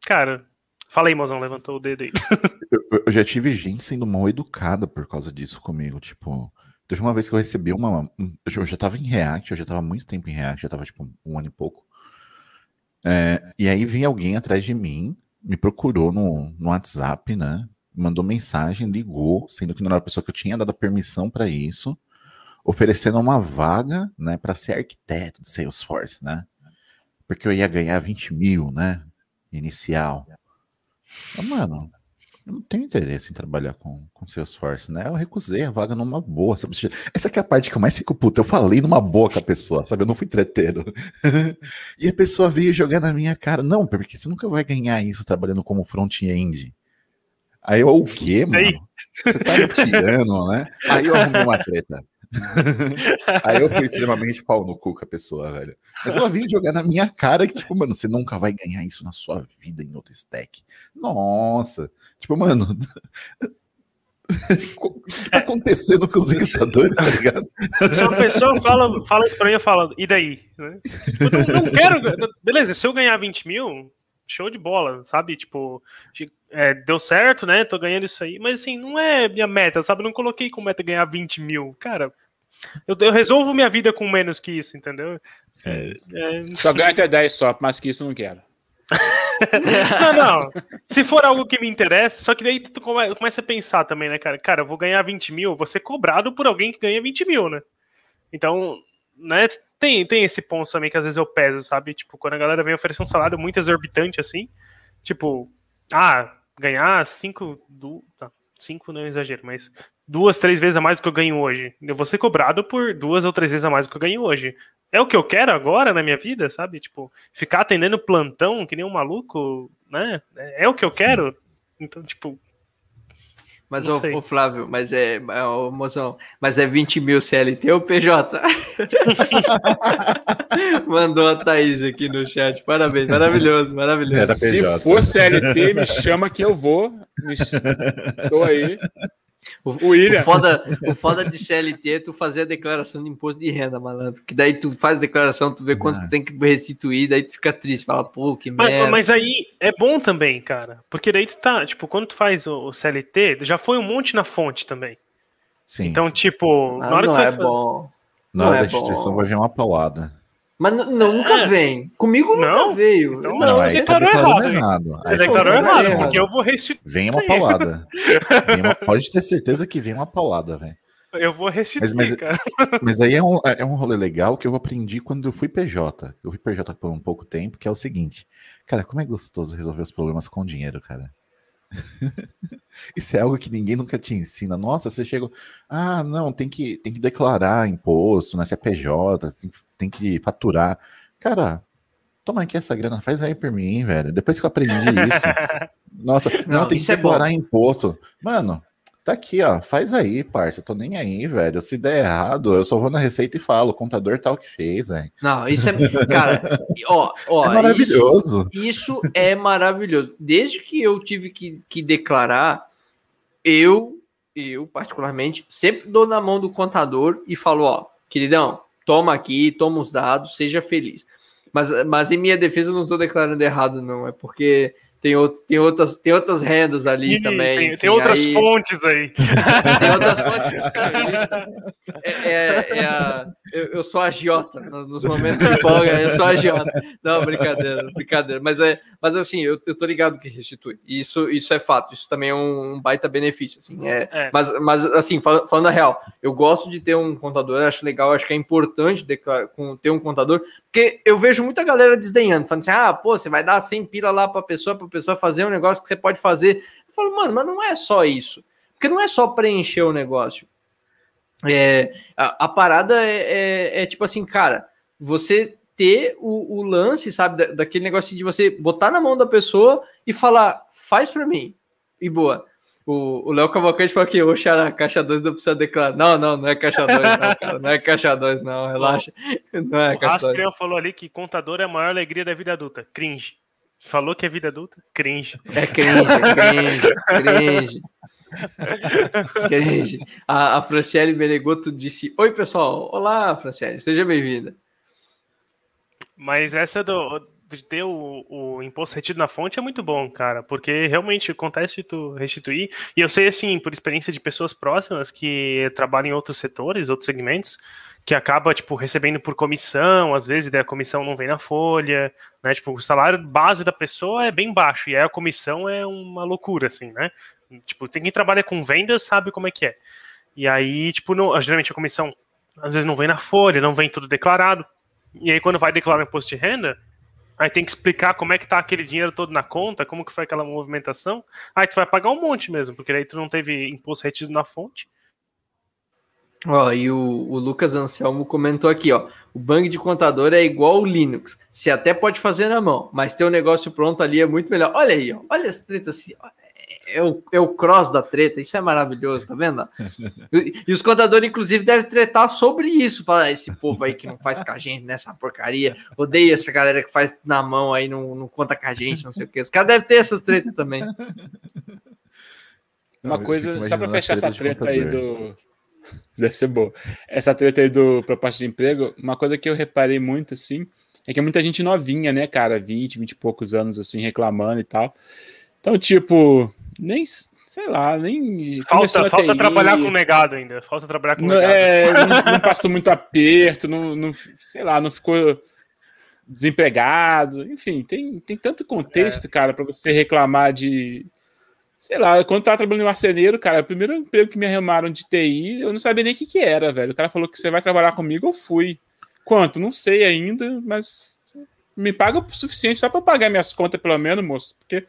cara. Fala aí, mozão, levantou o dedo aí. Eu, eu já tive gente sendo mal educada por causa disso comigo. Tipo, teve uma vez que eu recebi uma. um- Eu já- tava em React, eu já tava muito tempo em React, já tava tipo um ano e pouco. É, e aí vinha alguém atrás de mim, me procurou no, no WhatsApp, né? Mandou mensagem, ligou, sendo que não era a pessoa que eu tinha dado a permissão para isso, oferecendo uma vaga, né, para ser arquiteto de Salesforce, né? Porque eu ia ganhar 20 mil, né? Inicial. Mas, mano, eu não tenho interesse em trabalhar com, com Salesforce, né? Eu recusei a vaga numa boa. Sabe? Essa aqui é a parte que eu mais fico puto. Eu falei numa boa com a pessoa, sabe? Eu não fui treteiro. e a pessoa veio jogar na minha cara. Não, porque você nunca vai ganhar isso trabalhando como front-end. Aí eu, o quê, mano? Você tá me tirando, né? Aí eu arrumei uma treta. Aí eu fui extremamente pau no cu com a pessoa, velho. Mas ela veio jogar na minha cara que, tipo, mano, você nunca vai ganhar isso na sua vida em outro stack. Nossa. Tipo, mano. O que tá acontecendo com os recrutadores, tá ligado? Se uma pessoa fala, fala isso pra mim, eu falo, e daí? Né? Tipo, não, não quero. Beleza, se eu ganhar 20 mil, show de bola, sabe? Tipo, é, deu certo, né? Tô ganhando isso aí, mas assim, não é minha meta, sabe? Não coloquei como meta ganhar 20 mil. Cara, eu, eu resolvo minha vida com menos que isso, entendeu? É, Só ganha até 10 só, mas que isso eu não quero. não, não. Se for algo que me interessa, só que daí tu come- começa a pensar também, né, cara? Cara, eu vou ganhar 20 mil, vou ser cobrado por alguém que ganha 20 mil, né? Então, né, tem, tem esse ponto também que às vezes eu peso, sabe? Tipo, quando a galera vem oferecer um salário muito exorbitante assim, tipo, ah, ganhar 5, du... tá, 5 não é exagero, mas duas, três vezes a mais do que eu ganho hoje. Eu vou ser cobrado por duas ou três vezes a mais do que eu ganho hoje. É o que eu quero agora na minha vida, sabe? Tipo, ficar atendendo plantão que nem um maluco, né? É o que eu quero. Então, tipo, Mas, sei. ô, Flávio, mas é, é, ô, mozão, mas é 20 mil CLT ou PJ? Mandou a Thaís aqui no chat. Parabéns, maravilhoso, maravilhoso. Se for CLT, me chama que eu vou. Tô aí. O, O William. o foda, o foda de CLT é tu fazer a declaração de imposto de renda, malandro. Que daí tu faz a declaração, tu vê quanto Ah. tu tem que restituir, daí tu fica triste, fala, pô, que Mas, merda. mas aí é bom também, cara. Porque daí tu tá, tipo, quando tu faz o, o CLT, já foi um monte na fonte também. Sim. Então, tipo, Ah, na hora não que tu é vai fa- bom. Na não hora é da instituição bom. vai vir uma paulada. Mas não, nunca É. vem. Comigo nunca Não? veio. Então, não, você declarou errado, errado. Você declarou errado, errado. porque eu vou restituir. Vem uma paulada. Vem uma- Pode ter certeza que vem uma paulada, velho. Eu vou restituir, Mas- mas- cara. Mas aí é um, é um rolê legal que eu aprendi quando eu fui PJ. Eu fui PJ por um pouco tempo, que é o seguinte. Cara, como é gostoso resolver os problemas com dinheiro, cara. Isso é algo que ninguém nunca te ensina. Nossa, você chegou. Ah, não, tem que, tem que declarar imposto na CPJ, tem, tem que faturar. Cara, toma aqui essa grana, faz aí por mim, velho. Depois que eu aprendi isso. Nossa, não, não tem que é declarar é imposto. Mano, Tá aqui, ó. Faz aí, parça. Eu tô nem aí, velho. Se der errado, eu só vou na receita e falo. O contador tal que fez, velho. Não, isso é. Cara, ó, ó. É maravilhoso. Isso, isso, é maravilhoso. Desde que eu tive que, que declarar, eu, eu particularmente, sempre dou na mão do contador e falo, ó, queridão, toma aqui, toma os dados, seja feliz. Mas, mas em minha defesa eu não tô declarando errado, não. É porque tem, outro, tem, outras, tem outras rendas ali também. Tem, enfim, tem outras aí... fontes aí. tem outras fontes. É, é, é a, eu, eu, sou agiota. Nos momentos de folga, eu sou agiota. Não, brincadeira, brincadeira. Mas, é, mas assim, eu, eu tô ligado que restitui. Isso, isso é fato. Isso também é um, baita benefício. Assim, é, é. Mas, mas, assim, falando, falando a real, eu gosto de ter um contador, acho legal, acho que é importante ter um contador, porque eu vejo muita galera desdenhando, falando assim: ah, pô, você vai dar 100 pila lá pra pessoa, pra pessoa fazer um negócio que você pode fazer. Eu falo, mano, mas não é só isso. Porque não é só preencher o negócio. É, a, a parada é, é, é, tipo assim, cara, você ter o, o lance, sabe, da, daquele negócio de você botar na mão da pessoa e falar, faz para mim. E boa. O Léo Cavalcante falou que o Xará, caixa 2 não precisa declarar. Não, não, não é caixa 2, não, cara. Não é caixa 2, não, relaxa. Não é caixa 2. falou ali que contador é a maior alegria da vida adulta. Cringe. Falou que é vida adulta? Cringe. É cringe, é cringe, cringe. cringe. A, a Franciele Benegoto disse: Oi, pessoal. Olá, Franciele, seja bem-vinda. Mas essa do, de ter o, o, imposto retido na fonte é muito bom, cara, porque realmente acontece tu restituir. E eu sei, assim, por experiência de pessoas próximas que trabalham em outros setores, outros segmentos, que acaba, tipo, recebendo por comissão, às vezes, daí a comissão não vem na folha, né? Tipo, o salário base da pessoa é bem baixo, e aí a comissão é uma loucura, assim, né? Tipo, tem quem trabalha com vendas sabe como é que é. E aí, tipo, não, geralmente a comissão às vezes não vem na folha, não vem tudo declarado. E aí, quando vai declarar o imposto de renda, Aí tem que explicar como é que tá aquele dinheiro todo na conta, como que foi aquela movimentação. Aí tu vai pagar um monte mesmo, porque aí tu não teve imposto retido na fonte. Ó, e o, o Lucas Anselmo comentou aqui, ó. O bang de contador é igual o Linux. Você até pode fazer na mão, mas ter um negócio pronto ali é muito melhor. Olha aí, ó. Olha as tretas assim. Ó é o, é o cross da treta, isso é maravilhoso, tá vendo? E, e os contadores, inclusive, devem tretar sobre isso. Falar, esse povo aí que não faz com a gente nessa porcaria, odeia essa galera que faz na mão aí, não, não conta com a gente, não sei o que. Os caras devem ter essas tretas também. Uma coisa, só para fechar essa treta aí do. Deve ser boa. Essa treta aí do proposta de emprego, uma coisa que eu reparei muito, assim, é que é muita gente novinha, né, cara? 20, 20 e poucos anos, assim, reclamando e tal. Então, tipo, nem sei lá, nem. Falta, falta trabalhar com negado ainda. Falta trabalhar com não, negado. É, não, não, passou muito aperto, não, não, sei lá, não ficou desempregado. Enfim, tem, tem tanto contexto, é. cara, para você reclamar de. Sei lá, quando eu tava trabalhando em marceneiro, cara, o primeiro emprego que me arrumaram de TI, eu não sabia nem o que, que era, velho. O cara falou que você vai trabalhar comigo, eu fui. Quanto? Não sei ainda, mas me paga o suficiente só para pagar minhas contas, pelo menos, moço. Porque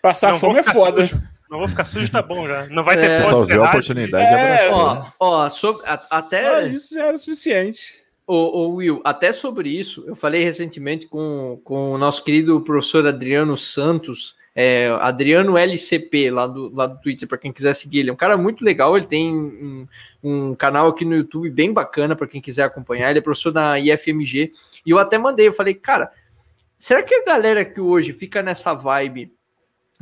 Passar não fome é foda. Sujo. Não vou ficar sujo, tá bom já. Não vai ter é, Só viu a oportunidade é, Ó, ó sobre, a, até. Só isso já era suficiente. Ô, ô, Will, até sobre isso, eu falei recentemente com, com o nosso querido professor Adriano Santos, é, Adriano LCP, lá do, lá do Twitter, para quem quiser seguir. Ele é um cara muito legal, ele tem um, um canal aqui no YouTube bem bacana para quem quiser acompanhar. Ele é professor da IFMG. E eu até mandei, eu falei, cara, será que a galera que hoje fica nessa vibe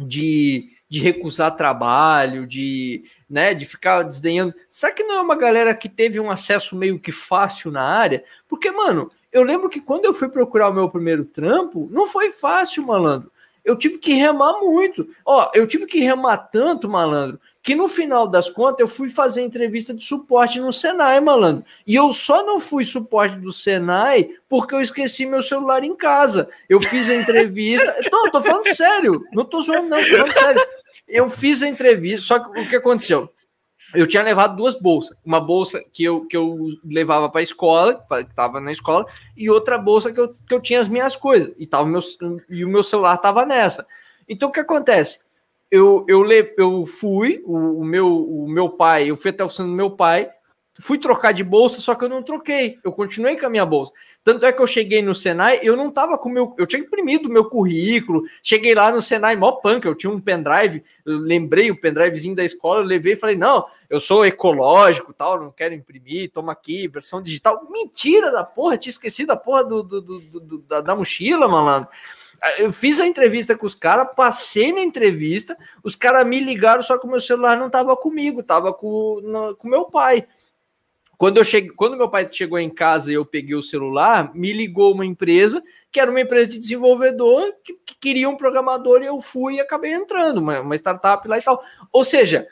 de, de recusar trabalho, de, né, de ficar desdenhando. Será que não é uma galera que teve um acesso meio que fácil na área? Porque, mano, eu lembro que quando eu fui procurar o meu primeiro trampo, não foi fácil, malandro. Eu tive que remar muito. Ó, eu tive que remar tanto, malandro, que no final das contas eu fui fazer entrevista de suporte no Senai, malandro. E eu só não fui suporte do Senai porque eu esqueci meu celular em casa. Eu fiz a entrevista. não, tô falando sério. Não tô zoando, não, tô falando sério. Eu fiz a entrevista, só que o que aconteceu? Eu tinha levado duas bolsas. Uma bolsa que eu, que eu levava para a escola, que estava na escola, e outra bolsa que eu, que eu tinha as minhas coisas. E, tava meu, e o meu celular estava nessa. Então o que acontece? eu, eu, eu fui, o, o, meu, o meu pai, eu fui até o do meu pai, fui trocar de bolsa, só que eu não troquei, eu continuei com a minha bolsa. Tanto é que eu cheguei no Senai, eu não tava com meu. Eu tinha imprimido meu currículo, cheguei lá no Senai, mó punk, eu tinha um pendrive, eu lembrei o pendrivezinho da escola, eu levei e falei, não, eu sou ecológico tal, não quero imprimir, toma aqui, versão digital. Mentira da porra, tinha esquecido a porra do, do, do, do da, da mochila, malandro. Eu fiz a entrevista com os caras, passei na entrevista, os caras me ligaram, só que o meu celular não tava comigo, tava com, com meu pai. Quando eu cheguei, quando meu pai chegou em casa e eu peguei o celular, me ligou uma empresa que era uma empresa de desenvolvedor que, que queria um programador e eu fui e acabei entrando, uma, uma startup lá e tal. Ou seja,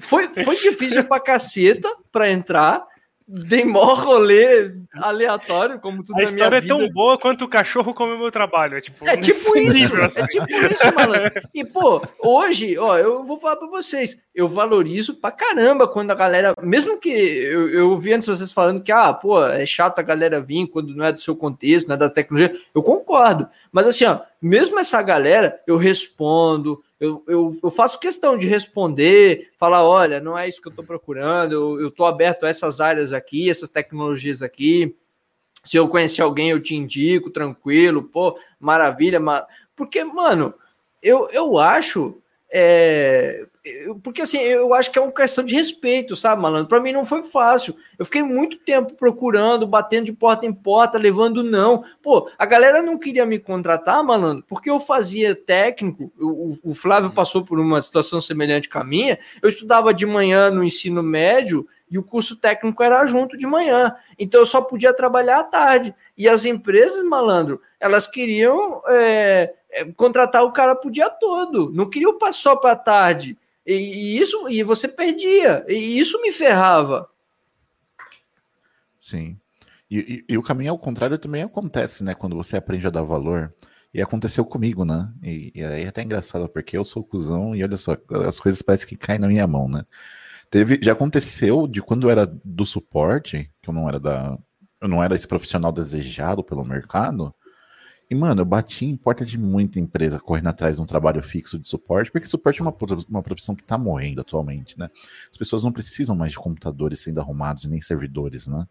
foi, foi difícil pra caceta para entrar Dei mó rolê aleatório, como tudo A história é tão boa quanto o cachorro come o meu trabalho. É tipo, é tipo isso, assim. é tipo isso, malandro. E, pô, hoje, ó, eu vou falar pra vocês, eu valorizo pra caramba quando a galera, mesmo que eu, eu vi antes vocês falando que, ah, pô, é chato a galera vir quando não é do seu contexto, não é da tecnologia, eu concordo. Mas assim, ó, mesmo essa galera, eu respondo, eu, eu, eu, faço questão de responder, falar: olha, não é isso que eu estou procurando, eu estou aberto a essas áreas aqui, essas tecnologias aqui. Se eu conhecer alguém, eu te indico, tranquilo, pô, maravilha. Mar... Porque, mano, eu, eu acho é, porque assim, eu acho que é uma questão de respeito, sabe, malandro? Para mim não foi fácil. Eu fiquei muito tempo procurando, batendo de porta em porta, levando não. Pô, a galera não queria me contratar, malandro, porque eu fazia técnico. O, o Flávio passou por uma situação semelhante com a minha. Eu estudava de manhã no ensino médio e o curso técnico era junto de manhã. Então eu só podia trabalhar à tarde. E as empresas, malandro, elas queriam. É, contratar o cara pro dia todo, não queria passar só para tarde. E, e, isso e você perdia, e isso me ferrava. Sim. E, e, e, o caminho ao contrário também acontece, né? Quando você aprende a dar valor. E aconteceu comigo, né? E, e aí é até engraçado, porque eu sou cuzão e olha só, as coisas parecem que caem na minha mão, né? Teve, já aconteceu de quando eu era do suporte, que eu não era da. Eu não era esse profissional desejado pelo mercado, e, mano, eu bati em porta de muita empresa correndo atrás de um trabalho fixo de suporte, porque suporte é uma, uma profissão que tá morrendo atualmente, né? As pessoas não precisam mais de computadores sendo arrumados e nem servidores, né?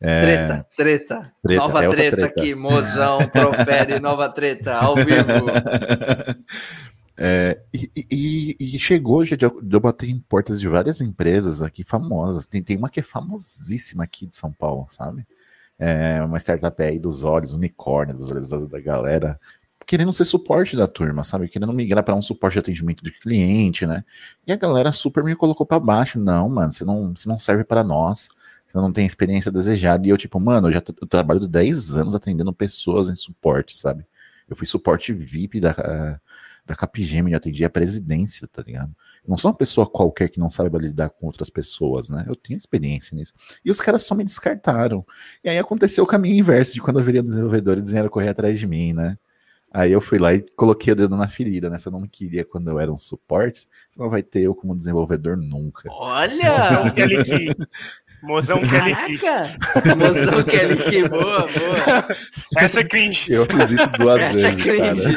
É... Treta, treta, treta, Nova é treta, treta, aqui, mozão, profere nova treta, ao vivo. É, e, e, e, chegou já de eu bater em portas de várias empresas aqui famosas. Tem, tem uma que é famosíssima aqui de São Paulo, sabe? É, uma startup aí dos olhos, unicórnio, dos olhos da galera, querendo ser suporte da turma, sabe? Querendo migrar para um suporte de atendimento de cliente, né? E a galera super me colocou para baixo. Não, mano, você não, você não serve para nós. Você não tem experiência desejada. E eu, tipo, mano, eu já eu trabalho 10 anos atendendo pessoas em suporte, sabe? Eu fui suporte VIP da, da Capgemini, eu atendi a presidência, tá ligado? Eu não sou uma pessoa qualquer que não sabe lidar com outras pessoas, né? Eu tenho experiência nisso. E os caras só me descartaram. E aí aconteceu o caminho inverso de quando eu virei desenvolvedor e vieram correr atrás de mim, né? Aí eu fui lá e coloquei o dedo na ferida, né? Você não me queria quando eu era um suporte, você não vai ter eu como desenvolvedor nunca. Olha! Mozão Kelly Key. Mozão Kelly Key, boa, boa. Essa é cringe. Eu fiz isso duas Essa é vezes, é cringe.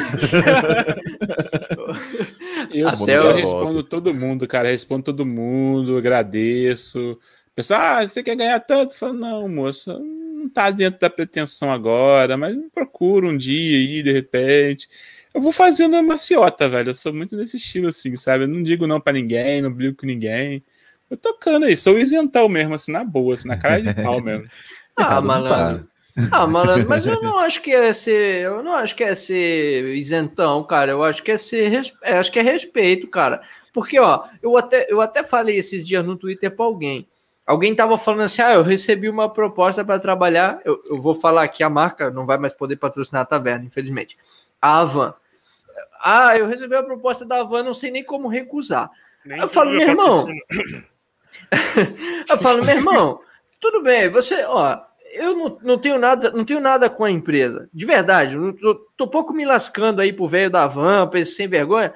Eu, Até eu respondo todo mundo, cara. Respondo todo mundo, agradeço. Pessoal, ah, você quer ganhar tanto? Eu falo, não, moça, não tá dentro da pretensão agora, mas procura um dia aí, de repente. Eu vou fazendo uma maciota, velho. Eu sou muito desse estilo, assim, sabe? Eu não digo não para ninguém, não brigo com ninguém. Eu tocando aí, sou isentão mesmo, assim, na boa, assim, na cara de pau mesmo. ah, malandro. Ah, malandro, mas eu não acho que é ser, eu não acho que é ser isentão, cara. Eu acho que é ser, eu acho que é respeito, cara. Porque, ó, eu até, eu até falei esses dias no Twitter para alguém. Alguém tava falando assim: ah, eu recebi uma proposta para trabalhar. Eu, eu vou falar aqui, a marca não vai mais poder patrocinar a taverna, infelizmente. A Avan. Ah, eu recebi a proposta da Avan, não sei nem como recusar. Nem eu falo, meu irmão. eu falo, meu irmão, tudo bem, você, ó, eu não, não tenho nada, não tenho nada com a empresa. De verdade, eu tô, tô pouco me lascando aí pro velho da van, pra esse sem vergonha.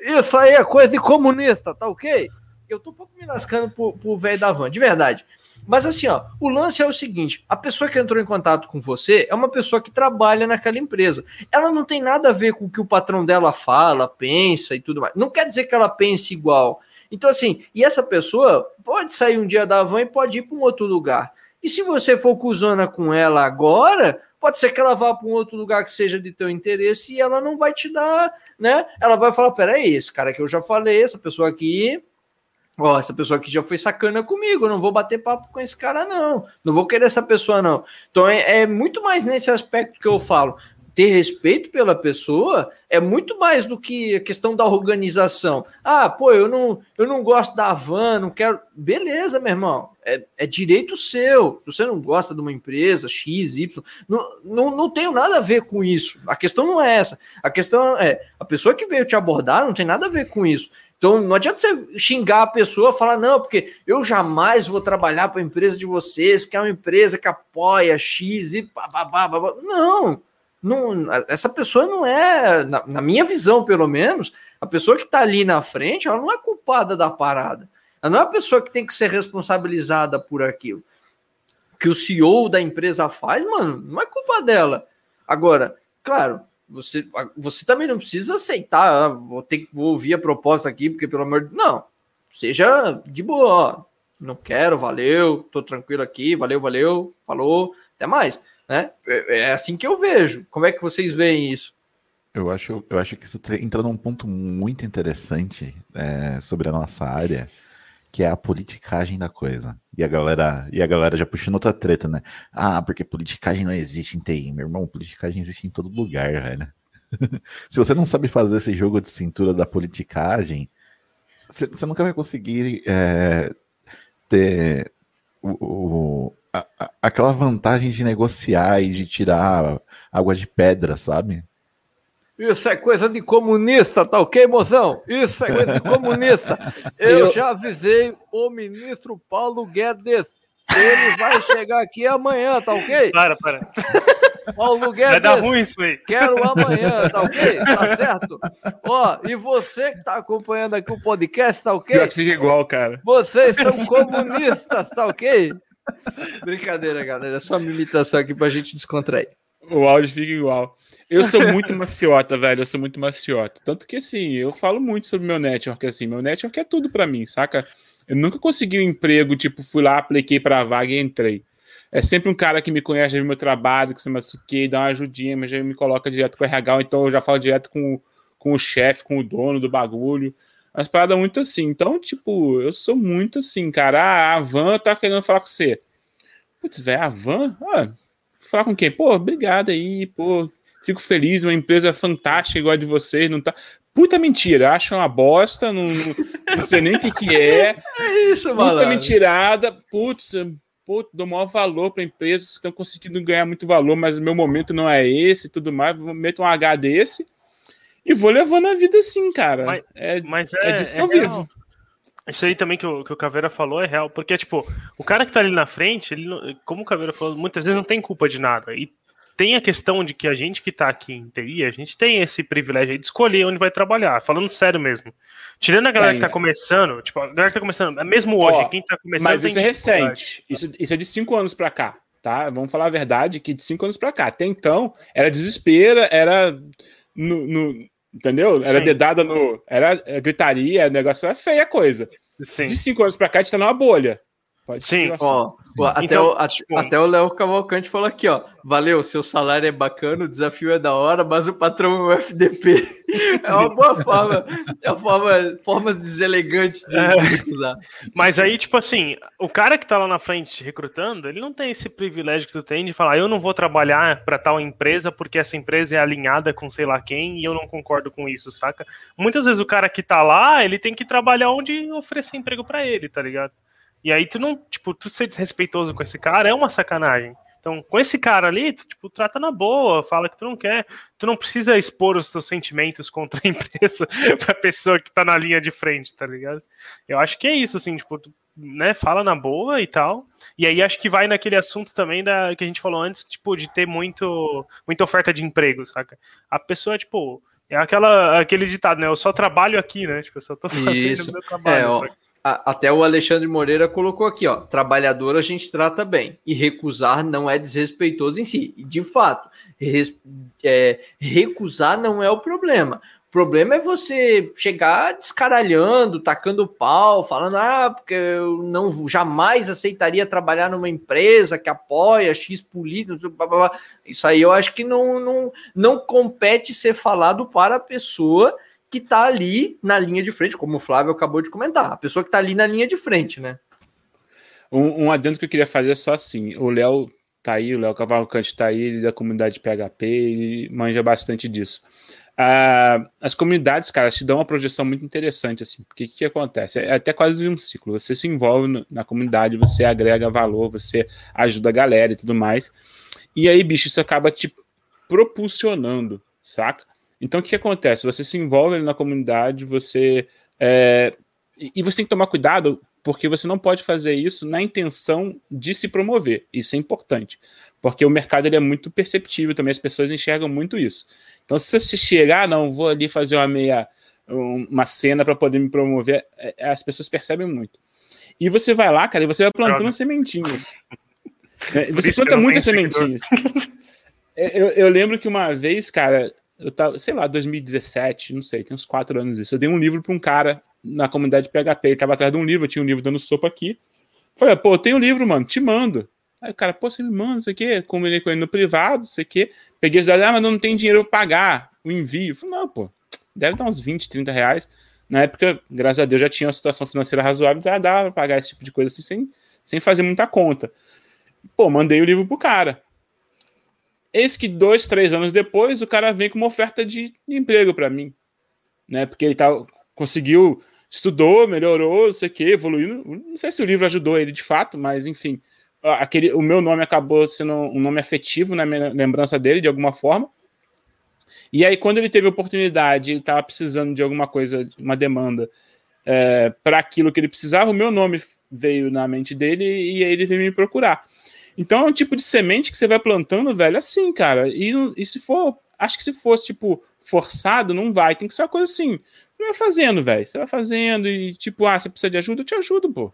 Isso aí é coisa de comunista, tá ok? Eu tô pouco me lascando pro velho da van, de verdade. Mas assim, ó, o lance é o seguinte: a pessoa que entrou em contato com você é uma pessoa que trabalha naquela empresa. Ela não tem nada a ver com o que o patrão dela fala, pensa e tudo mais. Não quer dizer que ela pense igual. Então, assim, e essa pessoa pode sair um dia da van e pode ir para um outro lugar. E se você for cuzona com ela agora, pode ser que ela vá para um outro lugar que seja de teu interesse e ela não vai te dar, né? Ela vai falar: peraí, esse cara que eu já falei, essa pessoa aqui Ó, essa pessoa aqui já foi sacana comigo, não vou bater papo com esse cara, não. Não vou querer essa pessoa, não. Então é, é muito mais nesse aspecto que eu falo. Ter respeito pela pessoa é muito mais do que a questão da organização. Ah, pô, eu não, eu não gosto da van, não quero. Beleza, meu irmão. É, é direito seu. Se você não gosta de uma empresa X, Y, não, não, não tenho nada a ver com isso. A questão não é essa. A questão é a pessoa que veio te abordar não tem nada a ver com isso. Então não adianta você xingar a pessoa, falar, não, porque eu jamais vou trabalhar para a empresa de vocês, que é uma empresa que apoia X e babá. Não, não, essa pessoa não é, na, na minha visão, pelo menos, a pessoa que está ali na frente, ela não é culpada da parada. Ela não é a pessoa que tem que ser responsabilizada por aquilo. Que o CEO da empresa faz, mano, não é culpa dela. Agora, claro, você, você também não precisa aceitar, ah, vou ter vou ouvir a proposta aqui, porque pelo amor de Não, seja de boa, não quero, valeu, tô tranquilo aqui, valeu, valeu, falou, até mais. Né? É, é assim que eu vejo. Como é que vocês veem isso? Eu acho, eu acho que isso entra num ponto muito interessante é, sobre a nossa área, que é a politicagem da coisa. E a galera, e a galera já puxando outra treta, né? Ah, porque politicagem não existe em TI, meu irmão. Politicagem existe em todo lugar, velho. Se você não sabe fazer esse jogo de cintura da politicagem, você nunca vai conseguir é, ter o, o a, a, aquela vantagem de negociar e de tirar água de pedra, sabe? Isso é coisa de comunista, tá ok, mozão? Isso é coisa de comunista. Eu, Eu já avisei o ministro Paulo Guedes. Ele vai chegar aqui amanhã, tá ok? Para, para. Paulo Guedes. Vai dar ruim isso aí. Quero amanhã, tá ok? Tá certo? Ó, e você que tá acompanhando aqui o podcast, tá ok? Já fica igual, cara. Vocês são comunistas, tá ok? Brincadeira, galera. É só uma imitação aqui pra gente descontrair. O áudio fica igual. Eu sou muito maciota, velho. Eu sou muito maciota. Tanto que, assim, eu falo muito sobre meu network, assim. Meu network é tudo para mim, saca? Eu nunca consegui um emprego, tipo, fui lá, apliquei pra vaga e entrei. É sempre um cara que me conhece, já viu meu trabalho, que se machuquei, dá uma ajudinha, mas já me coloca direto com o RH, então eu já falo direto com, com o chefe, com o dono do bagulho. Mas parada muito assim. Então, tipo, eu sou muito assim, cara. Ah, a Van tá querendo falar com você. Putz, velho, a Van? Ah, falar com quem? Pô, obrigado aí, pô, Fico feliz, uma empresa fantástica igual a de vocês, não tá. Puta mentira, acho uma bosta, não, não, não sei nem o que, que é. É isso, mano. Puta mentirada, putz, putz, dou maior valor para empresas, estão conseguindo ganhar muito valor, mas o meu momento não é esse tudo mais. Meto um H desse e vou levando a vida assim, cara. Mas é, mas é, é disso que é eu real. vivo. Isso aí também que o, que o Caveira falou é real, porque, tipo, o cara que tá ali na frente, ele, como o Caveira falou, muitas vezes não tem culpa de nada. E tem a questão de que a gente que tá aqui em TI, a gente tem esse privilégio aí de escolher onde vai trabalhar, falando sério mesmo. Tirando a galera Tem, que tá né? começando, tipo, a galera que tá começando, mesmo hoje, Ó, quem tá começando. Mas isso é recente. Isso, isso é de cinco anos pra cá, tá? Vamos falar a verdade que de cinco anos pra cá. Até então, era desespero, era no, no- entendeu? Era Sim. dedada no, era é, gritaria, o negócio era feia a coisa. Sim. De cinco anos pra cá, a gente tá numa bolha. Pode Sim. ser. Ó, ó, até, Então, o, a- tipo- até o Léo Cavalcante falou aqui, ó. Valeu, seu salário é bacana, o desafio é da hora, mas o patrão é o FDP. É uma boa forma, é uma forma, formas deselegantes de, É. de usar. Mas aí, tipo assim, o cara que tá lá na frente recrutando, ele não tem esse privilégio que tu tem de falar, eu não vou trabalhar pra tal empresa porque essa empresa é alinhada com sei lá quem e eu não concordo com isso, saca? Muitas vezes o cara que tá lá, ele tem que trabalhar onde oferecer emprego pra ele, tá ligado? E aí tu não, tipo, tu ser desrespeitoso com esse cara é uma sacanagem. Então, com esse cara ali, tu, tipo, trata na boa, fala que tu não quer. Tu não precisa expor os teus sentimentos contra a empresa pra pessoa que tá na linha de frente, tá ligado? Eu acho que é isso, assim, tipo, tu, né, fala na boa e tal. E aí acho que vai naquele assunto também da que a gente falou antes, tipo, de ter muito, muita oferta de emprego, saca? A pessoa, tipo, é aquela, aquele ditado, né? Eu só trabalho aqui, né? Tipo, eu só tô fazendo Isso. o meu trabalho. É, ó, até o Alexandre Moreira colocou aqui, ó, trabalhador a gente trata bem e recusar não é desrespeitoso em si. De fato, res, é, recusar não é o problema. O problema é você chegar descaralhando, tacando pau, falando, ah, porque eu não jamais aceitaria trabalhar numa empresa que apoia X político, blá, blá, blá. isso aí eu acho que não, não, não compete ser falado para a pessoa que está ali na linha de frente, como o Flávio acabou de comentar, a pessoa que está ali na linha de frente, né? Um, um adendo que eu queria fazer é só assim: o Léo tá aí, o Léo Cavalcante tá aí, ele da comunidade PHP, ele manja bastante disso. Ah, as comunidades, cara, te dão uma projeção muito interessante, assim, porque o que, que, acontece? É até quase um ciclo. Você se envolve no, na comunidade, você agrega valor, você ajuda a galera e tudo mais. E aí, bicho, isso acaba te propulsionando, saca? Então, o que acontece? Você se envolve na comunidade, você. É, e você tem que tomar cuidado, porque você não pode fazer isso na intenção de se promover. Isso é importante. Porque o mercado ele é muito perceptível também, as pessoas enxergam muito isso. Então, se você chegar, não, vou ali fazer uma meia. uma cena para poder me promover, é, as pessoas percebem muito. E você vai lá, cara, e você vai plantando Droga. sementinhas. É, você planta muitas sementinhas. É, eu, eu lembro que uma vez, cara, eu tava, sei lá, 2017, não sei, tem uns quatro anos isso. Eu dei um livro para um cara na comunidade PHP, ele tava atrás de um livro, eu tinha um livro dando sopa aqui. Falei, pô, tem um livro, mano, te mando. Aí o cara, pô, você me manda, isso aqui, combinei com ele no privado, isso aqui. Peguei os dados, ah, mas não tem dinheiro pra pagar o envio. Falei, não, pô, deve dar uns 20, 30 reais. Na época, graças a Deus, já tinha uma situação financeira razoável, então dava pra pagar esse tipo de coisa assim, sem, sem fazer muita conta. Pô, mandei o livro pro cara. Eis que dois, três anos depois, o cara vem com uma oferta de, emprego para mim, né? Porque ele tá, conseguiu, estudou, melhorou, não sei o que, evoluindo. Não sei se o livro ajudou ele de fato, mas enfim, aquele, o meu nome acabou sendo um nome afetivo na minha lembrança dele, de alguma forma. E aí, quando ele teve oportunidade, ele estava precisando de alguma coisa, uma demanda é, para aquilo que ele precisava, o meu nome veio na mente dele e aí ele veio me procurar. Então é um tipo de semente que você vai plantando, velho, assim, cara. E, e se for, acho que se fosse, tipo, forçado, não vai. Tem que ser uma coisa assim. Você vai fazendo, velho. Você vai fazendo e, tipo, ah, você precisa de ajuda, eu te ajudo, pô.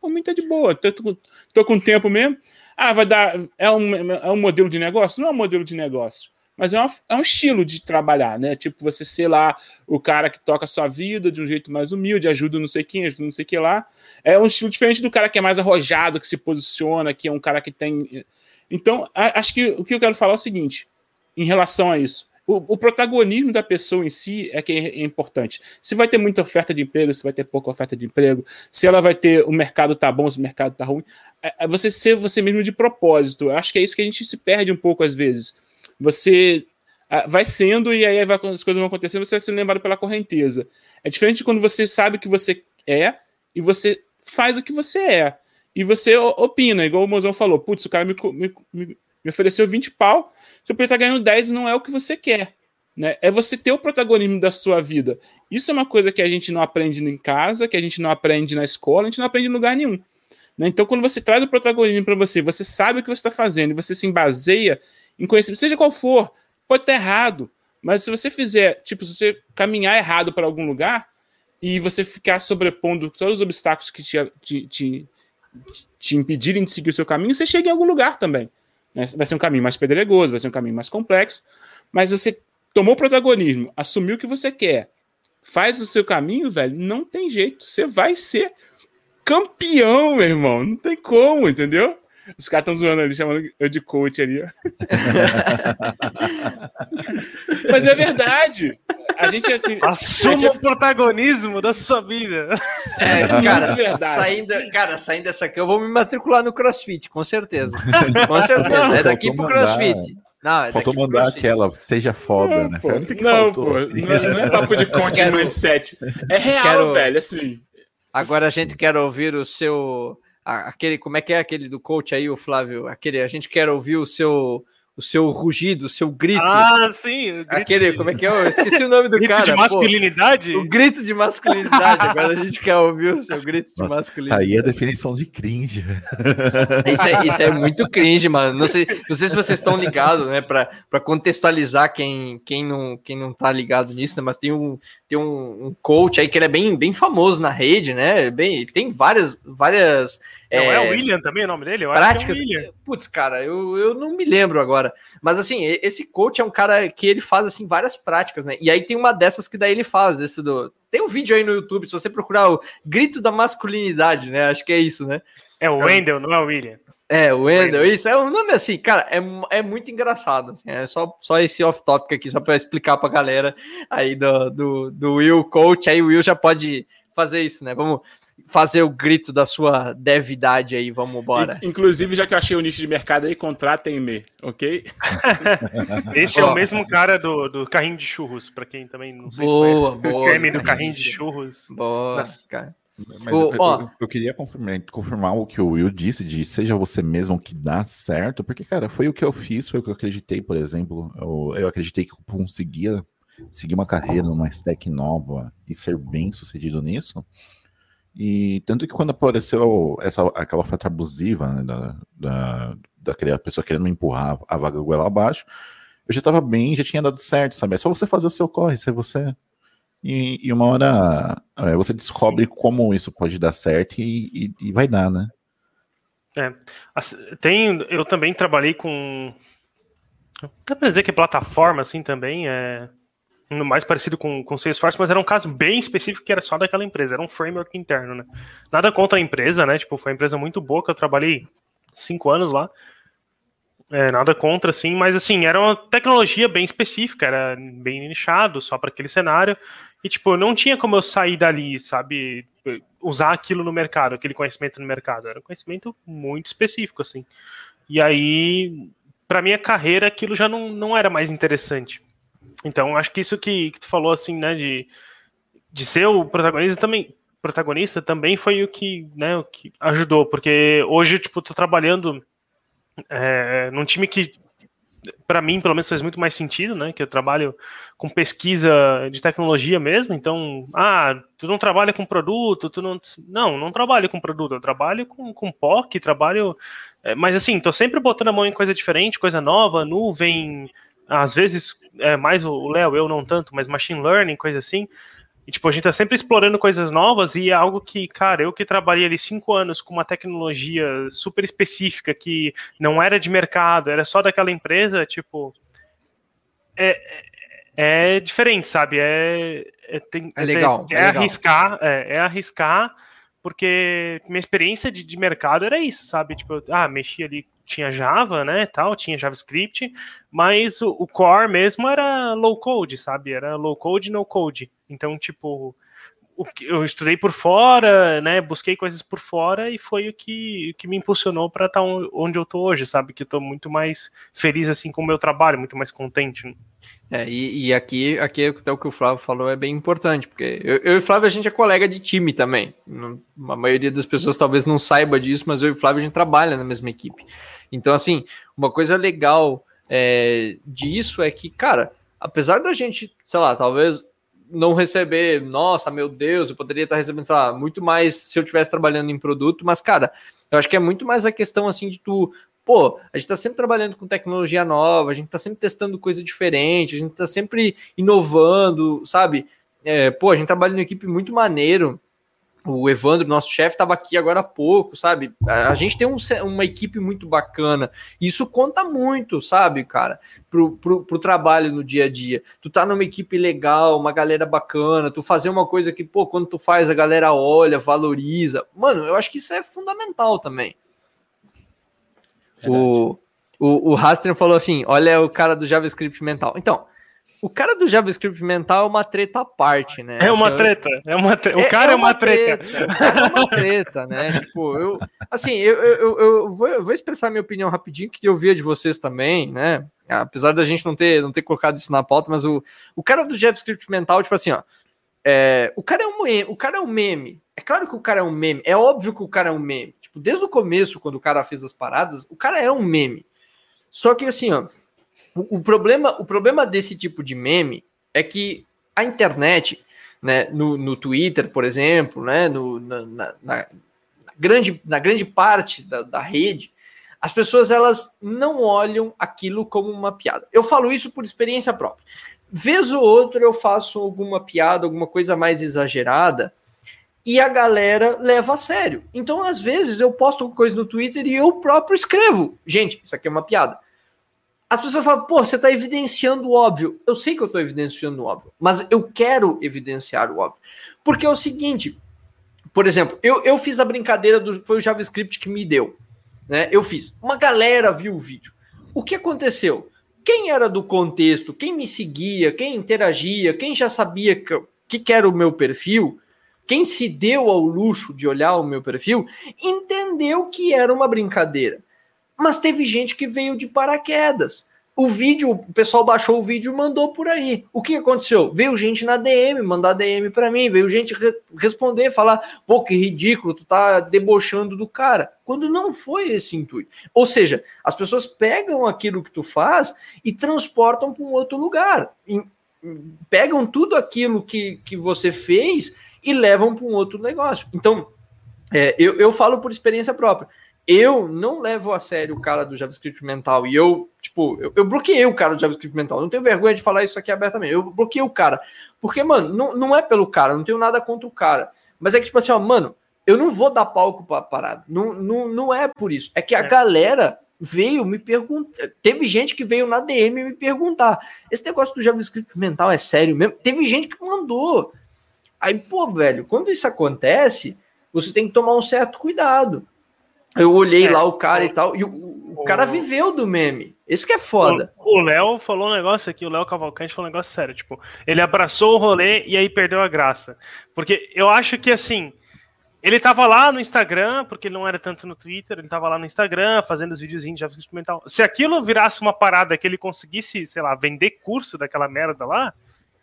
Por mim tá de boa. Tô, tô, tô com tempo mesmo. Ah, vai dar. É um, é um modelo de negócio? Não é um modelo de negócio mas é, uma, é, um estilo de trabalhar, né? Tipo, você ser lá o cara que toca a sua vida de um jeito mais humilde, ajuda não sei quem, ajuda não sei que lá. É um estilo diferente do cara que é mais arrojado, que se posiciona, que é um cara que tem. Então, acho que o que eu quero falar é o seguinte, em relação a isso. O, o, protagonismo da pessoa em si é que é, importante. Se vai ter muita oferta de emprego, se vai ter pouca oferta de emprego, se ela vai ter o mercado tá bom, se o mercado tá ruim, é, é você ser você mesmo de propósito. Eu acho que é isso que a gente se perde um pouco às vezes você ah, vai sendo e aí as coisas vão acontecendo, você vai sendo lembrado pela correnteza. É diferente de quando você sabe o que você é e você faz o que você é. E você opina, igual o Mozão falou, putz, o cara me, me, me ofereceu 20 pau, você pode estar ganhando 10 e não é o que você quer. Né? É você ter o protagonismo da sua vida. Isso é uma coisa que a gente não aprende em casa, que a gente não aprende na escola, a gente não aprende em lugar nenhum. Né? Então, quando você traz o protagonismo para você, você sabe o que você está fazendo você se baseia em conhecimento, seja qual for, pode estar errado, mas se você fizer, tipo, se você caminhar errado para algum lugar e você ficar sobrepondo todos os obstáculos que te, te, te, te impedirem de seguir o seu caminho, você chega em algum lugar também. Né? Vai ser um caminho mais pedregoso, vai ser um caminho mais complexo, mas você tomou protagonismo, assumiu o que você quer, faz o seu caminho, velho, não tem jeito. Você vai ser campeão, meu irmão. Não tem como, entendeu? Os caras estão zoando ali, chamando eu de coach ali. Mas é verdade. A gente é assim. Assuma gente... o protagonismo da sua vida. É, é cara, verdade. Saindo, cara, saindo dessa aqui, eu vou me matricular no CrossFit, com certeza. Com certeza. Não, é daqui pro CrossFit. Não, é faltou mandar aquela, seja foda, não, né? Pô, não, pô, não, não, é papo de coach quero... mindset. É real, quero... velho, assim. Agora a gente quer ouvir o seu aquele, como é que é aquele do coach aí, o Flávio? Aquele, a gente quer ouvir o seu, o seu rugido, o seu grito. Ah, sim. Aquele, de... como é que é? Eu esqueci o nome do grito cara. de masculinidade? Pô, o grito de masculinidade. Agora a gente quer ouvir o seu grito de Nossa, masculinidade. Tá aí a definição de cringe. Isso é, isso é muito cringe, mano. Não sei, não sei se vocês estão ligados, né? Para contextualizar quem, quem, não, quem não tá ligado nisso, né? Mas tem um, tem um, um coach aí que ele é bem, bem famoso na rede, né? Bem, tem várias, várias não é, é o William também o nome dele? Eu práticas. Acho que é Putz, cara, eu, eu não me lembro agora. Mas assim, esse coach é um cara que ele faz assim várias práticas, né? E aí tem uma dessas que daí ele faz, desse do. Tem um vídeo aí no YouTube, se você procurar o grito da masculinidade, né? Acho que é isso, né? É o Wendell, não é o William. É, o Wendell, isso é um nome assim, cara, é, é muito engraçado. Assim, é só, só esse off-topic aqui, só para explicar pra galera aí do, do, do Will Coach. Aí o Will já pode fazer isso, né? Vamos, fazer o grito da sua devidade aí, vamos embora. Inclusive, já que eu achei o nicho de mercado aí, contratem-me, ok? Esse é o mesmo cara do, do carrinho de churros, para quem também não sei boa, se boa, o creme do carrinho de churros. Boa, Nossa. cara. Mas o, eu, eu, eu, queria confirmar, confirmar, o que o Will disse de seja você mesmo que dá certo, porque, cara, foi o que eu fiz, foi o que eu acreditei, por exemplo. Eu, eu acreditei que eu conseguia seguir uma carreira numa stack nova e ser bem sucedido nisso. E tanto que quando apareceu essa, aquela oferta abusiva né, da, da, daquela pessoa querendo empurrar a vaga goela abaixo, eu já estava bem, já tinha dado certo, sabe? É só você fazer o seu corre, ser você. E, e uma hora é, você descobre como isso pode dar certo e, e, e vai dar, né? É. Tem, eu também trabalhei com. Dá pra dizer que plataforma assim também é mais parecido com, com Salesforce, mas era um caso bem específico que era só daquela empresa, era um framework interno, né? Nada contra a empresa, né? Tipo, foi uma empresa muito boa que eu trabalhei cinco anos lá. É, nada contra, assim, mas assim, era uma tecnologia bem específica, era bem nichado, só para aquele cenário. E, tipo, não tinha como eu sair dali, sabe? Usar aquilo no mercado, aquele conhecimento no mercado. Era um conhecimento muito específico, assim. E aí, para minha carreira, aquilo já não, não era mais interessante. Então, acho que isso que, que tu falou, assim, né, de, de ser o protagonista também, protagonista também foi o que, né, o que ajudou, porque hoje, tipo, tô trabalhando é, num time que, para mim, pelo menos faz muito mais sentido, né, que eu trabalho com pesquisa de tecnologia mesmo, então, ah, tu não trabalha com produto, tu não, não, não trabalho com produto, eu trabalho com, com POC, trabalho, é, mas assim, tô sempre botando a mão em coisa diferente, coisa nova, nuvem, às vezes é, mais o Léo, eu não tanto, mas machine learning, coisa assim. E, tipo, a gente tá sempre explorando coisas novas e é algo que, cara, eu que trabalhei ali cinco anos com uma tecnologia super específica que não era de mercado, era só daquela empresa, tipo. É, é, é diferente, sabe? É, é, tem, é legal. É, é legal. arriscar, é, é arriscar porque minha experiência de, de mercado era isso, sabe? Tipo, ah, mexi ali, tinha Java, né, tal, tinha JavaScript, mas o, o core mesmo era low code, sabe? Era low code, no code. Então, tipo, o que eu estudei por fora, né, busquei coisas por fora e foi o que, o que me impulsionou para estar tá onde eu tô hoje, sabe? Que eu tô muito mais feliz assim com o meu trabalho, muito mais contente. É, e, e, aqui, aqui até o que o Flávio falou é bem importante, porque eu, eu e o Flávio a gente é colega de time também. A maioria das pessoas talvez não saiba disso, mas eu e o Flávio a gente trabalha na mesma equipe. Então, assim, uma coisa legal é, disso é que, cara, apesar da gente, sei lá, talvez não receber, nossa, meu Deus, eu poderia estar recebendo, sei lá, muito mais se eu estivesse trabalhando em produto, mas, cara, eu acho que é muito mais a questão, assim, de tu pô, a gente está sempre trabalhando com tecnologia nova, a gente está sempre testando coisa diferente, a gente está sempre inovando, sabe? É, pô, a gente trabalha em equipe muito maneiro. O Evandro, nosso chefe, estava aqui agora há pouco, sabe? A, gente tem um, uma equipe muito bacana. Isso conta muito, sabe, cara, pro, pro, pro, trabalho no dia a dia. Tu tá numa equipe legal, uma galera bacana, tu fazer uma coisa que, pô, quando tu faz, a galera olha, valoriza. Mano, eu acho que isso é fundamental também. O, o, o Rastner falou assim: olha o cara do JavaScript mental. Então, o cara do JavaScript mental é uma treta à parte, né? É uma assim, treta. É uma tre... O é, cara é, é uma, treta. treta. É uma treta, né? tipo, eu. Assim, eu, eu, eu, vou, eu vou expressar minha opinião rapidinho, que eu via de vocês também, né? Apesar da gente não ter, não ter colocado isso na pauta, mas o, o cara do JavaScript mental, tipo assim, ó. É, o, cara é um, o cara é um meme. É claro que o cara é um meme. É óbvio que o cara é um meme. Tipo, desde o começo, quando o cara fez as paradas, o cara é um meme. Só que assim, ó, o, problema, o problema desse tipo de meme é que a internet, né, no, no Twitter, por exemplo, né, no, na, na, na grande, na grande parte da, da rede, as pessoas elas não olham aquilo como uma piada. Eu falo isso por experiência própria. Vez ou outra eu faço alguma piada, alguma coisa mais exagerada, e a galera leva a sério. Então, às vezes, eu posto alguma coisa no Twitter e eu próprio escrevo. Gente, isso aqui é uma piada. As pessoas falam, pô, você está evidenciando o óbvio. Eu sei que eu estou evidenciando o óbvio, mas eu quero evidenciar o óbvio. Porque é o seguinte, por exemplo, eu, eu fiz a brincadeira do. Foi o JavaScript que me deu. Né? Eu fiz. Uma galera viu o vídeo. O que aconteceu? Quem era do contexto, quem me seguia, quem interagia, quem já sabia que, que, que era o meu perfil, quem se deu ao luxo de olhar o meu perfil, entendeu que era uma brincadeira. Mas teve gente que veio de paraquedas. O vídeo, o pessoal baixou o vídeo e mandou por aí. O que aconteceu? Veio gente na DM, mandar DM para mim, veio gente re responder, falar, pô, que ridículo, tu tá debochando do cara. Quando não foi esse intuito. Ou seja, as pessoas pegam aquilo que tu faz e transportam para um outro lugar. E, pegam tudo aquilo que, que você fez e levam para um outro negócio. Então, é, eu, eu falo por experiência própria eu não levo a sério o cara do JavaScript mental e eu, tipo, eu, eu bloqueei o cara do JavaScript mental. Não tenho vergonha de falar isso aqui abertamente. Eu bloqueei o cara. Porque, mano, não, não é pelo cara, não tenho nada contra o cara. Mas é que, tipo assim, ó, mano, eu não vou dar palco pra parada. Não, não, não é por isso. É que a é. galera veio me perguntar. Teve gente que veio na DM me perguntar: esse negócio do JavaScript mental é sério mesmo? Teve gente que mandou. Aí, pô, velho, quando isso acontece, você tem que tomar um certo cuidado. Eu olhei é, lá o cara o, e tal, e o, o, o, cara viveu do meme. Esse que é foda. O Léo falou um negócio aqui, o Léo Cavalcante falou um negócio sério, tipo, ele abraçou o rolê e aí perdeu a graça. Porque eu acho que assim, ele tava lá no Instagram, porque ele não era tanto no Twitter, ele tava lá no Instagram fazendo os videozinhos de JavaScript experimental. Se aquilo virasse uma parada que ele conseguisse, sei lá, vender curso daquela merda lá,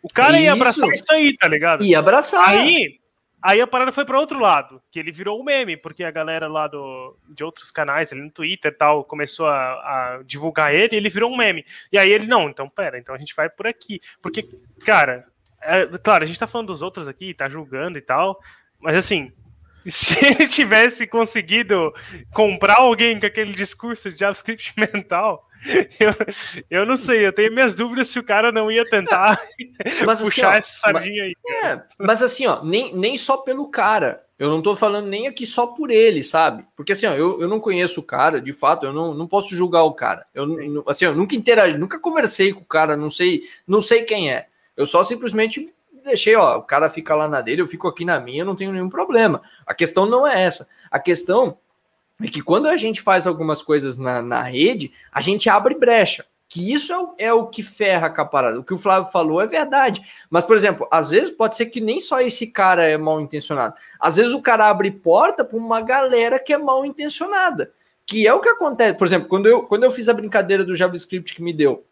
o cara isso. ia abraçar isso aí, tá ligado? Ia abraçar. Aí, Aí a parada foi para outro lado, que ele virou um meme, porque a galera lá do, de outros canais, ali no Twitter e tal, começou a, a, divulgar ele e ele virou um meme. E aí ele, não, então pera, então a gente vai por aqui. Porque, cara, é, claro, a gente tá falando dos outros aqui, tá julgando e tal, mas assim, se ele tivesse conseguido comprar alguém com aquele discurso de JavaScript mental, eu, eu não sei, eu tenho minhas dúvidas se o cara não ia tentar mas, assim, puxar assim, ó, essa sardinha aí. É, mas assim, ó, nem, nem só pelo cara. Eu não tô falando nem aqui só por ele, sabe? Porque assim, ó, eu, eu não conheço o cara, de fato, eu não, não posso julgar o cara. Eu, assim, eu nunca interagi, nunca conversei com o cara, não sei, não sei quem é. Eu só simplesmente deixei, ó, o cara fica lá na dele, eu fico aqui na minha, não tenho nenhum problema. A questão não é essa. A questão é que quando a gente faz algumas coisas na, na rede, a gente abre brecha. Que isso é o, é o que ferra com a parada. O que o Flávio falou é verdade. Mas, por exemplo, às vezes pode ser que nem só esse cara é mal intencionado. Às vezes o cara abre porta para uma galera que é mal intencionada. Que é o que acontece. Por exemplo, quando eu, quando eu fiz a brincadeira do JavaScript que me deu,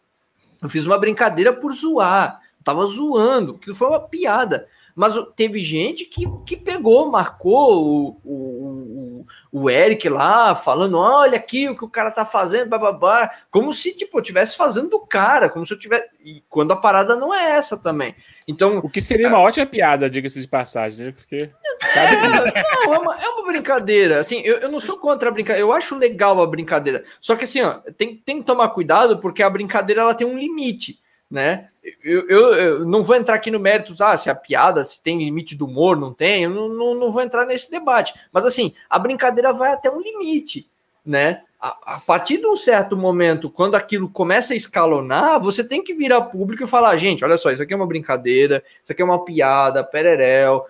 eu fiz uma brincadeira por zoar. Tava zoando, que foi uma piada. Mas teve gente que, que pegou, marcou o, o, o, Eric lá, falando: olha aqui o que o cara tá fazendo, bababá. Como se, tipo, eu estivesse fazendo do cara, como se eu tivesse. E quando a parada não é essa também. Então. O que seria uma ótima piada, diga-se de passagem, né? Porque. É, não, é uma, é uma brincadeira. Assim, eu, eu não sou contra a brincadeira. Eu acho legal a brincadeira. Só que, assim, ó, tem, tem que tomar cuidado, porque a brincadeira ela tem um limite né? Eu, eu, eu, não vou entrar aqui no mérito, ah, se a piada, se tem limite do humor, não tem, eu não, não, não vou entrar nesse debate. Mas assim, a brincadeira vai até um limite, né? A, a, partir de um certo momento, quando aquilo começa a escalonar, você tem que virar público e falar, gente, olha só, isso aqui é uma brincadeira, isso aqui é uma piada, pereréu,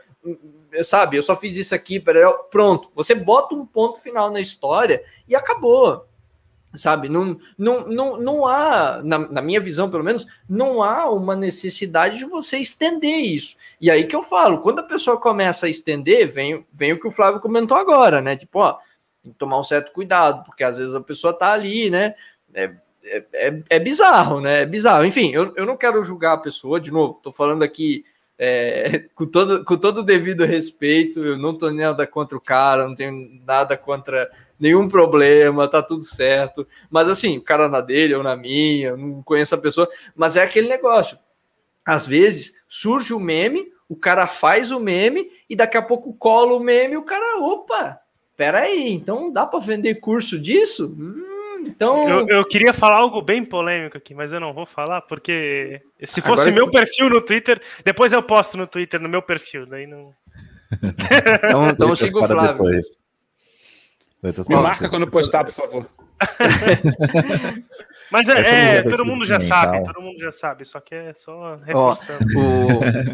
sabe? Eu só fiz isso aqui, pereréu, pronto. Você bota um ponto final na história e acabou sabe? Não, não, não, não há, na, na, minha visão pelo menos, não há uma necessidade de você estender isso. E aí que eu falo, quando a pessoa começa a estender, vem, vem o que o Flávio comentou agora, né? Tipo, ó, tem que tomar um certo cuidado, porque às vezes a pessoa tá ali, né? É, é, é, é bizarro, né? É bizarro. Enfim, eu, eu não quero julgar a pessoa, de novo, tô falando aqui É, com, todo, com todo o devido respeito, eu não tô nada contra o cara, não tenho nada contra nenhum problema, tá tudo certo. Mas assim, o cara na dele ou na minha, eu não conheço a pessoa, mas é aquele negócio. Às vezes surge o meme, o cara faz o meme e daqui a pouco cola o meme e o cara, opa, peraí, então dá para vender curso disso? Hum, então. Eu, eu, queria falar algo bem polêmico aqui, mas eu não vou falar, porque se fosse Agora meu perfil no Twitter, depois eu posto no Twitter, no meu perfil, daí não. então, então siga o Flávio. Depois. Me marca quando postar, por favor. Mas é, é todo mundo já sabe, todo mundo já sabe, só que é só reforçando.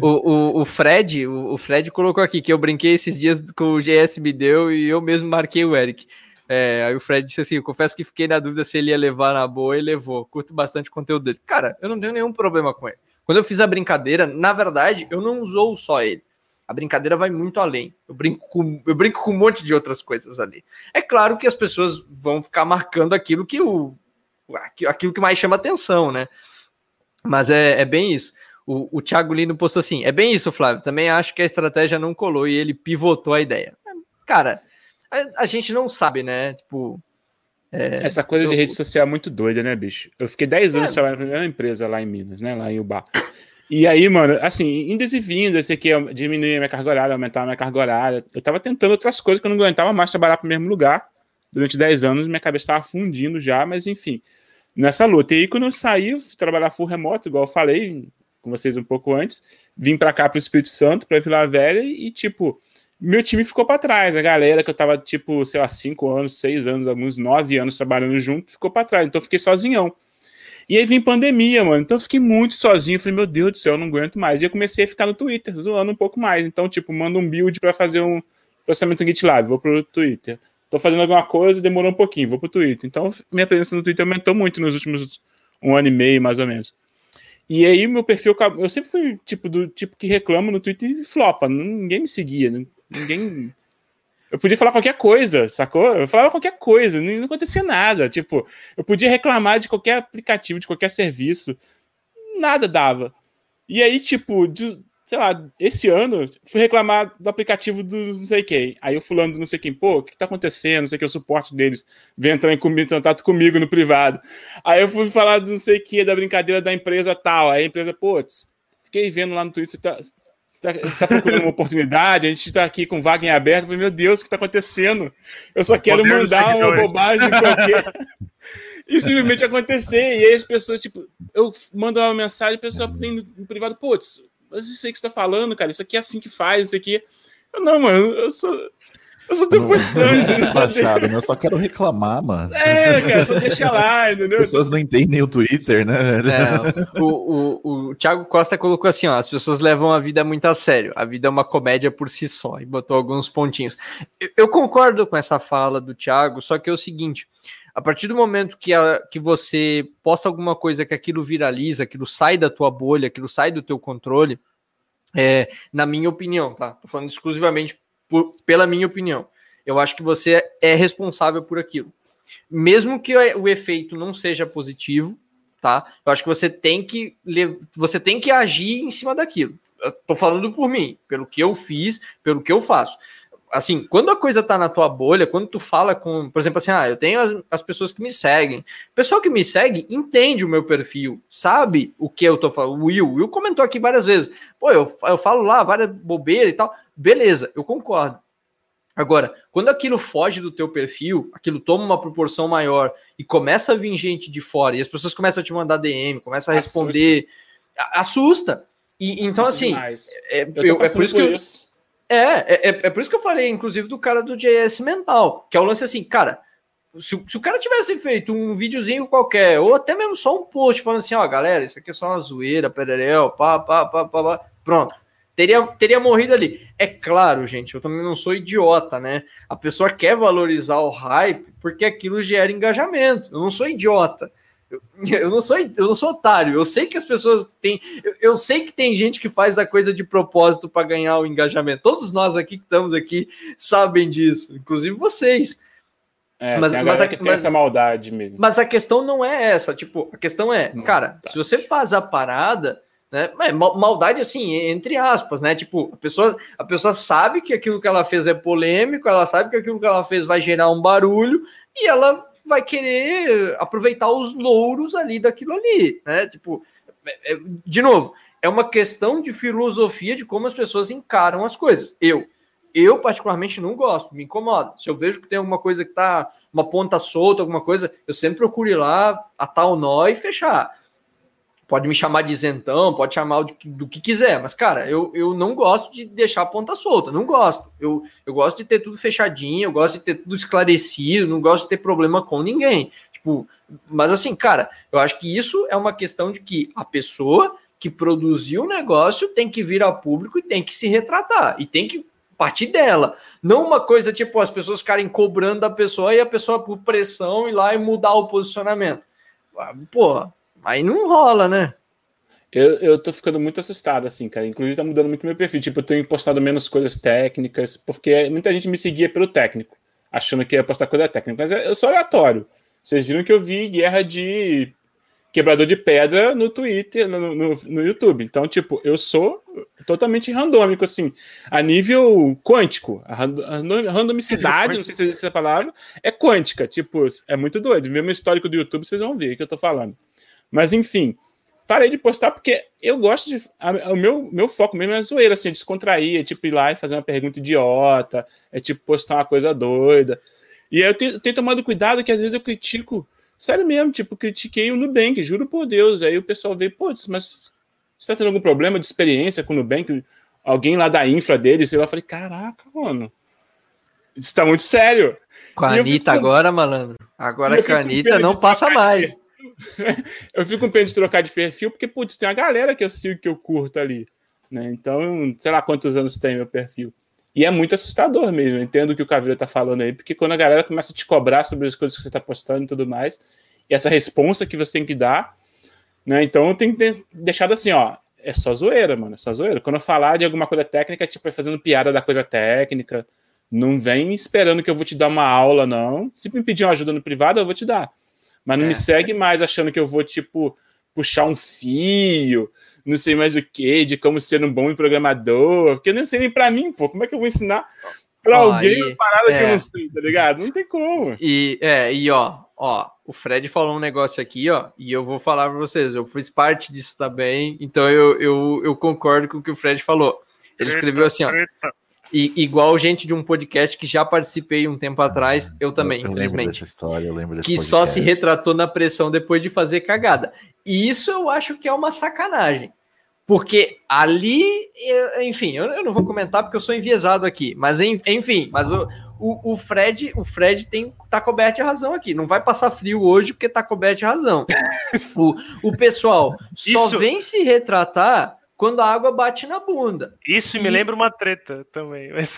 o, o, o, Fred, o, o Fred colocou aqui que eu brinquei esses dias com o GS me deu e eu mesmo marquei o Eric. É, aí o Fred disse assim: eu confesso que fiquei na dúvida se ele ia levar na boa e levou. Curto bastante o conteúdo dele. Cara, eu não tenho nenhum problema com ele. Quando eu fiz a brincadeira, na verdade, eu não usou só ele. A brincadeira vai muito além. Eu brinco com, eu brinco com um monte de outras coisas ali. É claro que as pessoas vão ficar marcando aquilo que o aquilo que mais chama atenção, né? Mas é, é bem isso. O, o Thiago Lino postou assim: é bem isso, Flávio. Também acho que a estratégia não colou e ele pivotou a ideia. Cara, a, a gente não sabe, né? Tipo. É, Essa coisa eu, de rede social é muito doida, né, bicho? Eu fiquei 10 anos é. trabalhando na primeira empresa lá em Minas, né? Lá em Ubá. E aí, mano, assim, indas e vindas, esse aqui, diminuir a minha carga horária, aumentar a minha carga horária. Eu tava tentando outras coisas que eu não aguentava mais trabalhar pro mesmo lugar. Durante 10 anos, minha cabeça tava fundindo já, mas enfim, nessa luta. E aí, quando eu saí, trabalhar full remoto, igual eu falei com vocês um pouco antes, vim para cá pro Espírito Santo, pra Vila Velha, e tipo, meu time ficou para trás. A galera que eu tava, tipo, sei lá, cinco anos, seis anos, alguns nove anos trabalhando junto, ficou para trás. Então eu fiquei sozinhão. E aí vem pandemia, mano. Então eu fiquei muito sozinho. Falei, meu Deus do céu, eu não aguento mais. E eu comecei a ficar no Twitter, zoando um pouco mais. Então, tipo, manda um build para fazer um processamento GitLab, vou pro Twitter. Tô fazendo alguma coisa, demorou um pouquinho, vou pro Twitter. Então, minha presença no Twitter aumentou muito nos últimos um ano e meio, mais ou menos. E aí, meu perfil, eu sempre fui tipo do tipo que reclama no Twitter e flopa. Ninguém me seguia, ninguém. Eu podia falar qualquer coisa, sacou? Eu falava qualquer coisa, não, acontecia nada. Tipo, eu podia reclamar de qualquer aplicativo, de qualquer serviço, nada dava. E aí, tipo, de, sei lá, esse ano, fui reclamar do aplicativo do não sei quem. Aí o fulano do não sei quem, pô, o que tá acontecendo? Não sei que, o suporte deles vem entrar em contato comigo no privado. Aí eu fui falar do não sei que, da brincadeira da empresa tal. Aí a empresa, putz, fiquei vendo lá no Twitter, você tá, Tá, está procurando uma oportunidade, a gente está aqui com vaga em aberto. Falei, meu Deus, o que está acontecendo? Eu só quero mandar uma bobagem qualquer e simplesmente acontecer. E aí as pessoas, tipo, eu mando uma mensagem, a pessoa vem no privado, putz, mas isso aí que você está falando, cara, isso aqui é assim que faz, isso aqui. Eu, não, mano, eu sou. Eu só tô não, postando. né? Eu só quero reclamar, mano. É, cara, só deixa lá, entendeu? As pessoas não entendem o Twitter, né? É, o, o, o Thiago Costa colocou assim: ó, as pessoas levam a vida muito a sério. A vida é uma comédia por si só, e botou alguns pontinhos. Eu, eu concordo com essa fala do Thiago, só que é o seguinte. A partir do momento que, a, que você posta alguma coisa que aquilo viraliza, aquilo sai da tua bolha, aquilo sai do teu controle, é, na minha opinião, tá? Tô falando exclusivamente por, pela minha opinião. Eu acho que você é responsável por aquilo. Mesmo que o efeito não seja positivo, tá? Eu acho que você tem que você tem que agir em cima daquilo. Eu tô falando por mim, pelo que eu fiz, pelo que eu faço. Assim, quando a coisa tá na tua bolha, quando tu fala com, por exemplo, assim, ah, eu tenho as, as pessoas que me seguem. O pessoal que me segue entende o meu perfil, sabe o que eu tô falando. O Will, o Will comentou aqui várias vezes. Pô, eu, eu falo lá várias bobeiras e tal. Beleza, eu concordo. Agora, quando aquilo foge do teu perfil, aquilo toma uma proporção maior e começa a vir gente de fora e as pessoas começam a te mandar DM, começam a responder, assusta. assusta. E então assim, é, eu, é por isso que eu, é, é, é, é, por isso que eu falei, inclusive, do cara do JS Mental, que é o lance assim, cara, se, se, o cara tivesse feito um videozinho qualquer, ou até mesmo só um post falando assim, ó, galera, isso aqui é só uma zoeira, pererel, pá, pá, pá, pá, pá, pronto teria, teria morrido ali. É claro, gente, eu também não sou idiota, né? A pessoa quer valorizar o hype porque aquilo gera engajamento. Eu não sou idiota. Eu, eu não sou eu não sou otário. Eu sei que as pessoas têm. Eu, eu sei que tem gente que faz a coisa de propósito para ganhar o engajamento. Todos nós aqui que estamos aqui sabem disso, inclusive vocês. É, mas, mas a, que tem mas, essa maldade mesmo. Mas a questão não é essa. Tipo, a questão é, hum, cara, tá. se você faz a parada né? Maldade, assim, entre aspas, né? Tipo, a pessoa, a pessoa sabe que aquilo que ela fez é polêmico, ela sabe que aquilo que ela fez vai gerar um barulho e ela vai querer aproveitar os louros ali daquilo ali, né? Tipo, é, é, de novo, é uma questão de filosofia de como as pessoas encaram as coisas. Eu, eu particularmente não gosto, me incomoda. Se eu vejo que tem alguma coisa que tá uma ponta solta, alguma coisa, eu sempre procuro ir lá, atar o nó e fechar pode me chamar de isentão, pode chamar do, do que quiser, mas, cara, eu, eu não gosto de deixar a ponta solta, não gosto. Eu, eu gosto de ter tudo fechadinho, eu gosto de ter tudo esclarecido, não gosto de ter problema com ninguém. Tipo, mas assim, cara, eu acho que isso é uma questão de que a pessoa que produziu o negócio tem que vir a público e tem que se retratar, e tem que partir dela. Não uma coisa tipo as pessoas ficarem cobrando da pessoa e a pessoa, por pressão, ir lá e mudar o posicionamento. Ah, pô, Aí não rola, né? Eu, eu tô ficando muito assustado, assim, cara. Inclusive tá mudando muito meu perfil. Tipo, eu tenho postado menos coisas técnicas, porque muita gente me seguia pelo técnico, achando que ia postar coisa técnica. Mas eu sou aleatório. Vocês viram que eu vi guerra de quebrador de pedra no Twitter, no, no, no, YouTube. Então, tipo, eu sou totalmente randômico, assim, a nível quântico. A randomicidade, não sei se existe essa palavra, é quântica. Tipo, é muito doido. Mesmo histórico do YouTube, vocês vão ver o que eu tô falando. Mas enfim, parei de postar porque eu gosto de. A, o meu, meu foco mesmo é zoeira, assim, é descontrair, é tipo ir lá e fazer uma pergunta idiota, é tipo postar uma coisa doida. E aí eu tenho, tenho tomado cuidado que às vezes eu critico, sério mesmo, tipo, critiquei o Nubank, juro por Deus. Aí o pessoal vê, pô, mas você tá tendo algum problema de experiência com o Nubank? Alguém lá da infra deles, sei lá, eu falei, caraca, mano, isso tá muito sério. Com a Anitta fico... agora, malandro. Agora com a Anitta não passa mais. eu fico com pena de trocar de perfil, porque, putz, tem uma galera que eu sigo que eu curto ali. Né? Então, sei lá quantos anos tem meu perfil. E é muito assustador mesmo. Eu entendo o que o Caveira tá falando aí, porque quando a galera começa a te cobrar sobre as coisas que você tá postando e tudo mais, e essa resposta que você tem que dar, né? Então tenho que ter deixado assim, ó. É só zoeira, mano. É só zoeira. Quando eu falar de alguma coisa técnica, tipo, é fazendo piada da coisa técnica. Não vem esperando que eu vou te dar uma aula, não. Se me pedir uma ajuda no privado, eu vou te dar. Mas não é. me segue mais achando que eu vou, tipo, puxar um fio, não sei mais o que, de como ser um bom programador, porque eu não sei nem para mim, pô, como é que eu vou ensinar para alguém uma parada é. que eu não sei, tá ligado? Não tem como. E, é, e ó, ó, o Fred falou um negócio aqui, ó, e eu vou falar para vocês, eu fiz parte disso também, então eu, eu, eu concordo com o que o Fred falou. Ele escreveu assim, ó, e, igual gente de um podcast que já participei um tempo atrás, eu também, eu, eu infelizmente. Lembro dessa história, eu lembro desse Que podcast. só se retratou na pressão depois de fazer cagada. E isso eu acho que é uma sacanagem. Porque ali, enfim, eu, eu não vou comentar porque eu sou enviesado aqui, mas enfim, mas o, o, o, Fred, o Fred tem tá coberto de razão aqui. Não vai passar frio hoje porque tá coberto de razão. o, o pessoal só Isso... vem se retratar quando a água bate na bunda. Isso e... me lembra uma treta também. Mas...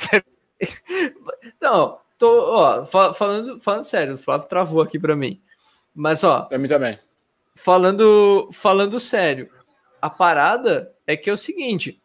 Não, tô, ó, falando, falando sério, o Flávio travou aqui para mim. Mas, ó. Pra mim também. Falando, falando sério, a parada é que é o seguinte: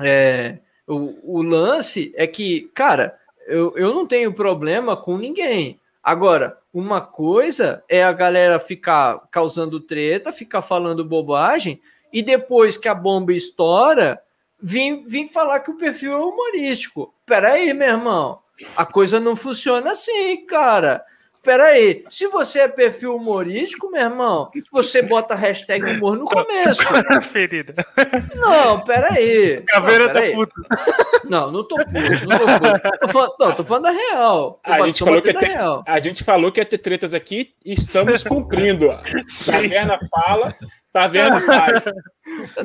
é, o, o lance é que, cara, eu, eu não tenho problema com ninguém. Agora, uma coisa é a galera ficar causando treta, ficar falando bobagem, e depois que a bomba estoura, vim, vim falar que o perfil é humorístico. Peraí, meu irmão. A coisa não funciona assim, cara. Peraí, se você é perfil humorístico, meu irmão, você bota hashtag humor no começo. Ferida. Não, peraí. Caveira não, tá tá puto. Não, não tô puto, não tô puto. Tô falando, não, tô falando da real. A gente, falou que ter, a gente falou que ia ter tretas aqui e estamos cumprindo. A Caverna fala, Tá vendo,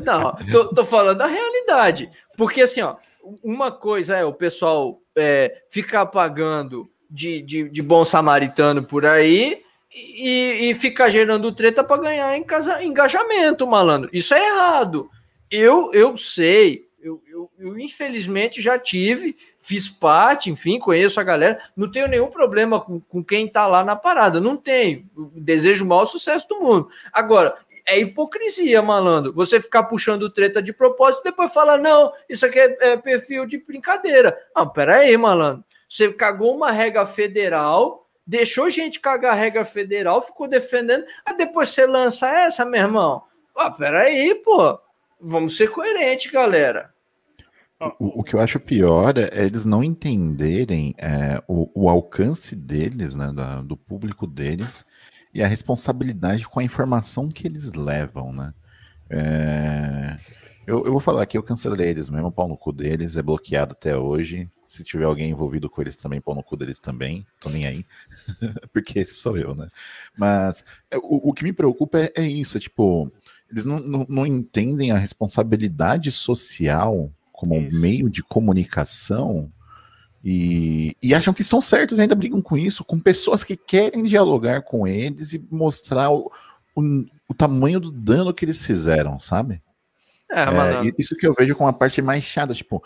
Não, tô, tô, falando da realidade. Porque assim, ó, uma coisa é o pessoal é, ficar pagando de, de, de, bom samaritano por aí e, e ficar gerando treta para ganhar em casa, engajamento, malandro. Isso é errado. Eu, eu sei, eu, eu, eu infelizmente já tive fiz parte, enfim, conheço a galera, não tenho nenhum problema com, com quem tá lá na parada, não tenho. Desejo o maior sucesso do mundo. Agora, é hipocrisia, malandro. Você ficar puxando treta de propósito e depois falar, não, isso aqui é, é perfil de brincadeira. Não, pera aí, malandro. Você cagou uma regra federal, deixou gente cagar a regra federal, ficou defendendo, aí depois você lança essa, meu irmão. Ah, peraí, pô. Vamos ser coerentes, galera. O, o, que eu acho pior é, eles não entenderem é, o, o, alcance deles, né, da, do público deles, e a responsabilidade com a informação que eles levam, né? É, eu, eu, vou falar aqui, eu cancelei eles mesmo, pau no cu deles, é bloqueado até hoje. Se tiver alguém envolvido com eles também, pau no cu deles também, tô nem aí, porque esse sou eu, né? Mas é, o, o que me preocupa é, é isso, é tipo, eles não, não, não entendem a responsabilidade social como isso. meio de comunicação e, e, acham que estão certos, ainda brigam com isso, com pessoas que querem dialogar com eles e mostrar o, o, o tamanho do dano que eles fizeram, sabe? É, é, isso que eu vejo com a parte mais chata, tipo,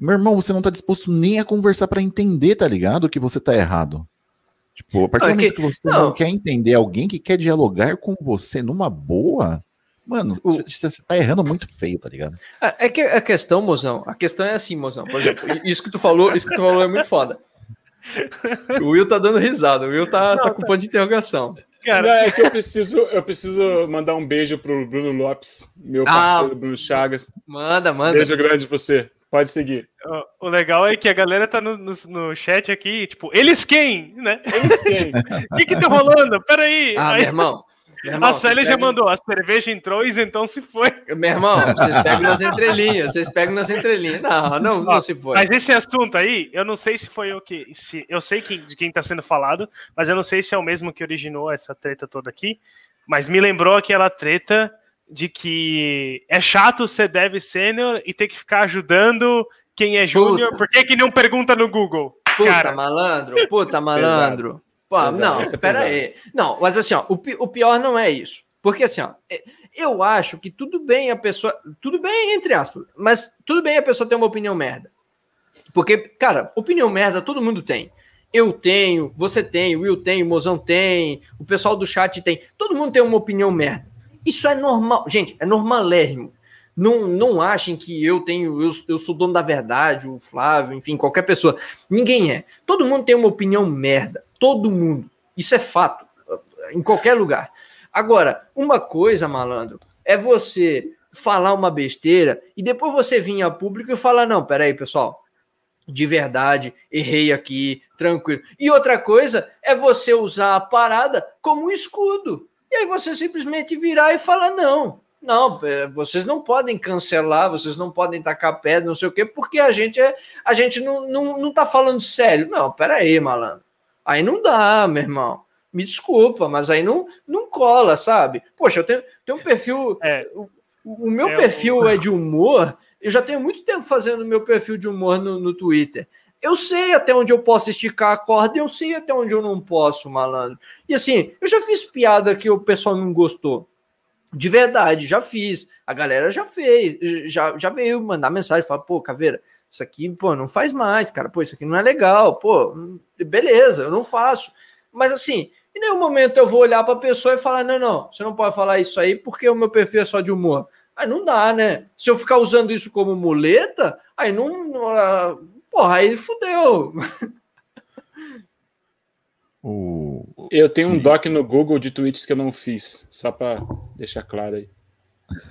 meu irmão, você não tá disposto nem a conversar para entender, tá ligado? Que você tá errado. Tipo, a partir do momento que você não. não quer entender alguém que quer dialogar com você numa boa, Mano, você tá errando muito feio, tá ligado? É, é que a questão, mozão, a questão é assim, mozão. Por exemplo, isso que tu falou, isso que tu falou é muito foda. O Will tá dando risada, o Will tá, tá Não, tá com tá... ponto de interrogação. Cara, Não, é que eu preciso, eu preciso mandar um beijo pro Bruno Lopes, meu ah, parceiro ah, Bruno Chagas. Manda, manda. Beijo grande pra você. Pode seguir. O legal é que a galera tá no, no, no chat aqui, tipo, eles quem? Né? Eles quem? O que que tá rolando? Peraí. Ah, Aí, meu irmão, a Célia já mandou, a cerveja entrou e então se foi. Meu irmão, vocês pegam nas entrelinhas, vocês pegam nas entrelinhas. Não, não, não se foi. Mas esse assunto aí, eu não sei se foi o que. Se, eu sei que, de quem está sendo falado, mas eu não sei se é o mesmo que originou essa treta toda aqui. Mas me lembrou aquela treta de que é chato ser dev sênior e ter que ficar ajudando quem é júnior. Por que, que não pergunta no Google? Puta Cara. malandro, puta malandro. Pô, Exato, não, espera aí. Não, mas assim, ó, o, o pior não é isso. Porque assim, ó, é, eu acho que tudo bem a pessoa. Tudo bem, entre aspas, mas tudo bem a pessoa ter uma opinião merda. Porque, cara, opinião merda todo mundo tem. Eu tenho, você tem, o Will tem, o Mozão tem, o pessoal do chat tem. Todo mundo tem uma opinião merda. Isso é normal. Gente, é normalérrimo. Não, não achem que eu tenho, eu, eu sou dono da verdade, o Flávio, enfim, qualquer pessoa. Ninguém é. Todo mundo tem uma opinião merda. Todo mundo. Isso é fato. Em qualquer lugar. Agora, uma coisa, malandro, é você falar uma besteira e depois você vir a público e falar: não, peraí, pessoal, de verdade, errei aqui, tranquilo. E outra coisa é você usar a parada como um escudo. E aí você simplesmente virar e falar: não, não, é, vocês não podem cancelar, vocês não podem tacar pedra, não sei o quê, porque a gente é, a gente não, não, não tá falando sério. Não, peraí, malandro. Aí não dá, meu irmão. Me desculpa, mas aí não, não cola, sabe? Poxa, eu tenho, tenho um perfil. É, o, o, meu é perfil é de humor. Eu já tenho muito tempo fazendo meu perfil de humor no, no Twitter. Eu sei até onde eu posso esticar a corda eu sei até onde eu não posso, malandro. E assim, eu já fiz piada que o pessoal não gostou. De verdade, já fiz. A galera já fez, já, já veio mandar mensagem, falar, pô, Caveira, isso aqui, pô, não faz mais, cara. Pô, isso aqui não é legal. Pô, beleza, eu não faço. Mas assim, em nenhum momento eu vou olhar para a pessoa e falar: não, não, você não pode falar isso aí porque o meu perfil é só de humor. Aí não dá, né? Se eu ficar usando isso como muleta, aí não. Porra, aí fudeu. Eu tenho um doc no Google de tweets que eu não fiz, só para deixar claro aí.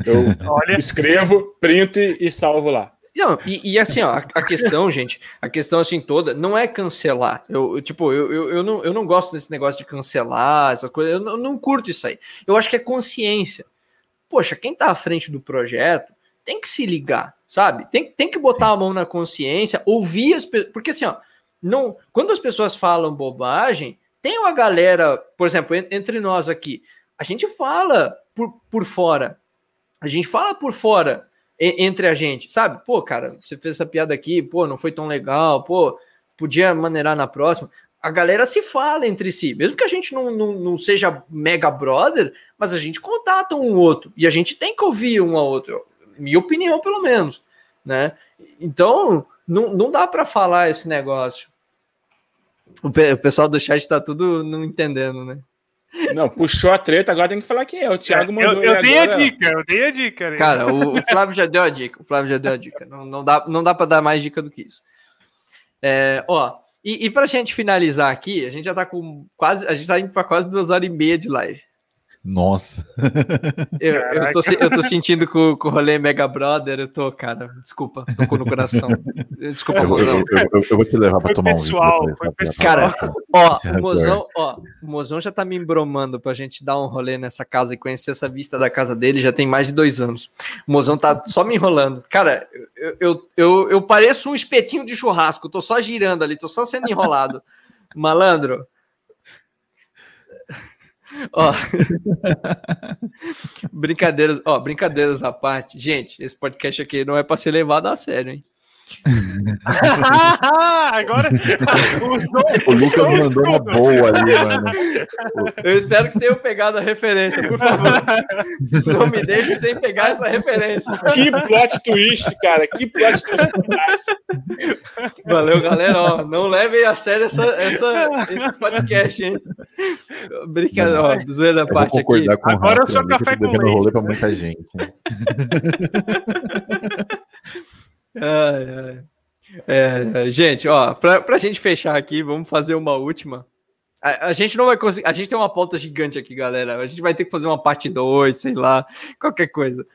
Eu Olha. escrevo, printo e salvo lá. Não, e, e, assim, ó, a, questão, gente, a questão assim toda não é cancelar. Eu, eu tipo, eu, eu, eu, não, eu não gosto desse negócio de cancelar, essa coisa, eu não, eu não curto isso aí. Eu acho que é consciência. Poxa, quem tá à frente do projeto tem que se ligar, sabe? Tem, tem que botar Sim. a mão na consciência, ouvir as pessoas. Porque assim, ó, não, quando as pessoas falam bobagem, tem uma galera, por exemplo, entre nós aqui, a gente fala por, por fora. A gente fala por fora entre a gente, sabe? Pô, cara, você fez essa piada aqui, pô, não foi tão legal, pô, podia maneirar na próxima. A galera se fala entre si, mesmo que a gente não, não, não seja mega brother, mas a gente contata um outro e a gente tem que ouvir um ao outro, minha opinião, pelo menos, né? Então, não, não dá para falar esse negócio. O, pe o pessoal do chat tá tudo não entendendo, né? Não, puxou a treta, agora tem que falar quem é. O Thiago mandou. Eu, eu dei agora... a dica, eu dei a dica. Né? Cara, o, o, Flávio já deu a dica. O Flávio já deu a dica. Não, não dá, não dá para dar mais dica do que isso. É, ó, e, e pra gente finalizar aqui, a gente já tá com quase. A gente tá indo para quase duas horas e meia de live. Nossa. Eu, eu, tô, eu tô sentindo com, com o rolê Mega Brother, eu tô, cara, desculpa, tocou no coração. Desculpa, Eu, mozão. eu- eu- eu vou te levar pra Foi tomar um pessoal, rapaz. Cara, ó, Esse o mozão, ó, o mozão já tá me embromando pra gente dar um rolê nessa casa e conhecer essa vista da casa dele já tem mais de dois anos. O mozão tá só me enrolando. Cara, eu, eu, eu, eu pareço um espetinho de churrasco, tô só girando ali, tô só sendo enrolado. Malandro. Ó, brincadeiras, ó, brincadeiras à parte. Gente, esse podcast aqui não é para ser levado a sério, hein? Agora O Lucas mandou uma boa ali, mano. Eu espero que tenham pegado a referência, por favor. Não me deixe sem pegar essa referência. Que plot twist, cara. Que plot twist. Valeu, galera. Ó, não levem a sério essa, essa, esse podcast, hein? Brincadeira, ó, zoeira da parte aqui. Agora o eu sou Rafa, café com leite. rolê pra muita gente. Ai, ai. É, gente, ó, pra, pra gente fechar aqui, vamos fazer uma última. A, a gente não vai conseguir. A gente tem uma pauta gigante aqui, galera. A gente vai ter que fazer uma parte 2, sei lá, qualquer coisa.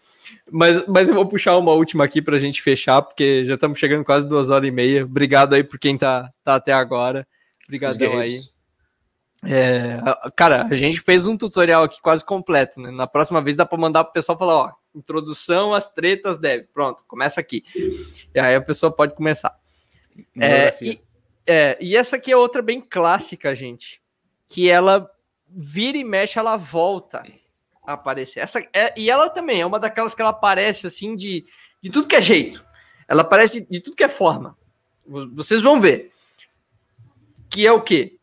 Mas, mas eu vou puxar uma última aqui pra gente fechar, porque já estamos chegando quase duas horas e meia. Obrigado aí por quem tá, tá até agora. Obrigadão aí. É, cara, a gente fez um tutorial aqui quase completo, né? Na próxima vez dá para mandar pro pessoal falar, ó, introdução às tretas deve. Pronto, começa aqui. E aí a pessoa pode começar. É, e, é, e essa aqui é outra bem clássica, gente. Que ela vira e mexe, ela volta a aparecer. Essa é, e ela também é uma daquelas que ela aparece assim de, de tudo que é jeito. Ela aparece de, de tudo que é forma. Vo- Vocês vão ver. Que é o quê?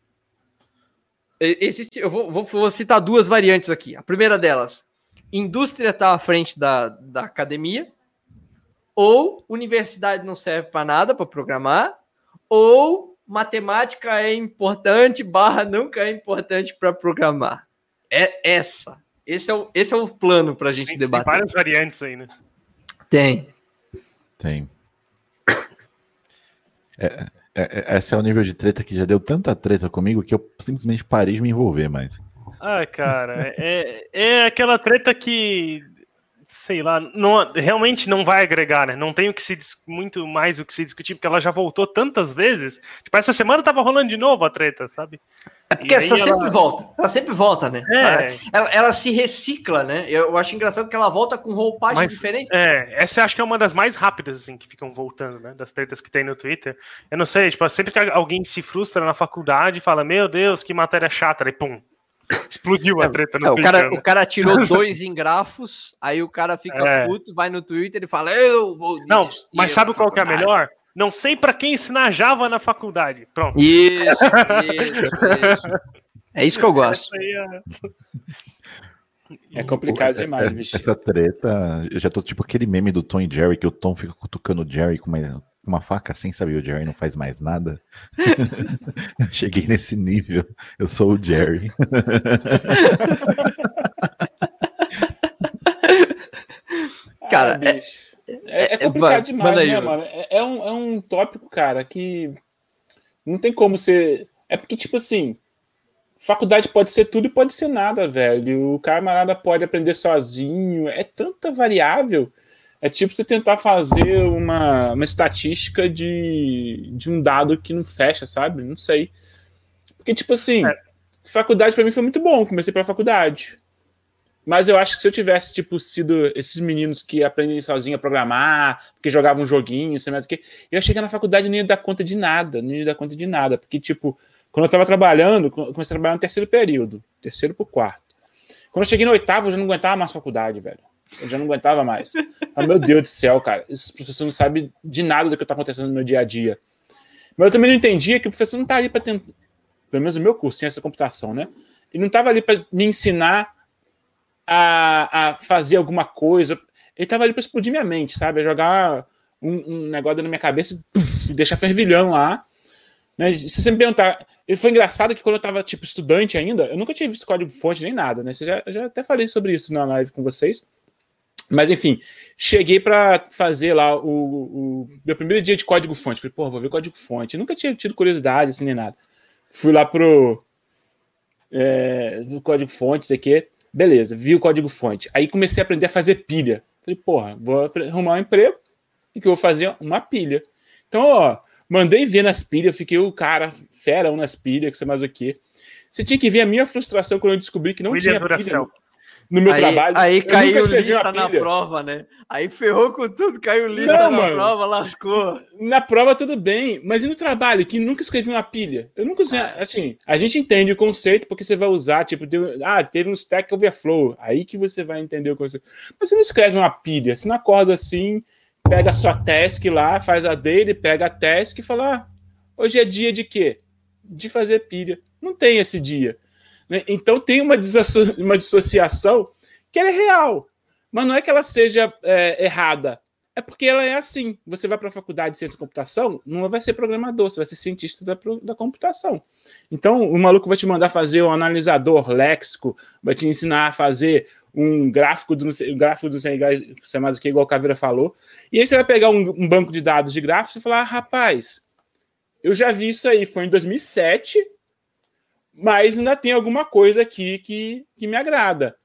Existe, eu vou, vou- vou citar duas variantes aqui. A primeira delas, indústria está à frente da, da academia, ou universidade não serve para nada para programar, ou matemática é importante, barra nunca é importante para programar. É essa. Esse é o, esse é o plano para a gente Tem, tem debater. várias variantes aí, né? Tem. Tem. É, é- é- esse é o nível de treta que já deu tanta treta comigo que eu simplesmente parei de me envolver mais. Ah, cara, é, é aquela treta que, sei lá, não, realmente não vai agregar, né? Não tem o que se muito mais o que se discutir, porque ela já voltou tantas vezes. Tipo, essa semana tava rolando de novo a treta, sabe? É porque E ela- sempre volta. Ela sempre volta, né? É. Ela, ela se recicla, né? Eu acho engraçado que ela volta com roupagem Mas- diferente. É, essa eu acho que é uma das mais rápidas, assim, que ficam voltando, né? Das tretas que tem no Twitter. Eu não sei, tipo, sempre que alguém se frustra na faculdade e fala, meu Deus, que matéria chata, aí pum. Explodiu a treta no É, o, Twitter. cara, né? o cara tirou dois em grafos, aí o cara fica É. puto, vai no Twitter e fala: Eu vou. Não, mas sabe qual que é a faculdade." melhor? Não sei pra quem ensinar Java na faculdade. Pronto. Isso, isso, isso. É isso que eu gosto. É- É complicado demais, bicho. Essa treta, eu já tô tipo aquele meme do Tom e Jerry, que o Tom fica cutucando o Jerry com uma, uma faca assim, sabe? E o Jerry não faz mais nada. Eu Cheguei nesse nível. Eu sou o Jerry. Cara, Ah, bicho. é, é é- complicado vai, demais, manda aí, né, mano? É, é um, é um tópico, cara, que não tem como ser. É porque, tipo assim, faculdade pode ser tudo e pode ser nada, velho. O camarada pode aprender sozinho. É tanta variável. É tipo você tentar fazer uma, uma estatística de, de um dado que não fecha, sabe? Não sei. Porque, tipo assim, É. faculdade pra mim foi muito bom. Comecei pela faculdade. Mas eu acho que se eu tivesse, tipo, sido esses meninos que aprendem sozinho a programar, que jogavam um joguinho, sei mais o que, eu ia chegar na faculdade e não ia dar conta de nada, não ia dar conta de nada. Porque, tipo, quando eu tava trabalhando, eu comecei a trabalhar no terceiro período, terceiro pro quarto. Quando eu cheguei no oitavo, eu já não aguentava mais faculdade, velho. Eu já não aguentava mais. Ah, meu Deus do céu, cara. Esse professor não sabe de nada do que tá acontecendo no meu dia a dia. Mas eu também não entendia que o professor não tá ali para tentar. Pelo menos o meu curso, ciência da computação, né? Ele não tava ali para me ensinar a, a fazer alguma coisa. Ele tava ali para explodir minha mente, sabe? Jogar um, um negócio na minha cabeça e deixar fervilhão lá. Né? Se você me perguntar, foi engraçado que quando eu tava, tipo, estudante ainda, eu nunca tinha visto código-fonte nem nada, né? Você já, já até falei sobre isso na live com vocês. Mas, enfim, cheguei para fazer lá o, o, meu primeiro dia de código-fonte. Falei, pô, vou ver código-fonte. Nunca tinha tido curiosidade, assim, nem nada. Fui lá pro é, do código-fonte, isso aqui. Beleza, vi o código-fonte. Aí comecei a aprender a fazer pilha. Falei, porra, vou arrumar um emprego e que eu vou fazer uma pilha. Então, ó, mandei ver nas pilhas, fiquei o cara ferão nas pilhas, que sei mais o quê. Você tinha que ver a minha frustração quando eu descobri que não William tinha Duracell. pilha no meu aí, trabalho. Aí Eu caiu lista na prova, né? Aí ferrou com tudo, caiu lista Não, na mano. prova, lascou. Na prova, tudo bem, mas e no trabalho, que nunca escrevi uma pilha? Eu nunca usei. Ah. Assim, a gente entende o conceito porque você vai usar, tipo, deu- ah, teve um Stack Overflow, aí que você vai entender o conceito. Mas você não escreve uma pilha, você não acorda assim, pega a sua task lá, faz a dele, pega a task e fala, ah, hoje é dia de quê? De fazer pilha. Não tem esse dia. Né? Então tem uma, uma dissociação que é real, mas não é que ela seja é, errada. É porque ela é assim. Você vai para a faculdade de ciência e computação, não vai ser programador, você vai ser cientista da, da computação. Então, o maluco vai te mandar fazer um analisador léxico, vai te ensinar a fazer um gráfico do, um gráfico do sei sei mais o que, igual o Caveira falou. E aí você vai pegar um, um banco de dados de gráficos e falar: ah, rapaz, eu já vi isso aí, foi em 2007, mas ainda tem alguma coisa aqui que, que me agrada.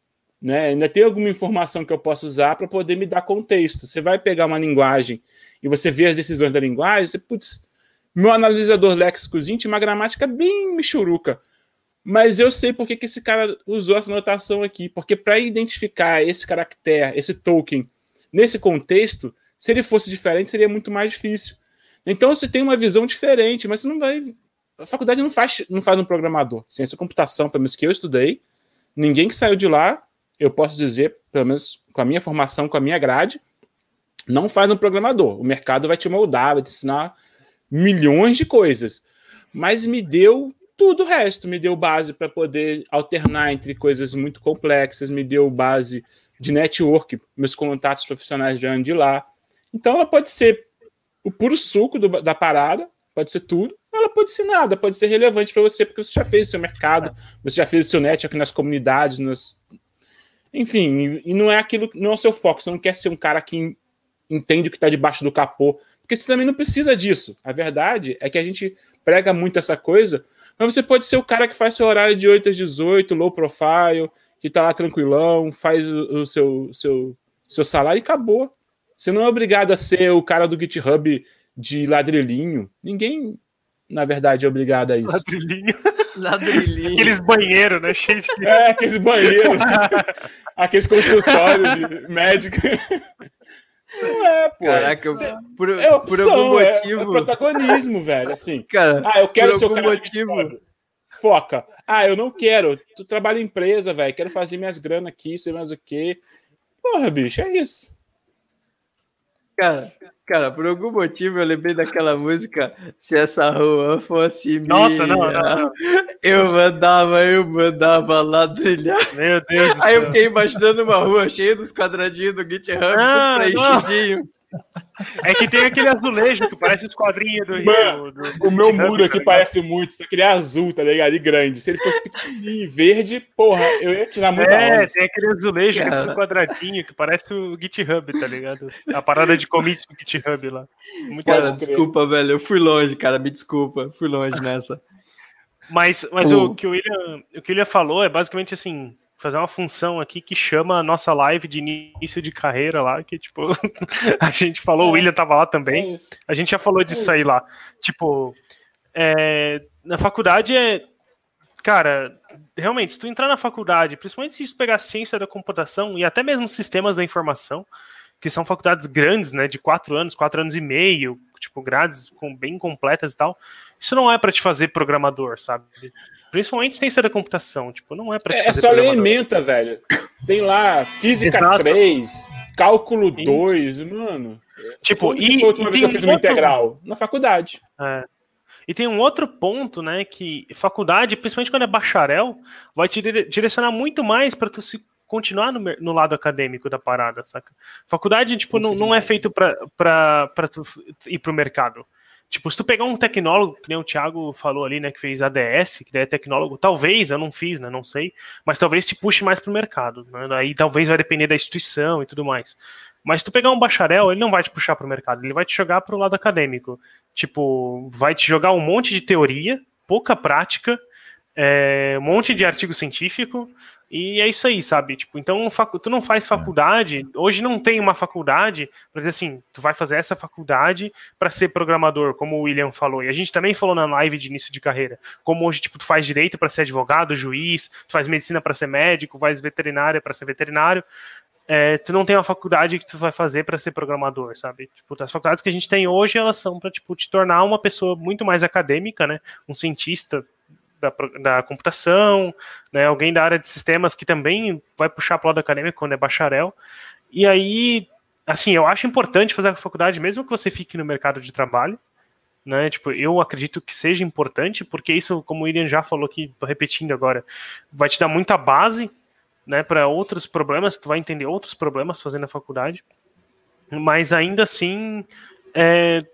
Né? Ainda tem alguma informação que eu posso usar para poder me dar contexto. Você vai pegar uma linguagem e você vê as decisões da linguagem, você, putz, meu analisador léxicozinho tinha uma gramática bem michuruca. Mas eu sei por que, que esse cara usou essa notação aqui. Porque para identificar esse caractere, esse token, nesse contexto, se ele fosse diferente, seria muito mais difícil. Então você tem uma visão diferente, mas você não vai. A faculdade não faz, não faz um programador. Ciência e computação, pelo menos que eu estudei, ninguém que saiu de lá, eu posso dizer, pelo menos com a minha formação, com a minha grade, não faz um programador. O mercado vai te moldar, vai te ensinar milhões de coisas. Mas me deu tudo o resto, me deu base para poder alternar entre coisas muito complexas, me deu base de network, meus contatos profissionais vieram de lá. Então ela pode ser o puro suco do- da parada, pode ser tudo, ela pode ser nada, pode ser relevante para você, porque você já fez seu mercado, você já fez seu network nas comunidades, nas... enfim, e não é aquilo, não é o seu foco, você não quer ser um cara que entende o que está debaixo do capô, porque você também não precisa disso. A verdade é que a gente prega muito essa coisa, mas você pode ser o cara que faz seu horário de 8 às 18, low profile, que tá lá tranquilão, faz o, o seu, seu, seu salário e acabou. Você não é obrigado a ser o cara do GitHub de ladrilhinho. Ninguém, na verdade, é obrigado a isso. Ladrilhinho. Ladrilhinho. Aqueles banheiros, né? Cheio de. É, aqueles banheiros, aqueles consultórios de médico. Não é, pô. Caraca, Você- por, é por algum opção, é, é motivo. protagonismo, velho. Assim, Cara, ah, eu quero por ser o cara motivo. motivo. Foca. Ah, eu não quero. Tu trabalha em empresa, velho. Quero fazer minhas granas aqui, sei mais o quê. Porra, bicho, é isso. Cara, cara, por algum motivo eu lembrei daquela música Se essa rua fosse minha. Nossa, não, não. Eu mandava, eu mandava ladrilhar. Meu Deus Aí eu fiquei imaginando uma rua cheia dos quadradinhos do GitHub, Ah, tudo preenchidinho. É que tem aquele azulejo que parece os quadrinhos do Mano, do- do- O meu do- muro aqui tá parece muito, só que ele é azul, tá ligado? E grande. Se ele fosse pequenininho e verde, porra, eu ia tirar muita É, onda. tem aquele azulejo que é quadradinho, que parece o GitHub, tá ligado? A parada de commit do GitHub lá. Muito Cara, desculpa, velho. Eu fui longe, cara. Me desculpa. Fui longe nessa. Mas, mas O- o, que o, William, o que o William falou é basicamente assim, fazer uma função aqui que chama a nossa live de início de carreira lá, que tipo, a gente falou, o William tava lá também. É isso. A gente já falou disso aí lá. Tipo, é, na faculdade é. Cara, realmente, se tu entrar na faculdade, principalmente se tu pegar ciência da computação e até mesmo sistemas da informação, que são faculdades grandes, né, de quatro anos, quatro anos e meio, tipo, grades com, bem completas e tal, isso não é pra te fazer programador, sabe? Principalmente ciência da computação, tipo, não é pra te É, é fazer só ler ementa, velho. Tem lá Física Exato. 3, Cálculo Isso. 2, mano. Tipo, Quando e, foi a última e vez que eu fiz um uma outro- integral? Na faculdade. É. E tem um outro ponto, né, que faculdade, principalmente quando é bacharel, vai te dire- direcionar muito mais para tu se continuar no, no lado acadêmico da parada, saca? Faculdade, tipo, não, não é feito f- ir pro mercado. Tipo, se tu pegar um tecnólogo, que nem o Thiago falou ali, né, que fez ADS, que daí é tecnólogo, talvez, eu não fiz, né, não sei, mas talvez te puxe mais pro mercado, né, aí talvez vai depender da instituição e tudo mais. Mas se tu pegar um bacharel, ele não vai te puxar pro mercado, ele vai te jogar pro lado acadêmico. Tipo, vai te jogar um monte de teoria, pouca prática, é, um monte de artigo científico, e é isso aí, sabe? Tipo, então tu não faz faculdade. Hoje não tem uma faculdade para dizer assim, tu vai fazer essa faculdade para ser programador, como o William falou. E a gente também falou na live de início de carreira. Como hoje, tipo, tu faz direito para ser advogado, juiz, tu faz medicina para ser médico, faz veterinária para ser veterinário. É, tu não tem uma faculdade que tu vai fazer para ser programador, sabe? Tipo, as faculdades que a gente tem hoje, elas são para tipo te tornar uma pessoa muito mais acadêmica, né? Um cientista da, da computação, né, alguém da área de sistemas que também vai puxar para o lado acadêmico quando é bacharel. E aí, assim, eu acho importante fazer a faculdade, mesmo que você fique no mercado de trabalho. Né, tipo, eu acredito que seja importante, porque isso, como o Irian já falou aqui, repetindo agora, vai te dar muita base né, para outros problemas, tu vai entender outros problemas fazendo a faculdade. Mas ainda assim, é,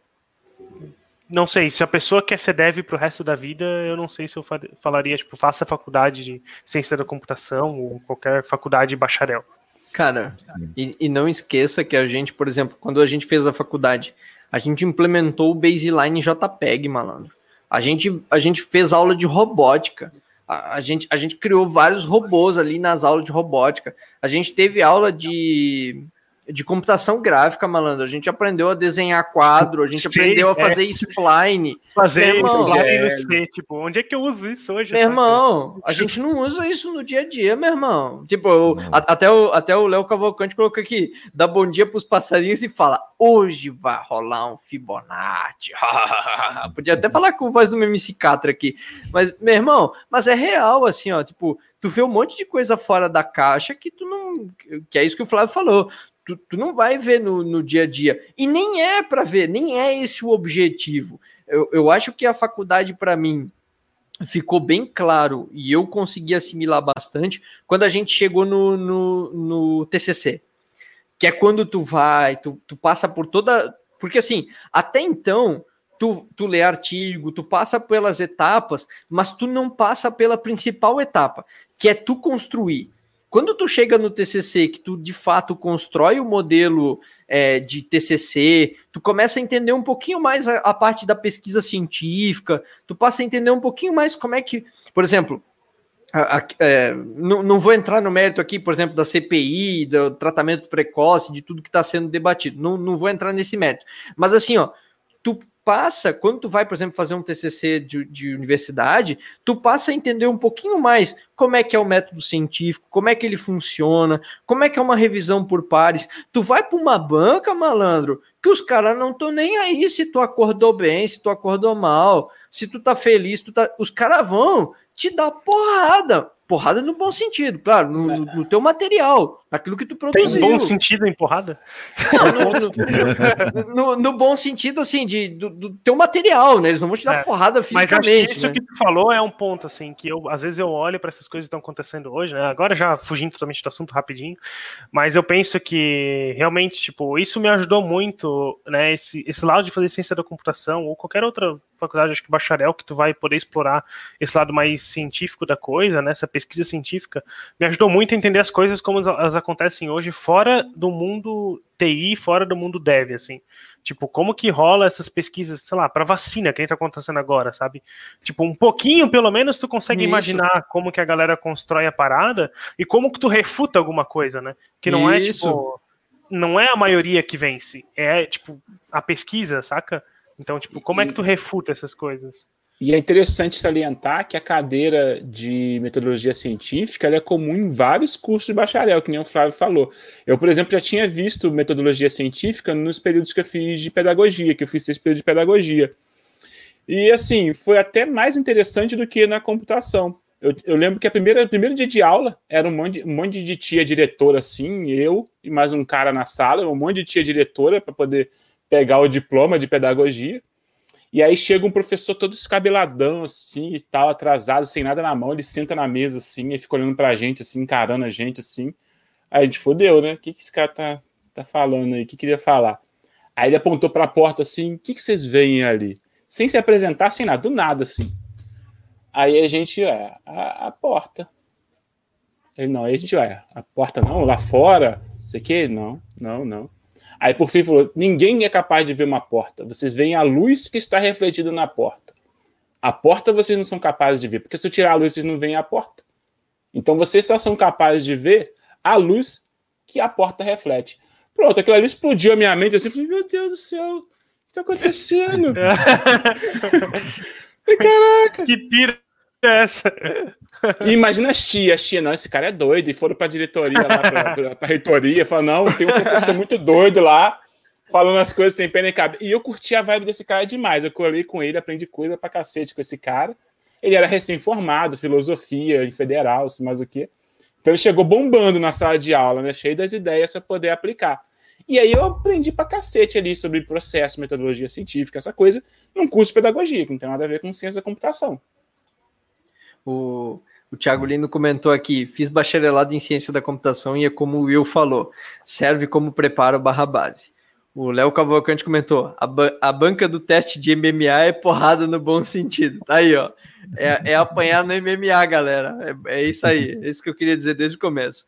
não sei, se a pessoa quer ser dev pro resto da vida, eu não sei se eu falaria, tipo, faça faculdade de ciência da computação ou qualquer faculdade de bacharel. Cara, e, e, não esqueça que a gente, por exemplo, quando a gente fez a faculdade, a gente implementou o baseline JPEG, malandro. A gente, a gente fez aula de robótica. A, a, gente, a gente criou vários robôs ali nas aulas de robótica. A gente teve aula de de computação gráfica, malandro. A gente aprendeu a desenhar quadro, a gente Sim, aprendeu a fazer é. spline. Fazer irmão, spline no C, tipo, onde é que eu uso isso hoje? Meu irmão, a gente não usa isso no dia a dia, meu irmão. Tipo, eu, a, até o até o Léo Cavalcante colocou aqui, dá bom dia pros passarinhos e fala, hoje vai rolar um Fibonacci. Podia até falar com voz do MC Catra aqui. Mas, meu irmão, mas é real, assim, ó, tipo, tu vê um monte de coisa fora da caixa que tu não... Que é isso que o Flávio falou tu, tu não vai ver no, no dia a dia. E nem é para ver, nem é esse o objetivo. Eu, eu acho que a faculdade, para mim, ficou bem claro e eu consegui assimilar bastante quando a gente chegou no, no, no TCC. Que é quando tu vai, tu, tu passa por toda. Porque assim, até então, tu, tu lê artigo, tu passa pelas etapas, mas tu não passa pela principal etapa, que é tu construir quando tu chega no TCC, que tu de fato constrói o modelo é, de TCC, tu começa a entender um pouquinho mais a, a, parte da pesquisa científica, tu passa a entender um pouquinho mais como é que, por exemplo, a, a, é, não, não vou entrar no mérito aqui, por exemplo, da CPI, do tratamento precoce, de tudo que está sendo debatido, não, não vou entrar nesse mérito, mas assim, ó, tu passa, quando tu vai, por exemplo, fazer um TCC de, de, universidade, tu passa a entender um pouquinho mais como é que é o método científico, como é que ele funciona, como é que é uma revisão por pares. Tu vai para uma banca, malandro, que os caras não estão nem aí se tu acordou bem, se tu acordou mal, se tu tá feliz, tu tá... os caras vão te dar porrada porrada no bom sentido, claro, no, é. no, teu material, naquilo que tu produziu. Tem bom sentido em porrada? Não, no, no, bom sentido, assim, de, do, do, teu material, né? Eles não vão te dar é. porrada fisicamente. Mas isso né? que tu falou é um ponto, assim, que eu, às vezes eu olho para essas coisas que estão acontecendo hoje, né? Agora já fugindo totalmente do assunto rapidinho, mas eu penso que realmente, tipo, isso me ajudou muito, né? Esse, esse lado de fazer ciência da computação ou qualquer outra faculdade, acho que bacharel, que tu vai poder explorar esse lado mais científico da coisa, né? Essa pesquisa científica, me ajudou muito a entender as coisas como elas acontecem hoje fora do mundo TI, fora do mundo dev, assim. Tipo, como que rola essas pesquisas, sei lá, para vacina, que a gente tá acontecendo agora, sabe? Tipo, um pouquinho, pelo menos, tu consegue Isso. imaginar como que a galera constrói a parada e como que tu refuta alguma coisa, né? Que não é, Isso. é, tipo... Não é a maioria que vence, é, tipo, a pesquisa, saca? Então, tipo, como é que tu refuta essas coisas? E é interessante salientar que a cadeira de metodologia científica é comum em vários cursos de bacharel, que nem o Flávio falou. Eu, por exemplo, já tinha visto metodologia científica nos períodos que eu fiz de pedagogia, que eu fiz esse período de pedagogia. E, assim, foi até mais interessante do que na computação. Eu, eu lembro que a primeira, o primeiro dia de aula era um monte, um monte de tia diretora, assim, eu e mais um cara na sala, um monte de tia diretora para poder pegar o diploma de pedagogia. E aí chega um professor todo escabeladão, assim, e tal, atrasado, sem nada na mão, ele senta na mesa, assim, e fica olhando pra gente, assim, encarando a gente, assim. Aí a gente fodeu, né? O que, que esse cara tá, tá falando aí? O que queria falar? Aí ele apontou pra porta, assim, o que, que vocês veem ali? Sem se apresentar, sem nada, do nada, assim. Aí a gente, é, a, a porta. Ele, não, aí a gente, vai, a porta não, lá fora, não sei o que, não, não, não. Aí por fim falou: ninguém é capaz de ver uma porta. Vocês veem a luz que está refletida na porta. A porta vocês não são capazes de ver, porque se eu tirar a luz, vocês não veem a porta. Então vocês só são capazes de ver a luz que a porta reflete. Pronto, aquilo ali explodiu a minha mente assim, falei, meu Deus do céu, o que está acontecendo? Caraca! Que pira é essa? E imagina as tias, as tias, não, esse cara é doido, e foram para a diretoria, lá para a reitoria, falaram, não, tem um professor muito doido lá, falando as coisas sem pena e cabeça. E eu curti a vibe desse cara demais, eu colei com ele, aprendi coisa pra cacete com esse cara. Ele era recém-formado, filosofia em federal, sei mais o quê. Então ele chegou bombando na sala de aula, né, cheio das ideias para poder aplicar. E aí eu aprendi pra cacete ali sobre processo, metodologia científica, essa coisa, num curso de pedagogia, que não tem nada a ver com ciência da computação. O, o Thiago Lino comentou aqui: fiz bacharelado em ciência da computação e é como o Will falou, serve como preparo barra base. O Léo Cavalcante comentou: a, ba a, banca do teste de MMA é porrada no bom sentido. Tá aí, ó. É, é apanhar no MMA, galera. É, é, isso aí. É isso que eu queria dizer desde o começo.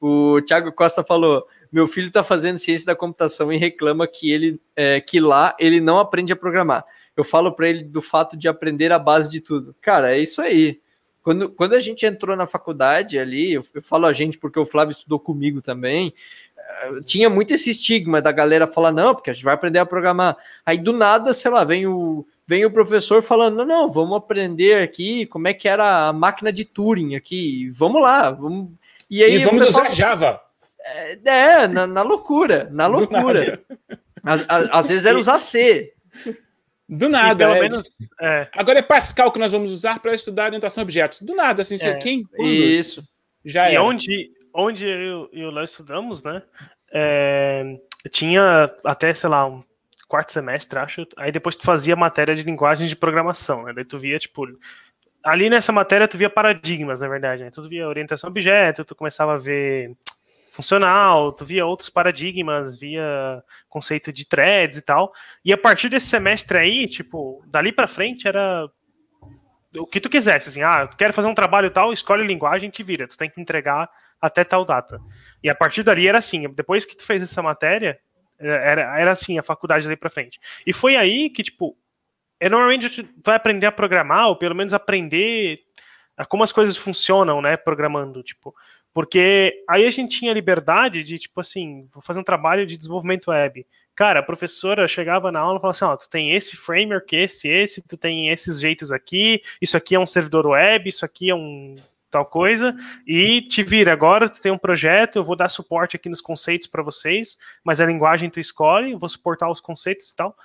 O Thiago Costa falou: meu filho está fazendo ciência da computação e reclama que ele é, que lá ele não aprende a programar. Eu falo para ele do fato de aprender a base de tudo. Cara, é isso aí. Quando, quando a gente entrou na faculdade ali, eu, eu falo a gente porque o Flávio estudou comigo também, eh, tinha muito esse estigma da galera falar, não, porque a gente vai aprender a programar. Aí do nada, sei lá, vem o, vem o professor falando, não, não, vamos aprender aqui como é que era a máquina de Turing aqui, vamos lá, vamos. E aí e vamos pessoal, usar Java. É, é na, na, loucura, na loucura. Às, às, vezes era usar C. Do nada. É, menos, é. Agora é Pascal que nós vamos usar para estudar orientação a objetos. Do nada, assim, é. quem. Isso. Já e é. onde, onde eu e o Léo estudamos, né? É, tinha até, sei lá, um quarto semestre, acho. Aí depois tu fazia matéria de linguagem de programação, né? Daí tu via, tipo. Ali nessa matéria tu via paradigmas, na verdade, né? Tu via orientação a objeto, tu começava a ver funcional, tu via outros paradigmas, via conceito de threads e tal. E a partir desse semestre aí, tipo, dali para frente era o que tu quisesse, assim, ah, tu quer fazer um trabalho tal, escolhe a linguagem te vira, tu tem que entregar até tal data. E a partir dali era assim, depois que tu fez essa matéria, era, era assim, a faculdade dali para frente. E foi aí que, tipo, é, normalmente gente vai aprender a programar, ou pelo menos aprender como as coisas funcionam, né, programando, tipo, porque aí a gente tinha liberdade de, tipo assim, vou fazer um trabalho de desenvolvimento web. Cara, a professora chegava na aula e falava assim: ó, tu tem esse framework, esse, esse, tu tem esses jeitos aqui, isso aqui é um servidor web, isso aqui é um tal coisa, e te vira. Agora tu tem um projeto, eu vou dar suporte aqui nos conceitos para vocês, mas a linguagem tu escolhe, eu vou suportar os conceitos e tal.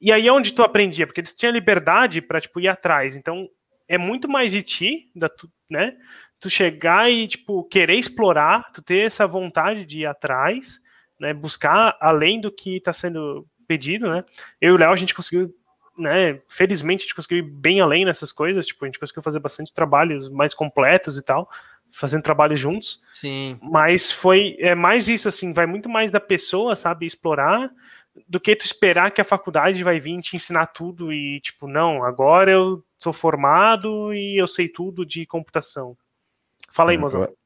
E aí é onde tu aprendia, porque tu tinha liberdade para tipo, ir atrás. Então, é muito mais de ti, da tu, né? Tu chegar e, tipo, querer explorar, tu ter essa vontade de ir atrás, né, buscar além do que está sendo pedido, né? Eu e o Léo, a gente conseguiu, né, felizmente a gente conseguiu ir bem além nessas coisas, tipo, a gente conseguiu fazer bastante trabalhos mais completos e tal, fazendo trabalho juntos. Sim. Mas foi, é mais isso, assim, vai muito mais da pessoa, sabe, explorar, do que tu esperar que a faculdade vai vir te ensinar tudo e, tipo, não, agora eu sou formado e eu sei tudo de computação. Fala aí, é, mozão. Eu,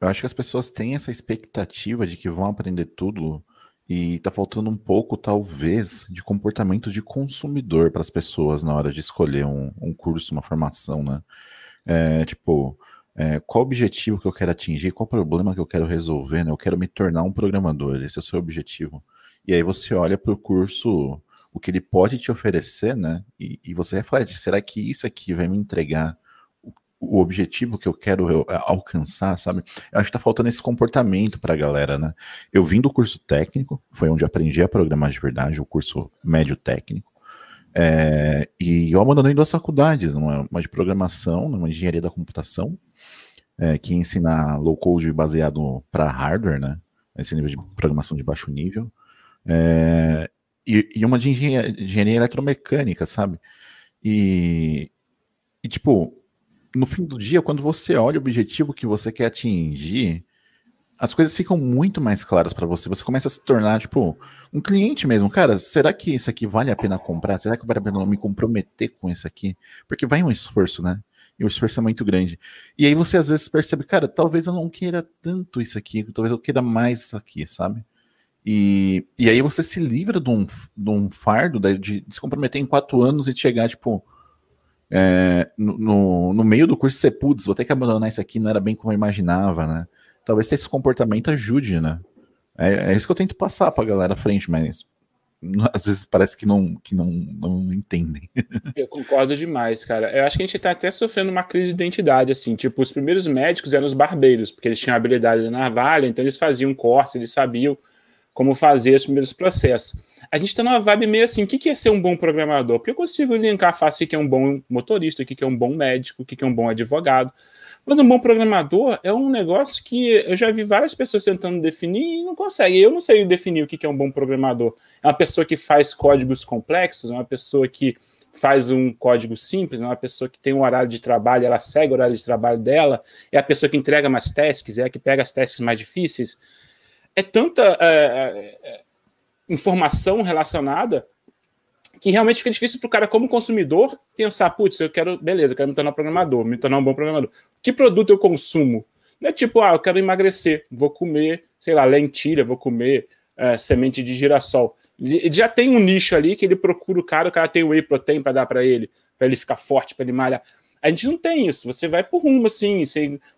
eu acho que as pessoas têm essa expectativa de que vão aprender tudo e tá faltando um pouco, talvez, de comportamento de consumidor para as pessoas na hora de escolher um, um curso, uma formação, né? É, tipo, é, qual objetivo que eu quero atingir, qual problema que eu quero resolver, né? Eu quero me tornar um programador, esse é o seu objetivo. E aí você olha para o curso, o que ele pode te oferecer, né? E, e você reflete, será que isso aqui vai me entregar o objetivo que eu quero é, alcançar, sabe? Eu acho que tá faltando esse comportamento pra galera, né? Eu vim do curso técnico, foi onde aprendi a programar de verdade, o curso médio técnico. É, e eu abandonei duas faculdades, uma, uma de programação, uma de engenharia da computação, é, que ensina low code baseado para hardware, né? Esse nível de programação de baixo nível. É, e, e, uma de engenharia, engenharia eletromecânica, sabe? E, e tipo, no fim do dia, quando você olha o objetivo que você quer atingir, as coisas ficam muito mais claras para você. Você começa a se tornar, tipo, um cliente mesmo. Cara, será que isso aqui vale a pena comprar? Será que vale a pena me comprometer com isso aqui? Porque vai um esforço, né? E o esforço é muito grande. E aí você às vezes percebe, cara, talvez eu não queira tanto isso aqui, talvez eu queira mais isso aqui, sabe? E, e aí você se livra de um, de um fardo de, de se comprometer em quatro anos e chegar, tipo, é, no, no meio do curso você, putz, vou ter que abandonar isso aqui, não era bem como eu imaginava, né? Talvez esse comportamento ajude, né? É, é isso que eu tento passar pra galera à frente, mas às vezes parece que não, que não, não entendem. Eu concordo demais, cara. Eu acho que a gente tá até sofrendo uma crise de identidade, assim. Tipo, os primeiros médicos eram os barbeiros, porque eles tinham habilidade na navalha, então eles faziam cortes, eles sabiam como fazer os primeiros processos. A gente está numa vibe meio assim, o que, é ser um bom programador? Porque eu consigo linkar fácil o que é um bom motorista, o que, é um bom médico, o que, é um bom advogado. Mas um bom programador é um negócio que eu já vi várias pessoas tentando definir e não conseguem. Eu não sei definir o que, é um bom programador. É uma pessoa que faz códigos complexos, é uma pessoa que faz um código simples, é uma pessoa que tem um horário de trabalho, ela segue o horário de trabalho dela, é a pessoa que entrega mais tasks, é a que pega as tasks mais difíceis é tanta é, é, é, informação relacionada que realmente fica difícil para o cara, como consumidor, pensar, putz, eu quero, beleza, eu quero me tornar programador, me tornar um bom programador. Que produto eu consumo? Não é tipo, ah, eu quero emagrecer, vou comer, sei lá, lentilha, vou comer é, semente de girassol. Ele já tem um nicho ali que ele procura o cara, o cara tem whey protein para dar para ele, para ele ficar forte, para ele malhar. A gente não tem isso. Você vai por rumo assim,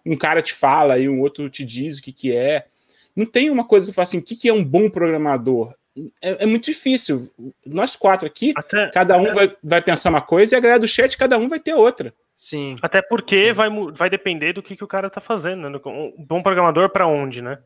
um cara te fala e um outro te diz o que, que é. Não tem uma coisa que fala assim, o que, que é um bom programador? É, é, muito difícil. Nós quatro aqui, Até, cada um vai, vai pensar uma coisa e a galera do chat, cada um vai ter outra. Sim. Até porque Sim. Vai, vai depender do que, que o cara tá fazendo. Né? Um bom programador para onde, né?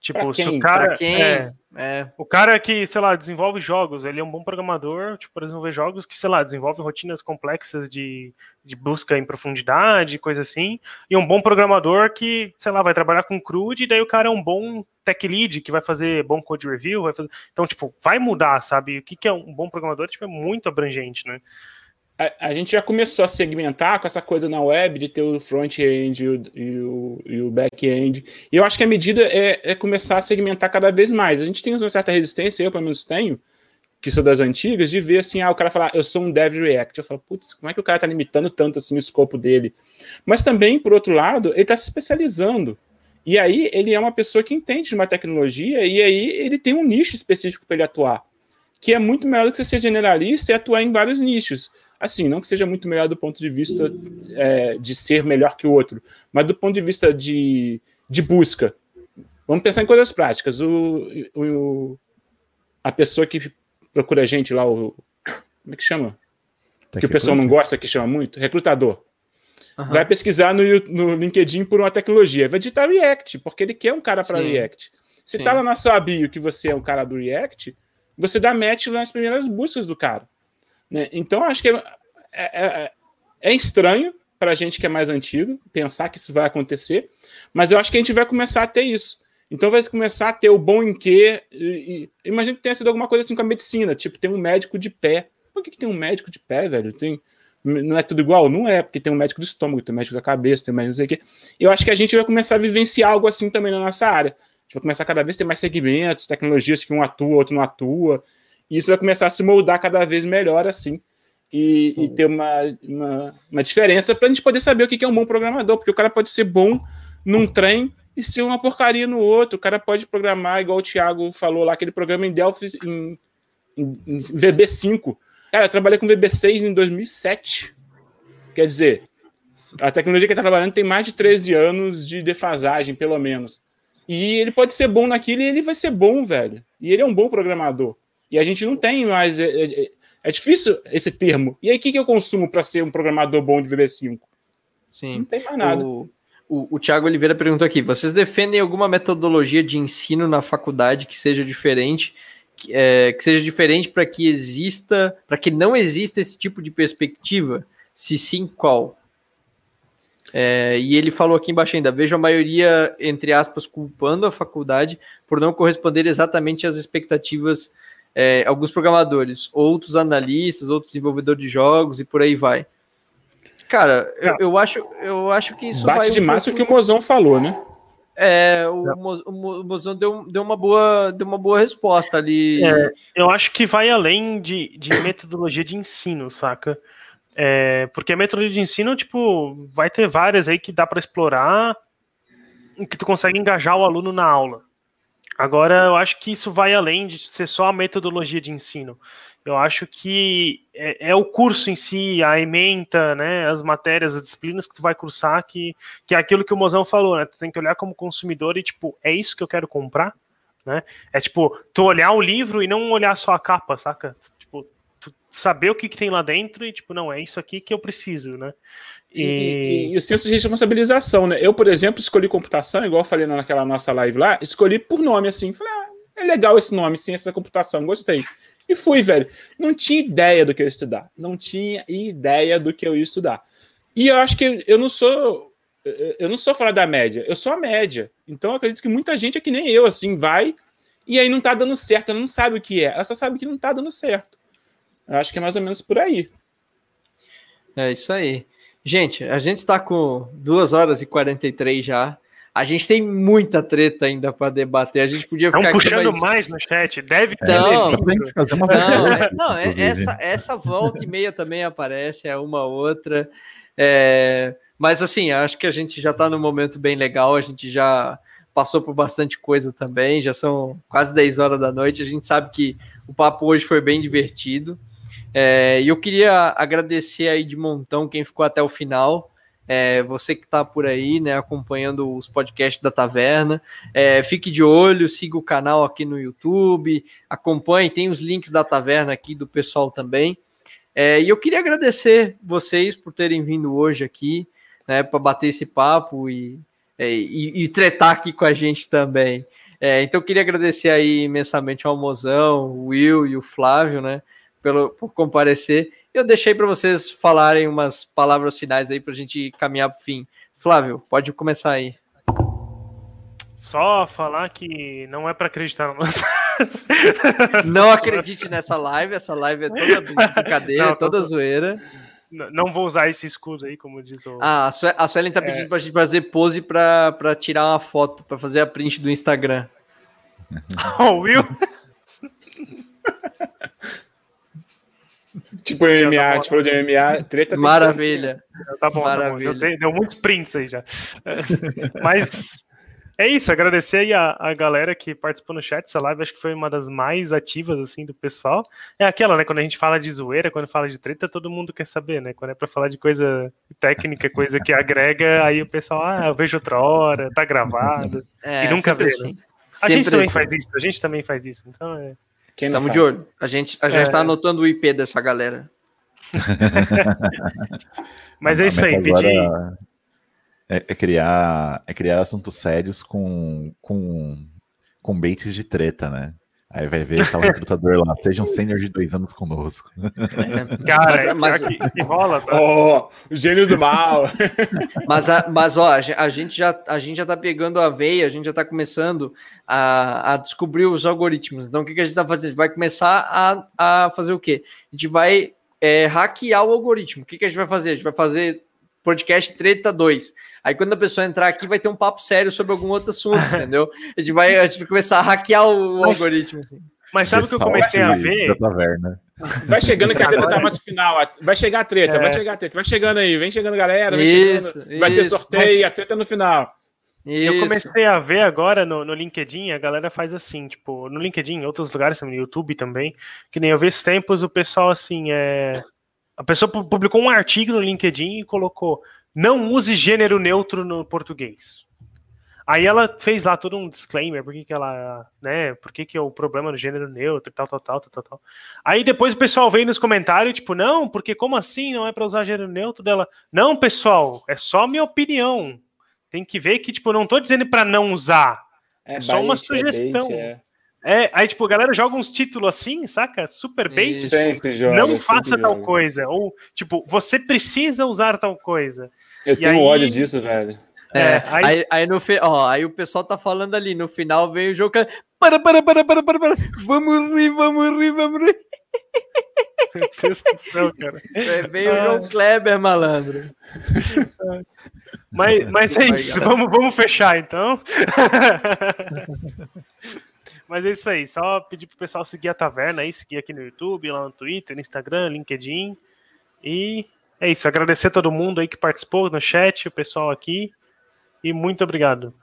Tipo, se o cara. É, é, o cara que, sei lá, desenvolve jogos, ele é um bom programador, tipo, para desenvolver jogos que, sei lá, desenvolve rotinas complexas de, de busca em profundidade, coisa assim. E um bom programador que, sei lá, vai trabalhar com CRUD, e daí o cara é um bom tech lead que vai fazer bom code review, vai fazer... Então, tipo, vai mudar, sabe? O que, que é um bom programador, tipo, é muito abrangente, né? A, gente já começou a segmentar com essa coisa na web de ter o front-end e o, o, o back-end. E eu acho que a medida é, é, começar a segmentar cada vez mais. A gente tem uma certa resistência, eu pelo menos tenho, que sou das antigas, de ver assim, ah, o cara falar, eu sou um dev React. Eu falo, putz, como é que o cara está limitando tanto assim o escopo dele? Mas também, por outro lado, ele está se especializando. E aí ele é uma pessoa que entende de uma tecnologia e aí ele tem um nicho específico para ele atuar, que é muito melhor do que você ser generalista e atuar em vários nichos. Assim, não que seja muito melhor do ponto de vista é, de ser melhor que o outro, mas do ponto de vista de, de busca. Vamos pensar em coisas práticas. O, o, a pessoa que procura a gente lá, o, como é que chama? Tá que o pessoal não gosta, que chama muito? Recrutador. Uhum. Vai pesquisar no, no LinkedIn por uma tecnologia. Vai digitar React, porque ele quer um cara para React. Se Sim. tá lá na sua bio que você é um cara do React, você dá match nas primeiras buscas do cara. Né? Então, acho que é, é, é, é estranho para a gente que é mais antigo pensar que isso vai acontecer, mas eu acho que a gente vai começar a ter isso. Então vai começar a ter o bom em que. Imagina que tenha sido alguma coisa assim com a medicina, tipo, tem um médico de pé. Por que, que tem um médico de pé, velho? Tem, não é tudo igual? Não é, porque tem um médico do estômago, tem um médico da cabeça, tem um médico não sei o quê. Eu acho que a gente vai começar a vivenciar algo assim também na nossa área. A gente vai começar cada vez a ter mais segmentos, tecnologias que um atua, outro não atua. E isso vai começar a se moldar cada vez melhor assim. E, e ter uma, uma, uma diferença para a gente poder saber o que é um bom programador, porque o cara pode ser bom num trem e ser uma porcaria no outro. O cara pode programar, igual o Thiago falou lá, aquele programa em Delphi em, em, em VB5. Cara, eu trabalhei com VB6 em 2007. Quer dizer, a tecnologia que ele está trabalhando tem mais de 13 anos de defasagem, pelo menos. E ele pode ser bom naquilo e ele vai ser bom, velho. E ele é um bom programador. E a gente não tem mais. É, é, é difícil esse termo. E aí, o que, que eu consumo para ser um programador bom de VB5? Sim. Não tem mais nada. O, o, o Tiago Oliveira perguntou aqui: vocês defendem alguma metodologia de ensino na faculdade que seja diferente? Que, é, que seja diferente para que exista, para que não exista esse tipo de perspectiva? Se sim, qual? É, e ele falou aqui embaixo ainda: vejo a maioria, entre aspas, culpando a faculdade por não corresponder exatamente às expectativas é, alguns programadores, outros analistas, outros desenvolvedores de jogos e por aí vai. Cara, eu, é. eu acho, eu acho que isso Bate demais o que o Mozão falou, né? É, o, Mo, o Mozão deu, deu, uma boa, deu uma boa resposta ali. É, eu acho que vai além de, de metodologia de ensino, saca? É, porque a metodologia de ensino, tipo, vai ter várias aí que dá para explorar e que tu consegue engajar o aluno na aula. Agora, eu acho que isso vai além de ser só a metodologia de ensino. Eu acho que é, é, o curso em si, a ementa, né, as matérias, as disciplinas que tu vai cursar, que, que é aquilo que o Mozão falou, né? Tu tem que olhar como consumidor e, tipo, é isso que eu quero comprar? Né? É tipo, tu olhar o livro e não olhar só a capa, saca? Saber o que, que tem lá dentro e, tipo, não, é isso aqui que eu preciso, né? E, e, e, o senso de responsabilização, né? Eu, por exemplo, escolhi computação, igual eu falei naquela nossa live lá, escolhi por nome, assim. Falei, ah, é legal esse nome, ciência da computação, gostei. E fui, velho. Não tinha ideia do que eu ia estudar. Não tinha ideia do que eu ia estudar. E eu acho que eu não sou. Eu não sou fora da média, eu sou a média. Então eu acredito que muita gente é que nem eu, assim, vai e aí não tá dando certo, ela não sabe o que é, ela só sabe que não tá dando certo. Eu acho que é mais ou menos por aí. É isso aí. Gente, a gente está com 2 horas e 43 já. A gente tem muita treta ainda para debater. A gente podia ficar. Estão puxando mais... mais... no chat. Deve ter. Não, fazer uma não, é, não é, essa, essa volta e meia também aparece, é uma outra. É, mas assim, acho que a gente já está num momento bem legal. A gente já passou por bastante coisa também. Já são quase 10 horas da noite. A gente sabe que o papo hoje foi bem divertido. É, e eu queria agradecer aí de montão quem ficou até o final. É, você que está por aí, né, acompanhando os podcasts da Taverna, é, fique de olho, siga o canal aqui no YouTube, acompanhe, tem os links da Taverna aqui do pessoal também. É, e eu queria agradecer vocês por terem vindo hoje aqui, né, para bater esse papo e, é, e, e, tretar aqui com a gente também. É, então eu queria agradecer aí imensamente ao Mozão, o Will e o Flávio, né, pelo, por comparecer. Eu deixei para vocês falarem umas palavras finais aí para a gente caminhar para o fim. Flávio, pode começar aí. Só falar que não é para acreditar no Não acredite nessa live, essa live é toda brincadeira, não, toda tô... zoeira. Não vou usar esse escudo aí, como diz o. Ah, a Suelen tá pedindo é... pra gente fazer pose pra, pra tirar uma foto, pra fazer a print do Instagram. oh, Will? Tipo MMA, tá tipo de MMA, treta Maravilha. Tá bom, Maravilha. Tá bom. Deu, deu, muitos prints aí já. Mas é isso, agradecer aí a, a galera que participou no chat. Essa live acho que foi uma das mais ativas, assim, do pessoal. É aquela, né? Quando a gente fala de zoeira, quando fala de treta, todo mundo quer saber, né? Quando é pra falar de coisa técnica, coisa que agrega, aí o pessoal, ah, eu vejo outra hora, tá gravado. É, e nunca vê, assim. né? A gente também assim. faz isso, a gente também faz isso. Então é. Quem Tamo de olho. A gente, a gente é... tá anotando o IP dessa galera. Mas é isso aí, pedir. É, é, criar, é criar assuntos sérios com, com, com baits de treta, né? Aí vai ver, tá o recrutador lá, seja um sênior de dois anos conosco. Cara, mas, mas... Que, que, rola, tá? Oh, gênios do mal. mas, a, mas ó, a gente, já, a gente já tá pegando a veia, a gente já tá começando a, a descobrir os algoritmos. Então, o que, que a gente tá fazendo? A gente vai começar a, a fazer o quê? A gente vai é, hackear o algoritmo. O que, que a gente vai fazer? A gente vai fazer podcast Treta 2. Aí quando a pessoa entrar aqui, vai ter um papo sério sobre algum outro assunto, entendeu? A gente vai, a gente vai começar a hackear o mas, algoritmo. Assim. Mas sabe o que eu comecei a ver? Vai chegando que a treta tá mais final. Vai chegar a treta, é. vai chegar a treta. Vai chegando aí, vem chegando galera. Vem isso, chegando, vai ter sorteio, mas... a treta no final. Isso. Eu comecei a ver agora no, no, LinkedIn, a galera faz assim, tipo, no LinkedIn, em outros lugares, no YouTube também, que nem eu vi esses tempos, o pessoal assim, é. A pessoa publicou um artigo no LinkedIn e colocou não use gênero neutro no português. Aí ela fez lá todo um disclaimer, por que, ela, né, por que, que é o problema no gênero neutro, tal, tal, tal, tal, tal. Aí depois o pessoal veio nos comentários, tipo, não, porque como assim não é para usar gênero neutro dela? Não, pessoal, é só minha opinião. Tem que ver que, tipo, não tô dizendo para não usar. É, é só uma sugestão. É, é, aí, tipo, a galera joga uns títulos assim, saca? Super base. Sempre joga. Não faça tal joga. coisa. Ou, tipo, você precisa usar tal coisa. Eu e tenho aí... ódio disso, velho. É, é aí... Aí, aí, no fi... ó, aí o pessoal tá falando ali, no final vem o jogo. Para, para, para, para, para, para. Vamos rir, vamos rir, vamos rir. Meu Deus do céu, cara. Veio o João Kleber, malandro. Mas, mas é isso, vamos, vamos fechar então. Mas é isso aí, só pedir pro pessoal seguir a taverna aí, seguir aqui no YouTube, lá no Twitter, no Instagram, LinkedIn. E é isso, agradecer a todo mundo aí que participou no chat, o pessoal aqui. E muito obrigado.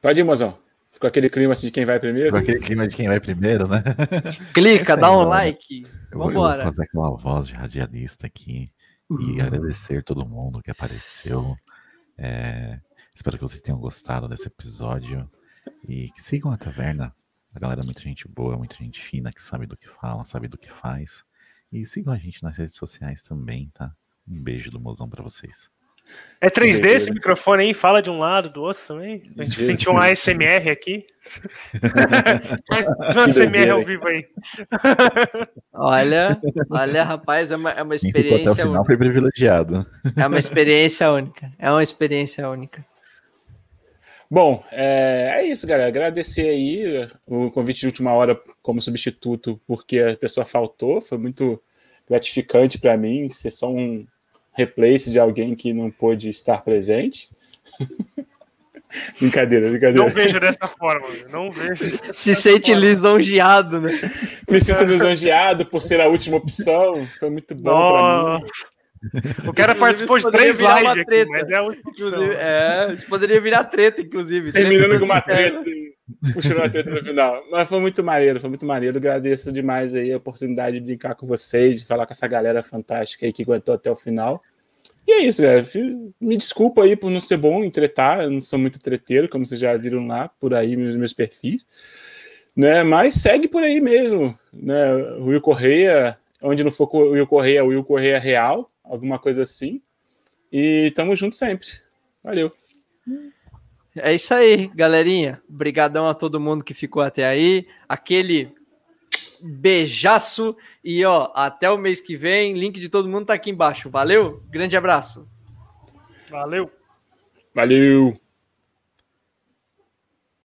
Pode ir, mozão. Ficou aquele clima assim de quem vai primeiro? Com aquele clima de quem vai primeiro, né? Clica, dá um like. Eu eu Vambora. vou fazer aquela voz de radialista aqui e agradecer todo mundo que apareceu. É, espero que vocês tenham gostado desse episódio e que sigam a taverna. A galera é muita gente boa, muita gente fina que sabe do que fala, sabe do que faz. E sigam a gente nas redes sociais também, tá? Um beijo do mozão pra vocês. É 3D Beleza. esse microfone aí? Fala de um lado, do outro também. A gente Jesus. sentiu um ASMR aqui. Um ASMR ao vivo aí. Olha, olha, rapaz, é uma, é uma experiência final única. foi privilegiado. É uma experiência única. É uma experiência única. Bom, é, é isso, galera. Agradecer aí o convite de última hora como substituto, porque a pessoa faltou. Foi muito gratificante para mim ser só um replace de alguém que não pôde estar presente. brincadeira, brincadeira. Não vejo dessa forma. Não vejo. Se sente lisonjeado, né? Me sinto lisonjeado por ser a última opção. Foi muito bom para mim. O cara participou de três virar uma lives aqui, treta. mas é Inclusive, opção. é, isso poderia virar treta, inclusive. Terminando com uma treta, puxando uma treta no final. Mas foi muito maneiro, foi muito maneiro. Agradeço demais aí a oportunidade de brincar com vocês, de falar com essa galera fantástica aí que aguentou até o final. E é isso, galera. Me desculpa aí por não ser bom em tretar, eu não sou muito treteiro, como vocês já viram lá, por aí, meus, meus perfis. Né? Mas segue por aí mesmo. Né? O Will Correia, onde não for o Will Correia, o Will Correia Real, alguma coisa assim. E tamo junto sempre. Valeu. É isso aí, galerinha. Obrigadão a todo mundo que ficou até aí. Aquele beijaço e ó, até o mês que vem. Link de todo mundo tá aqui embaixo. Valeu? Grande abraço. Valeu. Valeu.